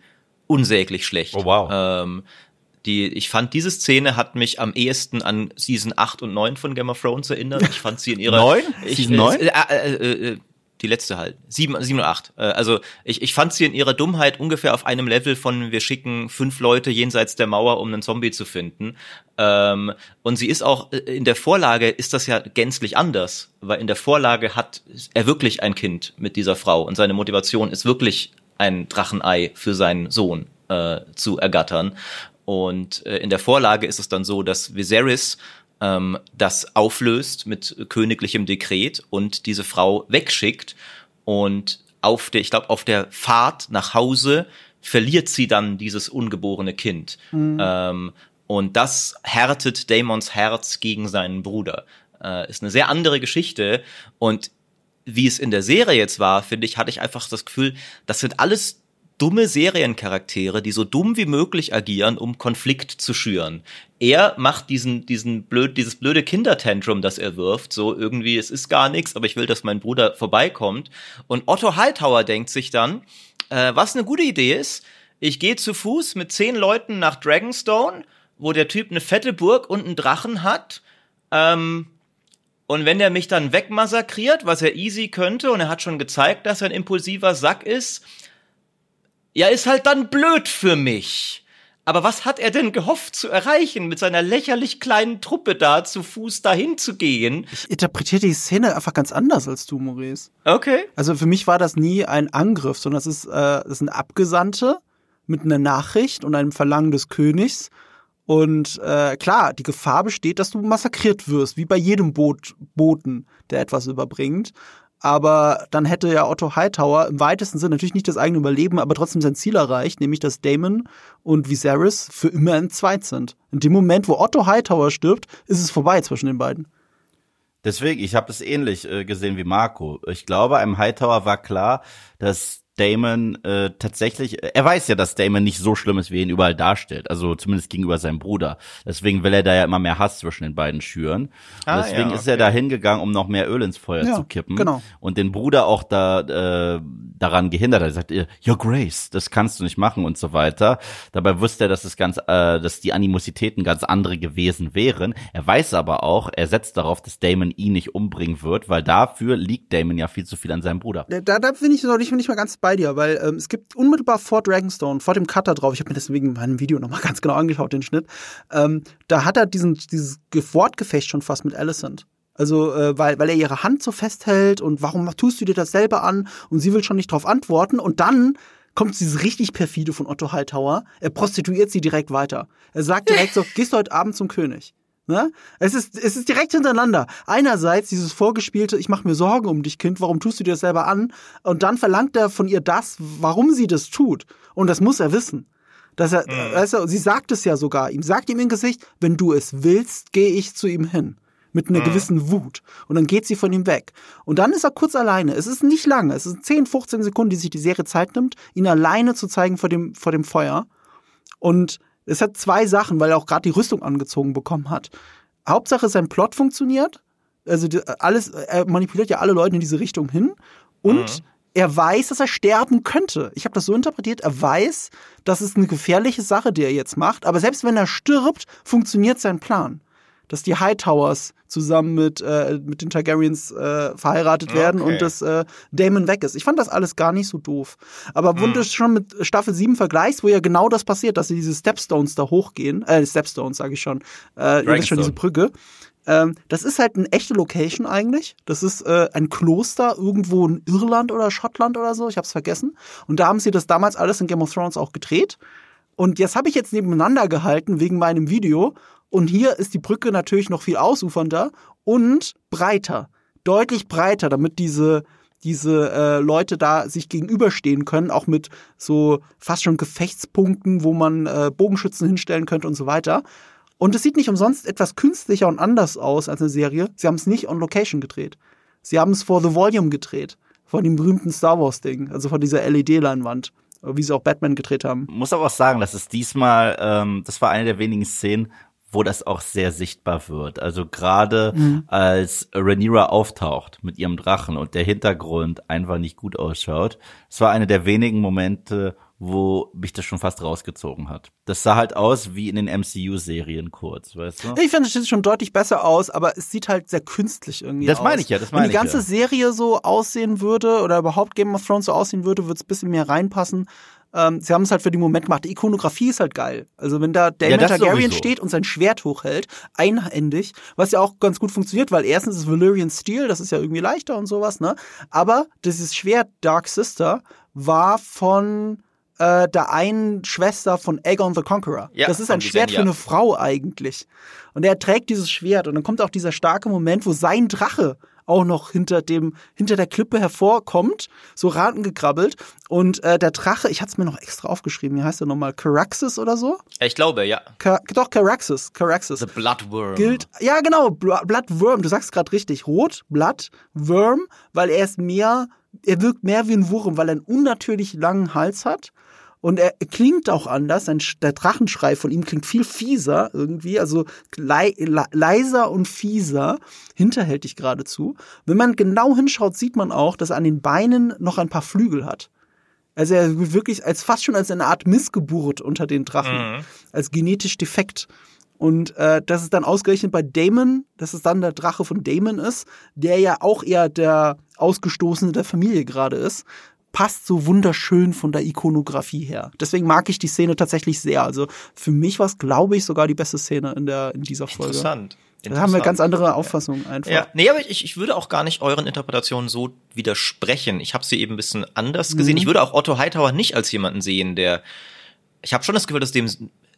Speaker 3: unsäglich schlecht.
Speaker 2: Oh wow.
Speaker 3: Ähm, die, ich fand, diese Szene hat mich am ehesten an Season 8 und 9 von Game of Thrones erinnert. Ich fand sie in ihrer...
Speaker 2: 9?
Speaker 3: Ich, Season 9? Äh, äh, äh, äh, die letzte halt. 7, 7 und 8. Äh, also ich, ich fand sie in ihrer Dummheit ungefähr auf einem Level von wir schicken fünf Leute jenseits der Mauer, um einen Zombie zu finden. Ähm, und sie ist auch, äh, in der Vorlage ist das ja gänzlich anders, weil in der Vorlage hat er wirklich ein Kind mit dieser Frau und seine Motivation ist wirklich ein Drachenei für seinen Sohn äh, zu ergattern. Und äh, in der Vorlage ist es dann so, dass Viserys ähm, das auflöst mit königlichem Dekret und diese Frau wegschickt und auf der, ich glaube, auf der Fahrt nach Hause verliert sie dann dieses ungeborene Kind. Mhm. Ähm, und das härtet Daemons Herz gegen seinen Bruder. Äh, ist eine sehr andere Geschichte. Und wie es in der Serie jetzt war, finde ich, hatte ich einfach das Gefühl, das sind alles dumme Seriencharaktere, die so dumm wie möglich agieren, um Konflikt zu schüren. Er macht diesen, diesen blöd, dieses blöde Kindertantrum, das er wirft, so irgendwie, es ist gar nichts, aber ich will, dass mein Bruder vorbeikommt. Und Otto Hightower denkt sich dann, äh, was eine gute Idee ist, ich gehe zu Fuß mit zehn Leuten nach Dragonstone, wo der Typ eine fette Burg und einen Drachen hat, ähm, und wenn der mich dann wegmassakriert, was er easy könnte, und er hat schon gezeigt, dass er ein impulsiver Sack ist, ja, ist halt dann blöd für mich. Aber was hat er denn gehofft zu erreichen, mit seiner lächerlich kleinen Truppe da zu Fuß dahin zu gehen?
Speaker 1: Ich interpretiere die Szene einfach ganz anders als du, Maurice.
Speaker 3: Okay.
Speaker 1: Also für mich war das nie ein Angriff, sondern es ist, äh, das sind Abgesandte mit einer Nachricht und einem Verlangen des Königs. Und äh, klar, die Gefahr besteht, dass du massakriert wirst, wie bei jedem Boot, Boten, der etwas überbringt. Aber dann hätte ja Otto Hightower im weitesten Sinne natürlich nicht das eigene Überleben, aber trotzdem sein Ziel erreicht, nämlich dass Damon und Viserys für immer entzweit sind. In dem Moment, wo Otto Hightower stirbt, ist es vorbei zwischen den beiden.
Speaker 2: Deswegen, ich habe es ähnlich äh, gesehen wie Marco. Ich glaube, einem Hightower war klar, dass Damon äh, tatsächlich, er weiß ja, dass Damon nicht so schlimm ist, wie er ihn überall darstellt. Also zumindest gegenüber seinem Bruder. Deswegen will er da ja immer mehr Hass zwischen den beiden schüren. Ah, deswegen ja, okay. ist er da hingegangen, um noch mehr Öl ins Feuer ja, zu kippen. Genau. Und den Bruder auch da äh, daran gehindert hat. Er sagt, Your Grace, das kannst du nicht machen und so weiter. Dabei wusste er, dass es ganz, äh, dass die Animositäten ganz andere gewesen wären. Er weiß aber auch, er setzt darauf, dass Damon ihn nicht umbringen wird, weil dafür liegt Damon ja viel zu viel an seinem Bruder.
Speaker 1: Da, da bin ich noch nicht, nicht mal ganz bei dir, weil ähm, es gibt unmittelbar vor Dragonstone, vor dem Cutter drauf, ich habe mir deswegen in meinem Video nochmal ganz genau angeschaut, den Schnitt, ähm, da hat er diesen, dieses Wortgefecht schon fast mit Alicent. Also, äh, weil, weil er ihre Hand so festhält und warum tust du dir das selber an? Und sie will schon nicht drauf antworten. Und dann kommt dieses richtig perfide von Otto Hightower. Er prostituiert sie direkt weiter. Er sagt direkt so, gehst du heute Abend zum König. Ne? Es, ist, es ist direkt hintereinander. Einerseits dieses vorgespielte, ich mache mir Sorgen um dich, Kind, warum tust du dir das selber an? Und dann verlangt er von ihr das, warum sie das tut. Und das muss er wissen. Dass er, mhm. weißt du, sie sagt es ja sogar ihm, sagt ihm im Gesicht, wenn du es willst, gehe ich zu ihm hin. Mit einer mhm. gewissen Wut. Und dann geht sie von ihm weg. Und dann ist er kurz alleine. Es ist nicht lange. Es sind 10, 15 Sekunden, die sich die Serie Zeit nimmt, ihn alleine zu zeigen vor dem, vor dem Feuer. Und es hat zwei Sachen, weil er auch gerade die Rüstung angezogen bekommen hat. Hauptsache sein Plot funktioniert. Also alles, er manipuliert ja alle Leute in diese Richtung hin. Und mhm. er weiß, dass er sterben könnte. Ich habe das so interpretiert, er weiß, das ist eine gefährliche Sache, die er jetzt macht. Aber selbst wenn er stirbt, funktioniert sein Plan dass die Hightowers zusammen mit, äh, mit den Targaryens äh, verheiratet okay. werden und dass äh, Damon weg ist. Ich fand das alles gar nicht so doof. Aber wenn hm. du schon mit Staffel 7 vergleichst, wo ja genau das passiert, dass sie diese Stepstones da hochgehen, äh, Stepstones sage ich schon, äh, ihr wisst schon, diese Brücke, ähm, das ist halt eine echte Location eigentlich. Das ist äh, ein Kloster irgendwo in Irland oder Schottland oder so. Ich habe es vergessen. Und da haben sie das damals alles in Game of Thrones auch gedreht. Und jetzt habe ich jetzt nebeneinander gehalten wegen meinem Video und hier ist die Brücke natürlich noch viel ausufernder und breiter. Deutlich breiter, damit diese, diese äh, Leute da sich gegenüberstehen können, auch mit so fast schon Gefechtspunkten, wo man äh, Bogenschützen hinstellen könnte und so weiter. Und es sieht nicht umsonst etwas künstlicher und anders aus als eine Serie. Sie haben es nicht on Location gedreht. Sie haben es vor The Volume gedreht. Von dem berühmten Star Wars-Ding, also von dieser LED-Leinwand wie sie auch Batman gedreht haben.
Speaker 2: Muss aber auch sagen, dass es diesmal, ähm, das war eine der wenigen Szenen, wo das auch sehr sichtbar wird. Also gerade mhm. als Rhaenyra auftaucht mit ihrem Drachen und der Hintergrund einfach nicht gut ausschaut. Es war eine der wenigen Momente, wo mich das schon fast rausgezogen hat. Das sah halt aus wie in den MCU-Serien kurz, weißt du?
Speaker 1: Ich finde, es sieht schon deutlich besser aus, aber es sieht halt sehr künstlich irgendwie
Speaker 2: das
Speaker 1: aus.
Speaker 2: Das meine ich ja, das meine
Speaker 1: ich Wenn die ganze
Speaker 2: ja.
Speaker 1: Serie so aussehen würde oder überhaupt Game of Thrones so aussehen würde, würde es ein bisschen mehr reinpassen. Ähm, sie haben es halt für den Moment gemacht. Die Ikonografie ist halt geil. Also wenn da Daemon ja, Targaryen steht und sein Schwert hochhält, einhändig, was ja auch ganz gut funktioniert, weil erstens ist Valyrian Steel, das ist ja irgendwie leichter und sowas, ne? Aber dieses Schwert Dark Sister war von äh, der einen Schwester von Aegon the Conqueror. Ja, das ist ein Schwert für eine Frau eigentlich. Und er trägt dieses Schwert und dann kommt auch dieser starke Moment, wo sein Drache auch noch hinter dem hinter der Klippe hervorkommt, so ratengekrabbelt und äh, der Drache, ich hatte es mir noch extra aufgeschrieben, wie heißt der nochmal, Caraxes oder so?
Speaker 3: Ich glaube, ja.
Speaker 1: Ka doch Caraxes, Caraxes.
Speaker 3: The Bloodworm.
Speaker 1: Gilt ja genau, Bloodworm, du sagst gerade richtig, rot, Bloodworm, weil er ist mehr er wirkt mehr wie ein Wurm, weil er einen unnatürlich langen Hals hat und er klingt auch anders. der Drachenschrei von ihm klingt viel fieser irgendwie, also le le leiser und fieser, hinterhältig geradezu. Wenn man genau hinschaut, sieht man auch, dass er an den Beinen noch ein paar Flügel hat. Also er wirklich als fast schon als eine Art Missgeburt unter den Drachen, mhm. als genetisch defekt. Und äh, dass es dann ausgerechnet bei Damon, dass es dann der Drache von Damon ist, der ja auch eher der Ausgestoßene der Familie gerade ist, passt so wunderschön von der Ikonografie her. Deswegen mag ich die Szene tatsächlich sehr. Also für mich war es, glaube ich, sogar die beste Szene in, der, in dieser Folge.
Speaker 3: Interessant.
Speaker 1: Da haben wir ganz andere Auffassungen einfach.
Speaker 3: Ja, nee, aber ich, ich würde auch gar nicht euren Interpretationen so widersprechen. Ich habe sie eben ein bisschen anders gesehen. Mhm. Ich würde auch Otto Hightower nicht als jemanden sehen, der. Ich habe schon das Gefühl, dass dem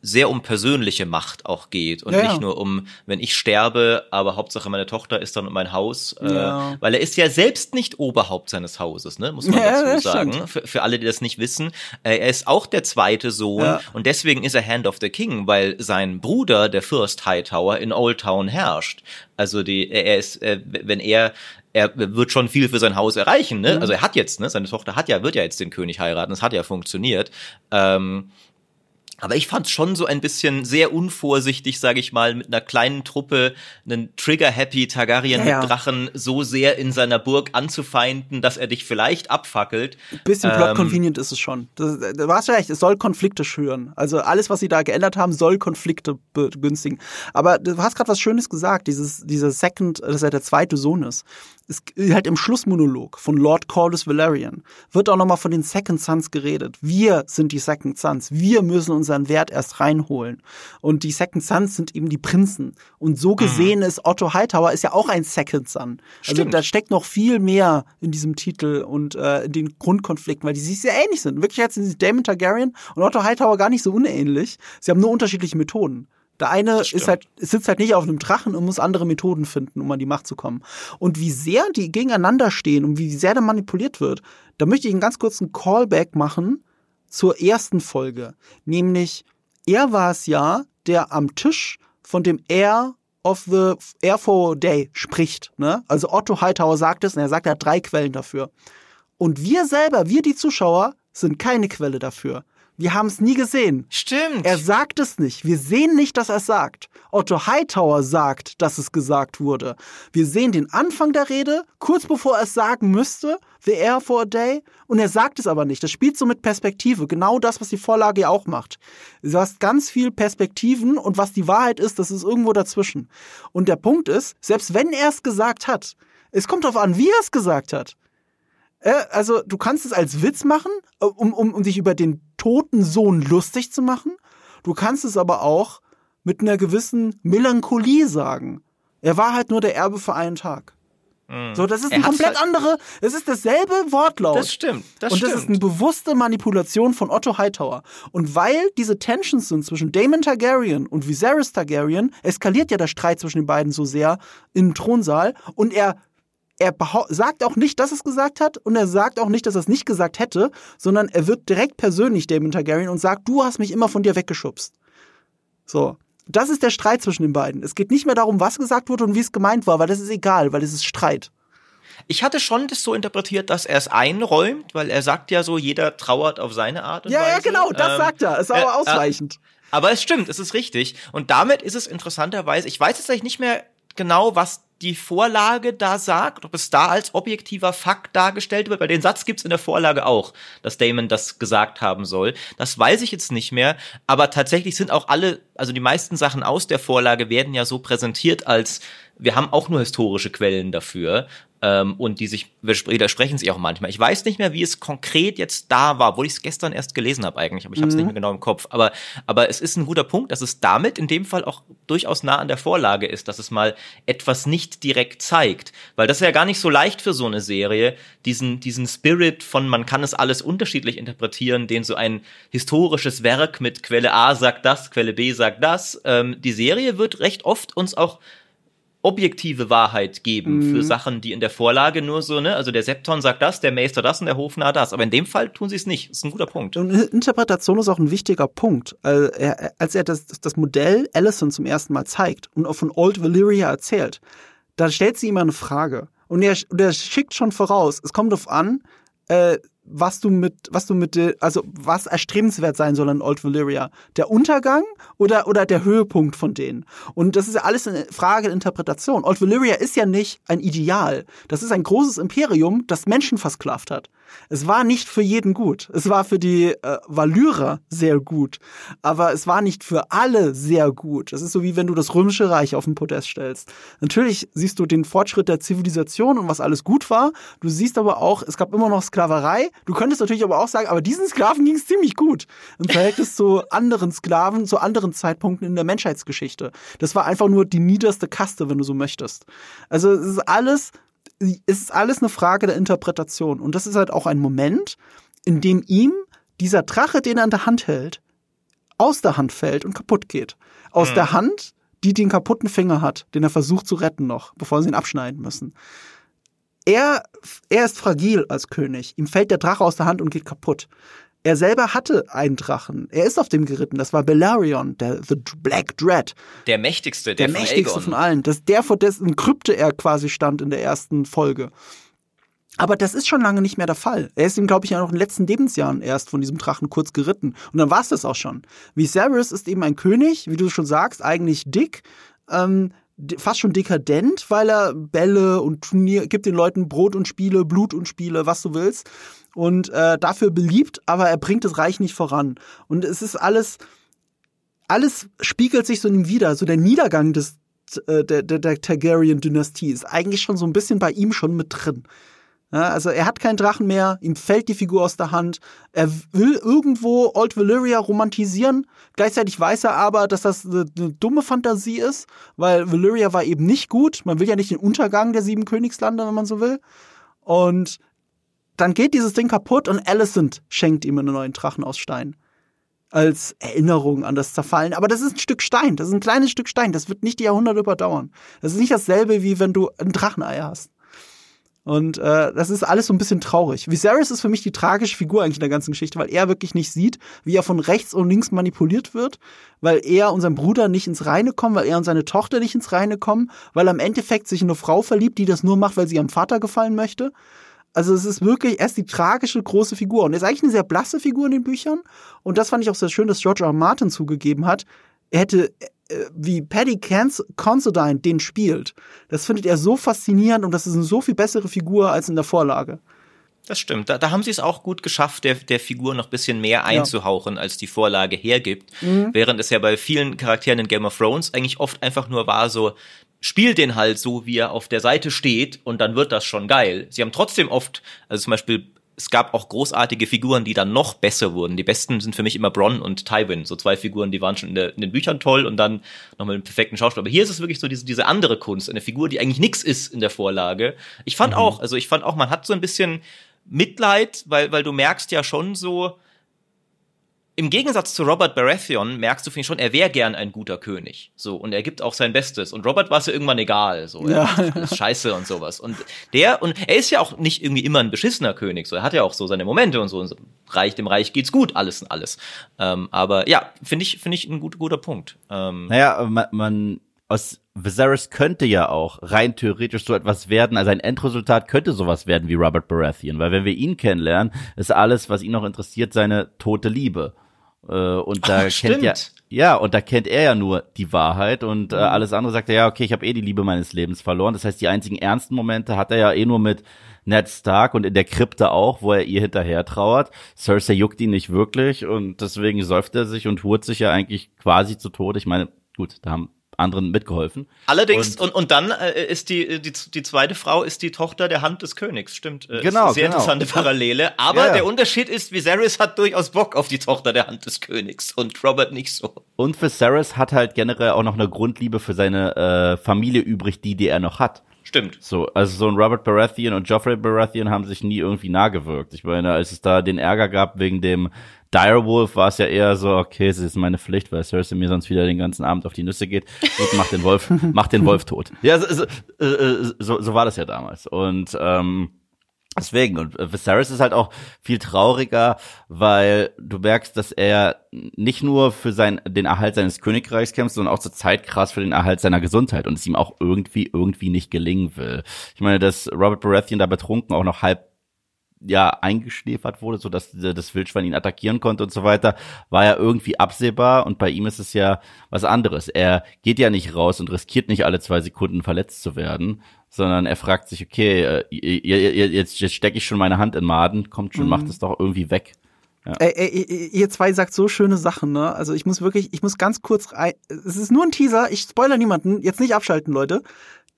Speaker 3: sehr um persönliche Macht auch geht und
Speaker 1: Ja,
Speaker 3: nicht
Speaker 1: ja.
Speaker 3: nur um, wenn ich sterbe, aber Hauptsache meine Tochter ist dann mein Haus,
Speaker 1: Ja.
Speaker 3: äh, weil er ist ja selbst nicht Oberhaupt seines Hauses, ne, muss man dazu sagen. Für, für alle, die das nicht wissen, äh, er ist auch der zweite Sohn und deswegen ist er Hand of the King, weil sein Bruder, der Fürst Hightower, in Old Town herrscht. Also die, er ist, äh, wenn er er wird schon viel für sein Haus erreichen, ne? Also er hat jetzt, ne? Seine Tochter hat ja, wird ja jetzt den König heiraten. Das hat ja funktioniert. Ähm, aber ich fand schon so ein bisschen sehr unvorsichtig, sage ich mal, mit einer kleinen Truppe einen Trigger-Happy Targaryen
Speaker 1: Ja, ja.
Speaker 3: mit Drachen so sehr in seiner Burg anzufeinden, dass er dich vielleicht abfackelt.
Speaker 1: Bisschen
Speaker 3: Ähm,
Speaker 1: plot-convenient ist es schon. Das, du hast recht, es soll Konflikte schüren. Also alles, was sie da geändert haben, soll Konflikte begünstigen. Aber du hast gerade was Schönes gesagt, dieses, dieser Second, dass er der zweite Sohn ist. Es, halt im Schlussmonolog von Lord Corlys Valerian wird auch nochmal von den Second Sons geredet. Wir sind die Second Sons. Wir müssen unseren Wert erst reinholen. Und die Second Sons sind eben die Prinzen. Und so gesehen ist Otto Hightower ist ja auch ein Second Son. Also
Speaker 3: Stimmt.
Speaker 1: da steckt noch viel mehr in diesem Titel und äh, in den Grundkonflikten, weil die sich sehr ähnlich sind. Wirklich jetzt sind sich Damon Targaryen und Otto Hightower gar nicht so unähnlich. Sie haben nur unterschiedliche Methoden. Der eine ist halt, sitzt halt nicht auf einem Drachen und muss andere Methoden finden, um an die Macht zu kommen. Und wie sehr die gegeneinander stehen und wie sehr da manipuliert wird, da möchte ich einen ganz kurzen Callback machen zur ersten Folge. Nämlich, er war es ja, der am Tisch von dem Air of the Air for Day spricht. Ne? Also Otto Hightower sagt es und er sagt, er hat drei Quellen dafür. Und wir selber, wir die Zuschauer, sind keine Quelle dafür. Wir haben es nie gesehen.
Speaker 3: Stimmt.
Speaker 1: Er sagt es nicht. Wir sehen nicht, dass er es sagt. Otto Hightower sagt, dass es gesagt wurde. Wir sehen den Anfang der Rede, kurz bevor er es sagen müsste, The Air for a Day, und er sagt es aber nicht. Das spielt so mit Perspektive. Genau das, was die Vorlage ja auch macht. Du hast ganz viel Perspektiven und was die Wahrheit ist, das ist irgendwo dazwischen. Und der Punkt ist, selbst wenn er es gesagt hat, es kommt darauf an, wie er es gesagt hat. Äh, also du kannst es als Witz machen, äh, um, um, um dich über den toten Sohn lustig zu machen. Du kannst es aber auch mit einer gewissen Melancholie sagen. Er war halt nur der Erbe für einen Tag. So, das ist
Speaker 3: Er
Speaker 1: ein komplett
Speaker 3: halt-
Speaker 1: andere, es ist dasselbe Wortlaut.
Speaker 3: Das stimmt, das
Speaker 1: Und das
Speaker 3: stimmt.
Speaker 1: ist eine bewusste Manipulation von Otto Hightower. Und weil diese Tensions sind zwischen Daemon Targaryen und Viserys Targaryen, eskaliert ja der Streit zwischen den beiden so sehr im Thronsaal. Und er, er sagt auch nicht, dass er es gesagt hat und er sagt auch nicht, dass er es nicht gesagt hätte, sondern er wird direkt persönlich Daemon Targaryen und sagt, du hast mich immer von dir weggeschubst. So. Das ist der Streit zwischen den beiden. Es geht nicht mehr darum, was gesagt wurde und wie es gemeint war, weil das ist egal, weil es ist Streit.
Speaker 3: Ich hatte schon das so interpretiert, dass er es einräumt, weil er sagt ja so, jeder trauert auf seine Art und
Speaker 1: Ja,
Speaker 3: Weise.
Speaker 1: ja, genau, das
Speaker 3: Ähm,
Speaker 1: sagt er. Ist
Speaker 3: äh,
Speaker 1: aber
Speaker 3: äh,
Speaker 1: ausreichend.
Speaker 3: Aber es stimmt, es ist richtig. Und damit ist es interessanterweise, ich weiß jetzt eigentlich nicht mehr genau, was die Vorlage da sagt, ob es da als objektiver Fakt dargestellt wird, weil den Satz gibt's in der Vorlage auch, dass Damon das gesagt haben soll. Das weiß ich jetzt nicht mehr, aber tatsächlich sind auch alle, also die meisten Sachen aus der Vorlage werden ja so präsentiert als, wir haben auch nur historische Quellen dafür. Ähm, und die sich widersprechen sich auch manchmal. Ich weiß nicht mehr, wie es konkret jetzt da war, obwohl ich es gestern erst gelesen habe eigentlich, aber ich habe es nicht mehr genau im Kopf. Aber, aber es ist ein guter Punkt, dass es damit in dem Fall auch durchaus nah an der Vorlage ist, dass es mal etwas nicht direkt zeigt. Weil das ist ja gar nicht so leicht für so eine Serie, diesen, diesen Spirit von man kann es alles unterschiedlich interpretieren, den so ein historisches Werk mit Quelle A sagt das, Quelle B sagt das. Ähm, die Serie wird recht oft uns auch objektive Wahrheit geben für Sachen, die in der Vorlage nur so, ne, also der Septon sagt das, der Meister das und der Hofnarr das. Aber in dem Fall tun sie es nicht. Das ist ein guter Punkt.
Speaker 1: Und Interpretation ist auch ein wichtiger Punkt. Also er- Als er das, das Modell Allison zum ersten Mal zeigt und auch von Old Valyria erzählt, da stellt sie ihm eine Frage. Und er, und er schickt schon voraus, es kommt darauf an, äh, was du mit, was du mit, also was erstrebenswert sein soll in Old Valyria. Der Untergang oder, oder der Höhepunkt von denen. Und das ist ja alles eine Frage der Interpretation. Old Valyria ist ja nicht ein Ideal. Das ist ein großes Imperium, das Menschen versklavt hat. Es war nicht für jeden gut. Es war für die äh, Valyrer sehr gut. Aber es war nicht für alle sehr gut. Das ist so wie wenn du das Römische Reich auf den Podest stellst. Natürlich siehst du den Fortschritt der Zivilisation und was alles gut war. Du siehst aber auch, es gab immer noch Sklaverei. Du könntest natürlich aber auch sagen, aber diesen Sklaven ging es ziemlich gut. Im Verhältnis zu anderen Sklaven, zu anderen Zeitpunkten in der Menschheitsgeschichte. Das war einfach nur die niederste Kaste, wenn du so möchtest. Also es ist alles es ist alles eine Frage der Interpretation. Und das ist halt auch ein Moment, in dem ihm dieser Drache, den er in der Hand hält, aus der Hand fällt und kaputt geht. Aus mhm. der Hand, die den kaputten Finger hat, den er versucht zu retten noch, bevor sie ihn abschneiden müssen. Er, er ist fragil als König. Ihm fällt der Drache aus der Hand und geht kaputt. Er selber hatte einen Drachen. Er ist auf dem geritten. Das war Belarion, der The Black Dread.
Speaker 3: Der mächtigste, der,
Speaker 1: der mächtigste von allen. Das, der vor dessen Krypte er quasi stand in der ersten Folge. Aber das ist schon lange nicht mehr der Fall. Er ist ihm, glaube ich, ja noch in den letzten Lebensjahren erst von diesem Drachen kurz geritten. Und dann war es das auch schon. Viserys ist eben ein König, wie du schon sagst, eigentlich dick, ähm, fast schon dekadent, weil er Bälle und Turnier, gibt den Leuten Brot und Spiele, Blut und Spiele, was du willst. Und äh, dafür beliebt, aber er bringt das Reich nicht voran. Und es ist alles, alles spiegelt sich so in ihm wieder. So der Niedergang des, äh, der, der, der Targaryen-Dynastie ist eigentlich schon so ein bisschen bei ihm schon mit drin. Ja, also er hat keinen Drachen mehr, ihm fällt die Figur aus der Hand. Er will irgendwo Old Valyria romantisieren. Gleichzeitig weiß er aber, dass das eine, eine, dumme Fantasie ist, weil Valyria war eben nicht gut. Man will ja nicht den Untergang der sieben Königslande, wenn man so will. Und dann geht dieses Ding kaputt und Alicent schenkt ihm einen neuen Drachen aus Stein. Als Erinnerung an das Zerfallen. Aber das ist ein Stück Stein. Das ist ein kleines Stück Stein. Das wird nicht die Jahrhunderte überdauern. Das ist nicht dasselbe, wie wenn du ein Drachenei hast. Und äh, das ist alles so ein bisschen traurig. Viserys ist für mich die tragische Figur eigentlich in der ganzen Geschichte, weil er wirklich nicht sieht, wie er von rechts und links manipuliert wird, weil er und sein Bruder nicht ins Reine kommen, weil er und seine Tochter nicht ins Reine kommen, weil er im Endeffekt sich in eine Frau verliebt, die das nur macht, weil sie ihrem Vater gefallen möchte. Also es ist wirklich, er ist die tragische große Figur und er ist eigentlich eine sehr blasse Figur in den Büchern und das fand ich auch sehr schön, dass George R. R. Martin zugegeben hat. Er hätte wie Paddy Considine den spielt, das findet er so faszinierend und das ist eine so viel bessere Figur als in der Vorlage.
Speaker 3: Das stimmt. Da, da haben sie es auch gut geschafft, der, der Figur noch bisschen mehr einzuhauchen, ja. als die Vorlage hergibt. Mhm. Während es ja bei vielen Charakteren in Game of Thrones eigentlich oft einfach nur war so, spiel den halt so, wie er auf der Seite steht und dann wird das schon geil. Sie haben trotzdem oft, also zum Beispiel es gab auch großartige Figuren, die dann noch besser wurden. Die besten sind für mich immer Bronn und Tywin. So zwei Figuren, die waren schon in, der, in den Büchern toll und dann nochmal einen perfekten Schauspieler. Aber hier ist es wirklich so diese, diese andere Kunst, eine Figur, die eigentlich nichts ist in der Vorlage. Ich fand mhm. auch, also ich fand auch, man hat so ein bisschen Mitleid, weil, weil du merkst ja schon so, im Gegensatz zu Robert Baratheon merkst du finde ich schon, er wäre gern ein guter König. So, und er gibt auch sein Bestes. Und Robert war es ja irgendwann egal. So, ja. ist scheiße und sowas. Und der, und er ist ja auch nicht irgendwie immer ein beschissener König. So, er hat ja auch so seine Momente und so. Und so Reich, dem Reich geht's gut, alles und alles. Ähm, aber ja, finde ich, finde ich ein gut, guter Punkt.
Speaker 2: Ähm, naja, man, man aus Viserys könnte ja auch rein theoretisch so etwas werden, also ein Endresultat könnte sowas werden wie Robert Baratheon, weil wenn wir ihn kennenlernen, ist alles, was ihn noch interessiert, seine tote Liebe. Äh, und da Ach, kennt stimmt. ja ja, und da kennt er ja nur die Wahrheit und äh, mhm. alles andere sagt er ja, okay, ich habe eh die Liebe meines Lebens verloren. Das heißt, die einzigen ernsten Momente hat er ja eh nur mit Ned Stark und in der Krypte auch, wo er ihr hinterher trauert. Cersei juckt ihn nicht wirklich und deswegen säuft er sich und hurt sich ja eigentlich quasi zu Tode. Ich meine, gut, da haben anderen mitgeholfen.
Speaker 3: Allerdings, und, und, und dann äh, ist die, die, die zweite Frau ist die Tochter der Hand des Königs, stimmt.
Speaker 2: Äh, genau.
Speaker 3: sehr
Speaker 2: genau.
Speaker 3: interessante Parallele. Aber ja, ja. der Unterschied ist, Viserys hat durchaus Bock auf die Tochter der Hand des Königs und Robert nicht so.
Speaker 2: Und Viserys hat halt generell auch noch eine Grundliebe für seine äh, Familie übrig, die, die er noch hat.
Speaker 3: Stimmt.
Speaker 2: So, also so ein Robert Baratheon und Joffrey Baratheon haben sich nie irgendwie nah gewirkt. Ich meine, als es da den Ärger gab wegen dem Direwolf war es ja eher so, okay, es ist meine Pflicht, weil Cersei mir sonst wieder den ganzen Abend auf die Nüsse geht. Gut, mach den Wolf, mach den Wolf tot. Ja, so, so, so, so war das ja damals. Und ähm, Deswegen, und Viserys ist halt auch viel trauriger, weil du merkst, dass er nicht nur für sein, den Erhalt seines Königreichs kämpft, sondern auch zur Zeit krass für den Erhalt seiner Gesundheit und es ihm auch irgendwie, irgendwie nicht gelingen will. Ich meine, dass Robert Baratheon da betrunken auch noch halb ja eingeschläfert wurde, so dass das Wildschwein ihn attackieren konnte und so weiter, war ja irgendwie absehbar und bei ihm ist es ja was anderes. Er geht ja nicht raus und riskiert nicht alle zwei Sekunden verletzt zu werden, sondern er fragt sich, okay, äh, jetzt, jetzt stecke ich schon meine Hand in Maden, kommt schon, mhm. macht es doch irgendwie weg.
Speaker 1: Ja. Ey, ey, ihr zwei sagt so schöne Sachen, ne? Also ich muss wirklich, ich muss ganz kurz rein. Es ist nur ein Teaser, ich spoiler niemanden, jetzt nicht abschalten, Leute.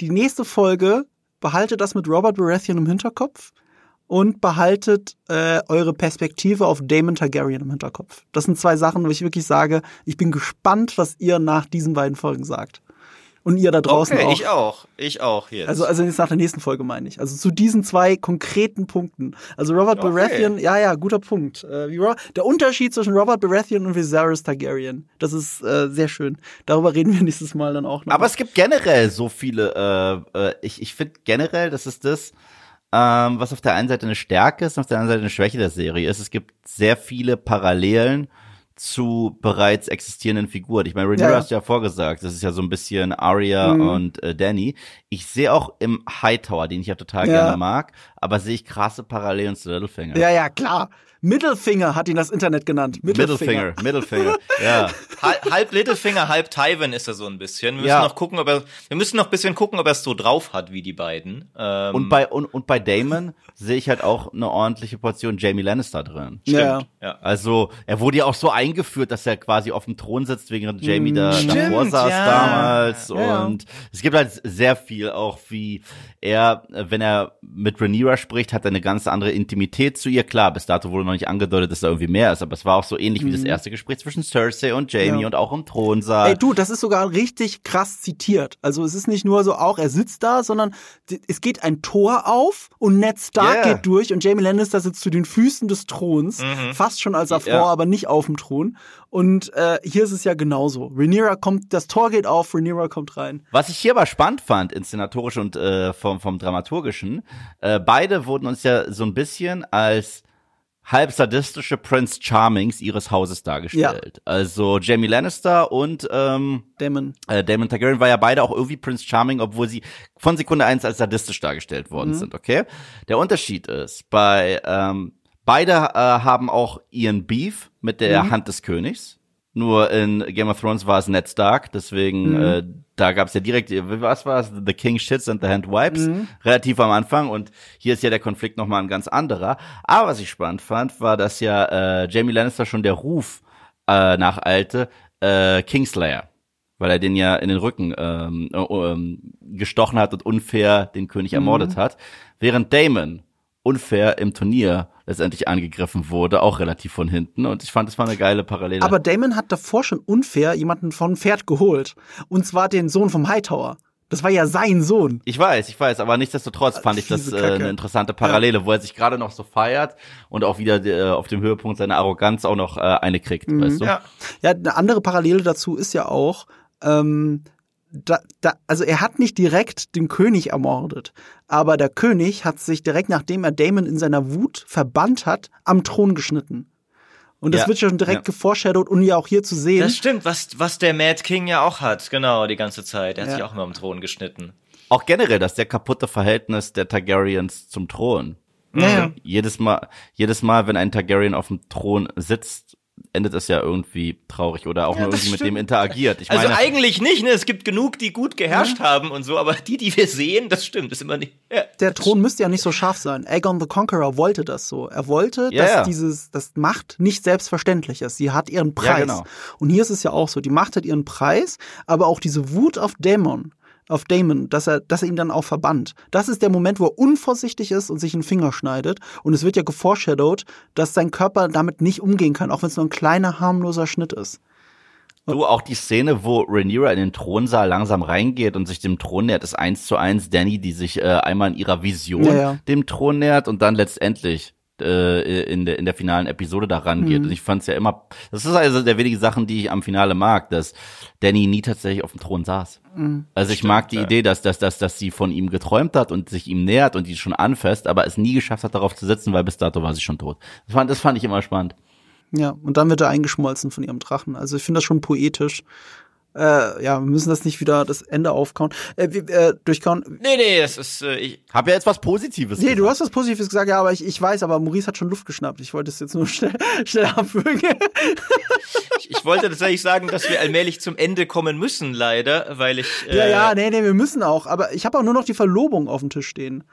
Speaker 1: Die nächste Folge behalte das mit Robert Baratheon im Hinterkopf und behaltet äh, eure Perspektive auf Damon Targaryen im Hinterkopf. Das sind zwei Sachen, wo ich wirklich sage, ich bin gespannt, was ihr nach diesen beiden Folgen sagt. Und ihr da draußen
Speaker 3: okay,
Speaker 1: auch.
Speaker 3: ich auch. Ich auch jetzt.
Speaker 1: Also, also jetzt nach der nächsten Folge meine ich. Also zu diesen zwei konkreten Punkten. Also Robert okay. Baratheon, ja, ja, guter Punkt. Äh, der Unterschied zwischen Robert Baratheon und Viserys Targaryen. Das ist äh, sehr schön. Darüber reden wir nächstes Mal dann auch noch.
Speaker 2: Aber es gibt generell so viele, äh, äh, ich, ich finde generell, das ist das, ähm, was auf der einen Seite eine Stärke ist und auf der anderen Seite eine Schwäche der Serie ist. Es gibt sehr viele Parallelen zu bereits existierenden Figuren. Ich meine, Rhaenyra ja. hast ja vorgesagt, das ist ja so ein bisschen Arya mhm. und äh, Danny. Ich sehe auch im Hightower, den ich ja total ja. gerne mag, aber sehe ich krasse Parallelen zu Littlefinger.
Speaker 1: Ja, ja, klar. Middlefinger hat ihn das Internet genannt.
Speaker 2: Middlefinger, Middlefinger, ja.
Speaker 3: halb Littlefinger, halb Tywin ist er so ein bisschen. Wir müssen ja. noch gucken, ob er, wir müssen noch ein bisschen gucken, ob er es so drauf hat wie die beiden.
Speaker 2: Ähm und bei und, und bei Damon sehe ich halt auch eine ordentliche Portion Jamie Lannister drin.
Speaker 1: Stimmt. Ja.
Speaker 2: ja. Also er wurde ja auch so eingeführt, dass er quasi auf dem Thron sitzt, während Jamie da Stimmt, davor saß ja. damals. Ja. Und es gibt halt sehr viel auch, wie er, wenn er mit Rhaenyra spricht, hat er eine ganz andere Intimität zu ihr. Klar, bis dato wurde noch nicht angedeutet, dass da irgendwie mehr ist, aber es war auch so ähnlich mhm. wie das mhm. erste Gespräch zwischen Cersei und Jamie ja. und auch im Thronsaal.
Speaker 1: Ey, du, das ist sogar richtig krass zitiert. Also es ist nicht nur so auch, er sitzt da, sondern es geht ein Tor auf und Ned Stark yeah. geht durch und Jamie Lannister sitzt zu den Füßen des Throns, mhm. fast schon als davor, ja. aber nicht auf dem Thron. Und äh, hier ist es ja genauso. Rhaenyra kommt, das Tor geht auf, Rhaenyra kommt rein.
Speaker 2: Was ich hier aber spannend fand, inszenatorisch und äh, vom, vom Dramaturgischen, äh, beide wurden uns ja so ein bisschen als halb sadistische Prince Charmings ihres Hauses dargestellt. Ja. Also Jamie Lannister und ähm,
Speaker 1: Damon.
Speaker 2: Äh, Damon Targaryen war ja beide auch irgendwie Prince Charming, obwohl sie von Sekunde eins als sadistisch dargestellt worden mhm. sind, okay? Der Unterschied ist, bei ähm, beide äh, haben auch ihren Beef mit der mhm. Hand des Königs. Nur in Game of Thrones war es Ned Stark, deswegen mhm. äh, da gab es ja direkt, was war es, The King Shits and the Hand Wipes, mhm. relativ am Anfang und hier ist ja der Konflikt nochmal ein ganz anderer. Aber was ich spannend fand, war, dass ja äh, Jamie Lannister schon der Ruf äh, nachalte, äh, Kingslayer weil er den ja in den Rücken ähm, äh, ähm, gestochen hat und unfair den König mhm. ermordet hat, während Damon unfair im Turnier letztendlich angegriffen wurde, auch relativ von hinten. Und ich fand, das war eine geile Parallele.
Speaker 1: Aber Damon hat davor schon unfair jemanden von Pferd geholt. Und zwar den Sohn vom Hightower. Das war ja sein Sohn.
Speaker 2: Ich weiß, ich weiß, aber nichtsdestotrotz fand ich das äh, eine interessante Parallele, ja. wo er sich gerade noch so feiert und auch wieder äh, auf dem Höhepunkt seiner Arroganz auch noch äh, eine kriegt, mhm. weißt du?
Speaker 1: Ja. ja, eine andere Parallele dazu ist ja auch, ähm, da, da, also er hat nicht direkt den König ermordet, aber der König hat sich direkt nachdem er Damon in seiner Wut verbannt hat, am Thron geschnitten. Und das ja, wird schon direkt ja. geforeshadowed und ja auch hier zu sehen.
Speaker 3: Das stimmt, was, was der Mad King ja auch hat, genau, die ganze Zeit. Er hat ja. sich auch immer am Thron geschnitten.
Speaker 2: Auch generell das sehr kaputte Verhältnis der Targaryens zum Thron.
Speaker 1: Ja.
Speaker 2: Jedes Mal, jedes Mal, wenn ein Targaryen auf dem Thron sitzt, endet es ja irgendwie traurig oder auch ja, nur irgendwie mit dem interagiert.
Speaker 3: Ich also meine, eigentlich nicht, ne? Es gibt genug, die gut geherrscht ja. haben und so, aber die, die wir sehen, das stimmt, ist immer nicht.
Speaker 1: Ja. Der Thron müsste ja nicht so scharf sein. Aegon the Conqueror wollte das so. Er wollte, dass dieses, das Macht nicht selbstverständlich ist. Sie hat ihren Preis. Genau. Und hier ist es ja auch so. Die Macht hat ihren Preis, aber auch diese Wut auf Dämon auf Damon, dass er, dass er ihn dann auch verbannt. Das ist der Moment, wo er unvorsichtig ist und sich einen Finger schneidet. Und es wird ja geforeshadowed, dass sein Körper damit nicht umgehen kann, auch wenn es nur ein kleiner, harmloser Schnitt ist.
Speaker 2: Du, auch die Szene, wo Rhaenyra in den Thronsaal langsam reingeht und sich dem Thron nähert, ist eins zu eins Danny, die sich äh, einmal in ihrer Vision ja, ja. dem Thron nähert und dann letztendlich äh, in, der, in der finalen Episode da rangeht. Mhm. Und ich fand es ja immer, das ist also der wenige Sachen, die ich am Finale mag, dass Danny nie tatsächlich auf dem Thron saß. Mhm. Also ich Stimmt, mag die ja. Idee, dass, dass, dass, dass sie von ihm geträumt hat und sich ihm nähert und die schon anfasst, aber es nie geschafft hat, darauf zu sitzen, weil bis dato war sie schon tot. Das fand, das fand ich immer spannend.
Speaker 1: Ja, und dann wird er eingeschmolzen von ihrem Drachen. Also ich finde das schon poetisch. Äh, ja, wir müssen das nicht wieder das Ende aufkauen. Äh, wir, äh, durchkauen.
Speaker 3: Nee, nee, es ist. Äh, ich
Speaker 2: habe ja jetzt was Positives
Speaker 1: Nee, gesagt. du hast was Positives gesagt, ja, aber ich, ich weiß, aber Maurice hat schon Luft geschnappt. Ich wollte es jetzt nur schnell, schnell abwürgen.
Speaker 3: ich, ich wollte tatsächlich sagen, dass wir allmählich zum Ende kommen müssen, leider, weil ich.
Speaker 1: Äh, ja, ja, nee, nee, wir müssen auch. Aber ich habe auch nur noch die Verlobung auf dem Tisch stehen.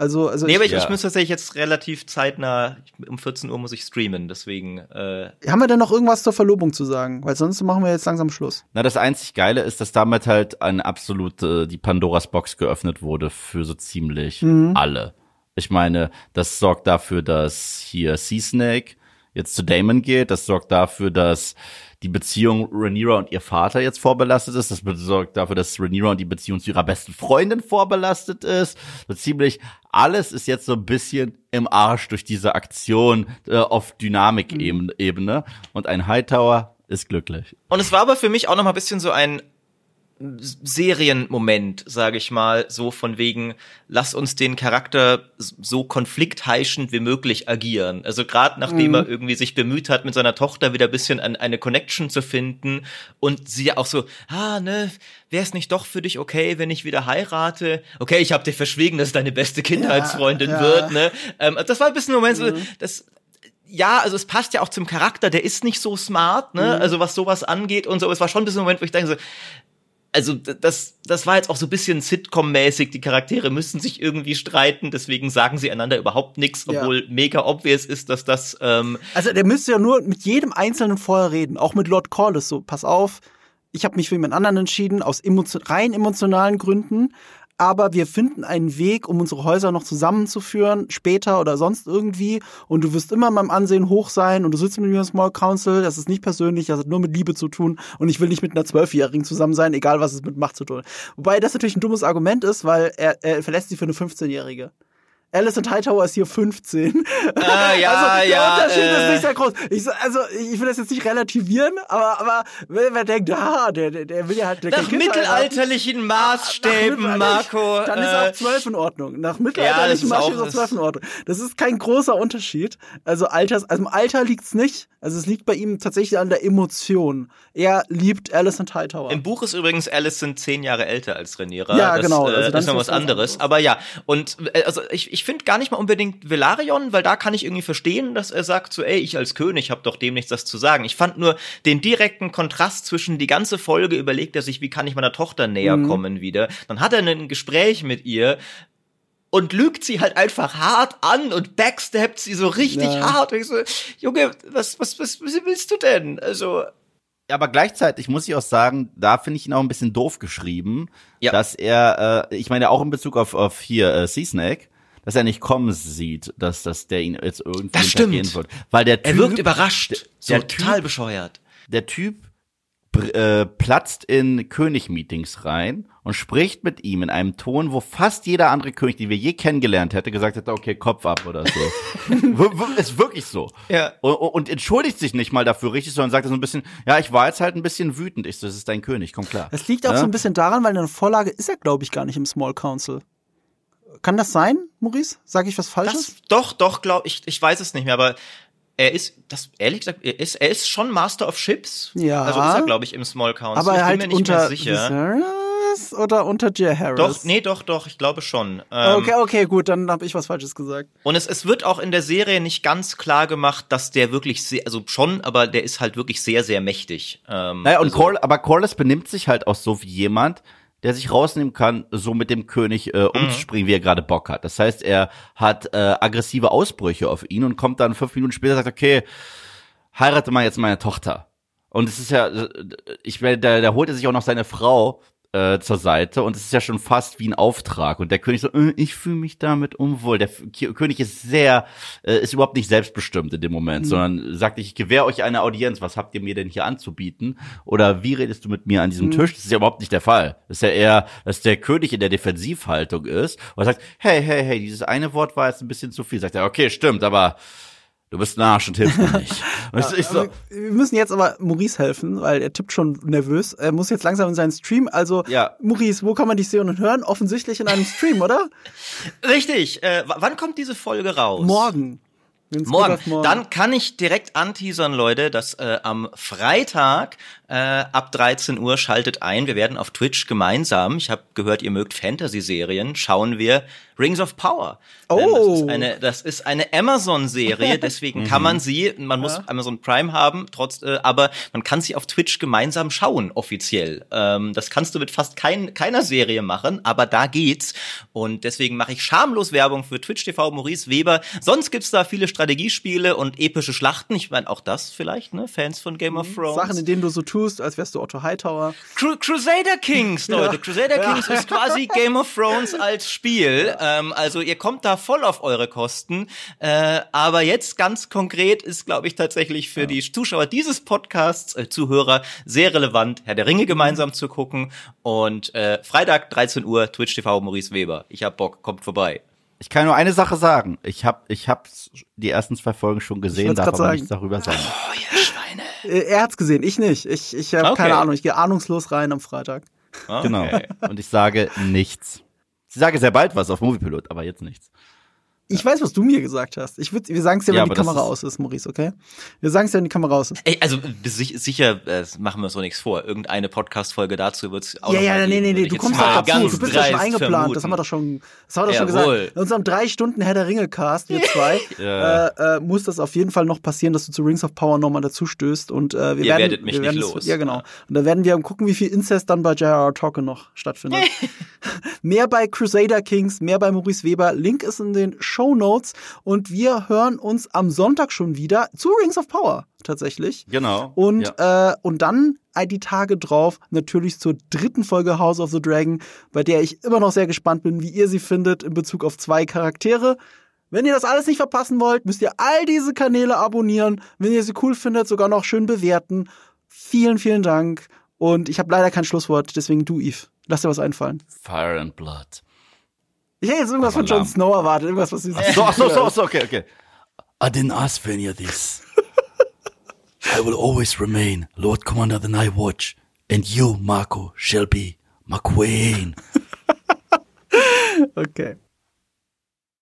Speaker 1: Also, also
Speaker 3: nee, aber ich, ja. ich muss tatsächlich jetzt relativ zeitnah, um 14 Uhr muss ich streamen, deswegen. Äh
Speaker 1: Haben wir denn noch irgendwas zur Verlobung zu sagen? Weil sonst machen wir jetzt langsam Schluss.
Speaker 2: Na, das einzig Geile ist, dass damit halt eine absolute, die Pandoras Box geöffnet wurde für so ziemlich mhm. alle. Ich meine, das sorgt dafür, dass hier Sea Snake jetzt zu Damon geht. Das sorgt dafür, dass die Beziehung Rhaenyra und ihr Vater jetzt vorbelastet ist. Das sorgt dafür, dass Rhaenyra und die Beziehung zu ihrer besten Freundin vorbelastet ist. So ziemlich alles ist jetzt so ein bisschen im Arsch durch diese Aktion äh, auf Dynamik-Ebene. Mhm. Und ein Hightower ist glücklich.
Speaker 3: Und es war aber für mich auch noch mal ein bisschen so ein Serienmoment, sage ich mal, so von wegen, lass uns den Charakter so konfliktheischend wie möglich agieren. Also gerade nachdem mhm. er irgendwie sich bemüht hat, mit seiner Tochter wieder ein bisschen an eine Connection zu finden und sie auch so, ah, ne, wäre es nicht doch für dich okay, wenn ich wieder heirate? Okay, ich habe dir verschwiegen, dass es deine beste Kindheitsfreundin ja, ja. wird, ne? Ähm, das war ein bisschen ein Moment, mhm. so, das ja, also es passt ja auch zum Charakter, der ist nicht so smart, ne? Mhm. Also was sowas angeht und so. Es war schon ein bisschen ein Moment, wo ich denke so, also das, das war jetzt auch so ein bisschen Sitcom-mäßig. Die Charaktere müssen sich irgendwie streiten, deswegen sagen sie einander überhaupt nichts, obwohl ja. mega obvious ist, dass das. Ähm
Speaker 1: also der müsste ja nur mit jedem Einzelnen vorher reden, auch mit Lord Corliss. So, pass auf, ich habe mich für jemand anderen entschieden aus emotion rein emotionalen Gründen, aber wir finden einen Weg, um unsere Häuser noch zusammenzuführen, später oder sonst irgendwie. Und du wirst immer in meinem Ansehen hoch sein und du sitzt mit mir im Small Council. Das ist nicht persönlich, das hat nur mit Liebe zu tun. Und ich will nicht mit einer Zwölfjährigen zusammen sein, egal was es mit Macht zu tun. Wobei das natürlich ein dummes Argument ist, weil er, er verlässt sie für eine 15-Jährige. Alice und Hightower ist hier 15.
Speaker 3: Ah, ja, also, der
Speaker 1: ja, Unterschied äh, ist nicht sehr groß. Ich, also, ich will das jetzt nicht relativieren, aber, aber wer, denkt, ah, der, der, der will ja halt. Der
Speaker 3: nach mittelalterlichen Maßstäben, nach Marco.
Speaker 1: Dann ist auch 12 äh, in Ordnung. Nach mittelalterlichen ja, Maßstäben ist auch 12 in Ordnung. Das ist kein großer Unterschied. Also, Alters, also im Alter liegt's nicht. Also, es liegt bei ihm tatsächlich an der Emotion. Er liebt Alice und Hightower.
Speaker 3: Im Buch ist übrigens Alice sind zehn Jahre älter als Rhaenyra.
Speaker 1: Ja, das, genau.
Speaker 3: Äh, also, das ist noch was anderes. Aber ja, und, äh, also, ich, ich finde gar nicht mal unbedingt Velarion, weil da kann ich irgendwie verstehen, dass er sagt so, ey, ich als König habe doch dem nichts das zu sagen. Ich fand nur den direkten Kontrast zwischen die ganze Folge überlegt er sich, wie kann ich meiner Tochter näher mhm. kommen wieder. Dann hat er ein Gespräch mit ihr, und lügt sie halt einfach hart an und backstabbt sie so richtig ja. hart. Und ich so, Junge, was, was, was, was willst du denn? Also.
Speaker 2: Ja, aber gleichzeitig muss ich auch sagen, da finde ich ihn auch ein bisschen doof geschrieben, ja. dass er, äh, ich meine auch in Bezug auf, auf hier äh, Sea Snake, dass er nicht kommen sieht, dass, dass der ihn jetzt irgendwie
Speaker 3: das
Speaker 2: stimmt. wird. Weil der Typ,
Speaker 3: er wirkt überrascht, so der total typ, bescheuert.
Speaker 2: Der Typ äh, platzt in König-Meetings rein und spricht mit ihm in einem Ton, wo fast jeder andere König, den wir je kennengelernt hätte, gesagt hätte, okay, Kopf ab oder so. ist wirklich so.
Speaker 3: Ja.
Speaker 2: Und, und, entschuldigt sich nicht mal dafür richtig, sondern sagt so ein bisschen, ja, ich war jetzt halt ein bisschen wütend. Ich so, das ist dein König, komm klar.
Speaker 1: Das liegt auch ja? so ein bisschen daran, weil in der Vorlage ist er, glaube ich, gar nicht im Small Council. Kann das sein, Maurice? Sage ich was Falsches?
Speaker 3: Das, doch, doch, glaube ich. Ich weiß es nicht mehr, aber er ist, das ehrlich gesagt, er ist, er ist schon Master of Ships.
Speaker 1: Ja.
Speaker 3: Also ist er, glaube ich, im Small Council.
Speaker 1: Aber er halt
Speaker 3: ich bin
Speaker 1: mir nicht
Speaker 3: unter sicher.
Speaker 1: Viserys oder unter Jay Harris?
Speaker 3: Doch, nee, doch, doch, ich glaube schon.
Speaker 1: Ähm, okay, okay, gut, dann habe ich was Falsches gesagt.
Speaker 3: Und es, es wird auch in der Serie nicht ganz klar gemacht, dass der wirklich sehr, also schon, aber der ist halt wirklich sehr, sehr mächtig. Ähm,
Speaker 2: naja, und
Speaker 3: also,
Speaker 2: Cor aber Corlys benimmt sich halt auch so wie jemand, der sich rausnehmen kann, so mit dem König äh, mhm. umzuspringen, mhm. wie er gerade Bock hat. Das heißt, er hat äh, aggressive Ausbrüche auf ihn und kommt dann fünf Minuten später und sagt, okay, heirate mal jetzt meine Tochter. Und es ist ja, äh, ich werde, da, da holt er sich auch noch seine Frau äh, zur Seite und es ist ja schon fast wie ein Auftrag und der König so, äh, ich fühle mich damit unwohl. Der K König ist sehr, äh, ist überhaupt nicht selbstbestimmt in dem Moment, mhm. sondern sagt, ich gewähre euch eine Audienz, was habt ihr mir denn hier anzubieten? Oder wie redest du mit mir an diesem mhm. Tisch? Das ist ja überhaupt nicht der Fall. Das ist ja eher, dass der König in der Defensivhaltung ist und sagt, hey, hey, hey, dieses eine Wort war jetzt ein bisschen zu viel. Sagt er, okay, stimmt, aber du bist ein Arsch und hilfst mir nicht.
Speaker 1: ja, ich so, wir müssen jetzt aber Maurice helfen, weil er tippt schon nervös. Er muss jetzt langsam in seinen Stream. Also,
Speaker 2: ja.
Speaker 1: Maurice, wo kann man dich sehen und hören? Offensichtlich in einem Stream, oder?
Speaker 3: Richtig. Äh, wann kommt diese Folge raus?
Speaker 1: Morgen.
Speaker 3: Morgen. morgen. Dann kann ich direkt anteasern, Leute, dass äh, am Freitag äh, ab 13 Uhr schaltet ein. Wir werden auf Twitch gemeinsam, ich habe gehört, ihr mögt Fantasy-Serien, schauen wir Rings of Power.
Speaker 1: Oh.
Speaker 3: Das ist eine, das ist eine Amazon-Serie, deswegen kann man sie, man muss ja. Amazon Prime haben, trotz, äh, aber man kann sie auf Twitch gemeinsam schauen, offiziell. Ähm, das kannst du mit fast kein, keiner Serie machen, aber da geht's. Und deswegen mache ich schamlos Werbung für Twitch TV Maurice Weber. Sonst gibt's da viele Strategiespiele und epische Schlachten. Ich meine, auch das vielleicht, ne? Fans von Game of mhm. Thrones.
Speaker 1: Sachen, in denen du so tust tust, als wärst du Otto Hightower.
Speaker 3: Cru Crusader Kings, Leute. Ja. Crusader Kings ja. ist quasi Game of Thrones als Spiel. Ähm, also ihr kommt da voll auf eure Kosten. Äh, aber jetzt ganz konkret ist, glaube ich, tatsächlich für ja. die Zuschauer dieses Podcasts, äh, Zuhörer, sehr relevant, Herr der Ringe gemeinsam zu gucken. Und äh, Freitag 13 Uhr, Twitch TV Maurice Weber. Ich hab Bock, kommt vorbei.
Speaker 2: Ich kann nur eine Sache sagen. Ich habe ich hab die ersten zwei Folgen schon gesehen, darf aber sagen. nichts darüber sagen. Oh.
Speaker 1: Äh, er hat's gesehen, ich nicht. Ich, ich habe okay. keine Ahnung. Ich gehe ahnungslos rein am Freitag.
Speaker 2: Okay. Genau. Und ich sage nichts. Ich sage sehr bald was auf Moviepilot, aber jetzt nichts.
Speaker 1: Ich weiß, was du mir gesagt hast. Ich würd, wir sagen es dir, wenn ja, die Kamera aus ist, Maurice, okay? Wir sagen es dir, wenn die Kamera aus ist.
Speaker 3: Ey, also sicher äh, machen wir uns so nichts vor. Irgendeine Podcast-Folge dazu wird es
Speaker 1: auch Ja, ja, nee, nee, nee, du kommst doch dazu. Du bist doch schon eingeplant. Vermuten. Das haben wir doch schon, das haben wir doch schon gesagt. In unserem drei Stunden Herr der Ringe-Cast, wir zwei, äh, äh, muss das auf jeden Fall noch passieren, dass du zu Rings of Power nochmal dazu stößt. Und äh, wir
Speaker 3: Ihr
Speaker 1: werden,
Speaker 3: werdet mich wir nicht los.
Speaker 1: Ja, genau. Und da werden wir gucken, wie viel Incest dann bei J.R.R. Tolkien noch stattfindet. mehr bei Crusader Kings, mehr bei Maurice Weber. Link ist in den Show Notes und wir hören uns am Sonntag schon wieder zu Rings of Power tatsächlich.
Speaker 2: Genau.
Speaker 1: Und, ja. äh, und dann die Tage drauf natürlich zur dritten Folge House of the Dragon, bei der ich immer noch sehr gespannt bin, wie ihr sie findet in Bezug auf zwei Charaktere. Wenn ihr das alles nicht verpassen wollt, müsst ihr all diese Kanäle abonnieren. Wenn ihr sie cool findet, sogar noch schön bewerten. Vielen, vielen Dank. Und ich habe leider kein Schlusswort, deswegen du, Eve. Lass dir was einfallen.
Speaker 2: Fire and Blood.
Speaker 1: Ich hätte jetzt irgendwas von Jon Snow erwartet, irgendwas, was
Speaker 2: sie so, so, so, so, okay, okay. I didn't ask for any of this. I will always remain Lord Commander of the Night Watch, and you, Marco, shall be my queen.
Speaker 1: okay.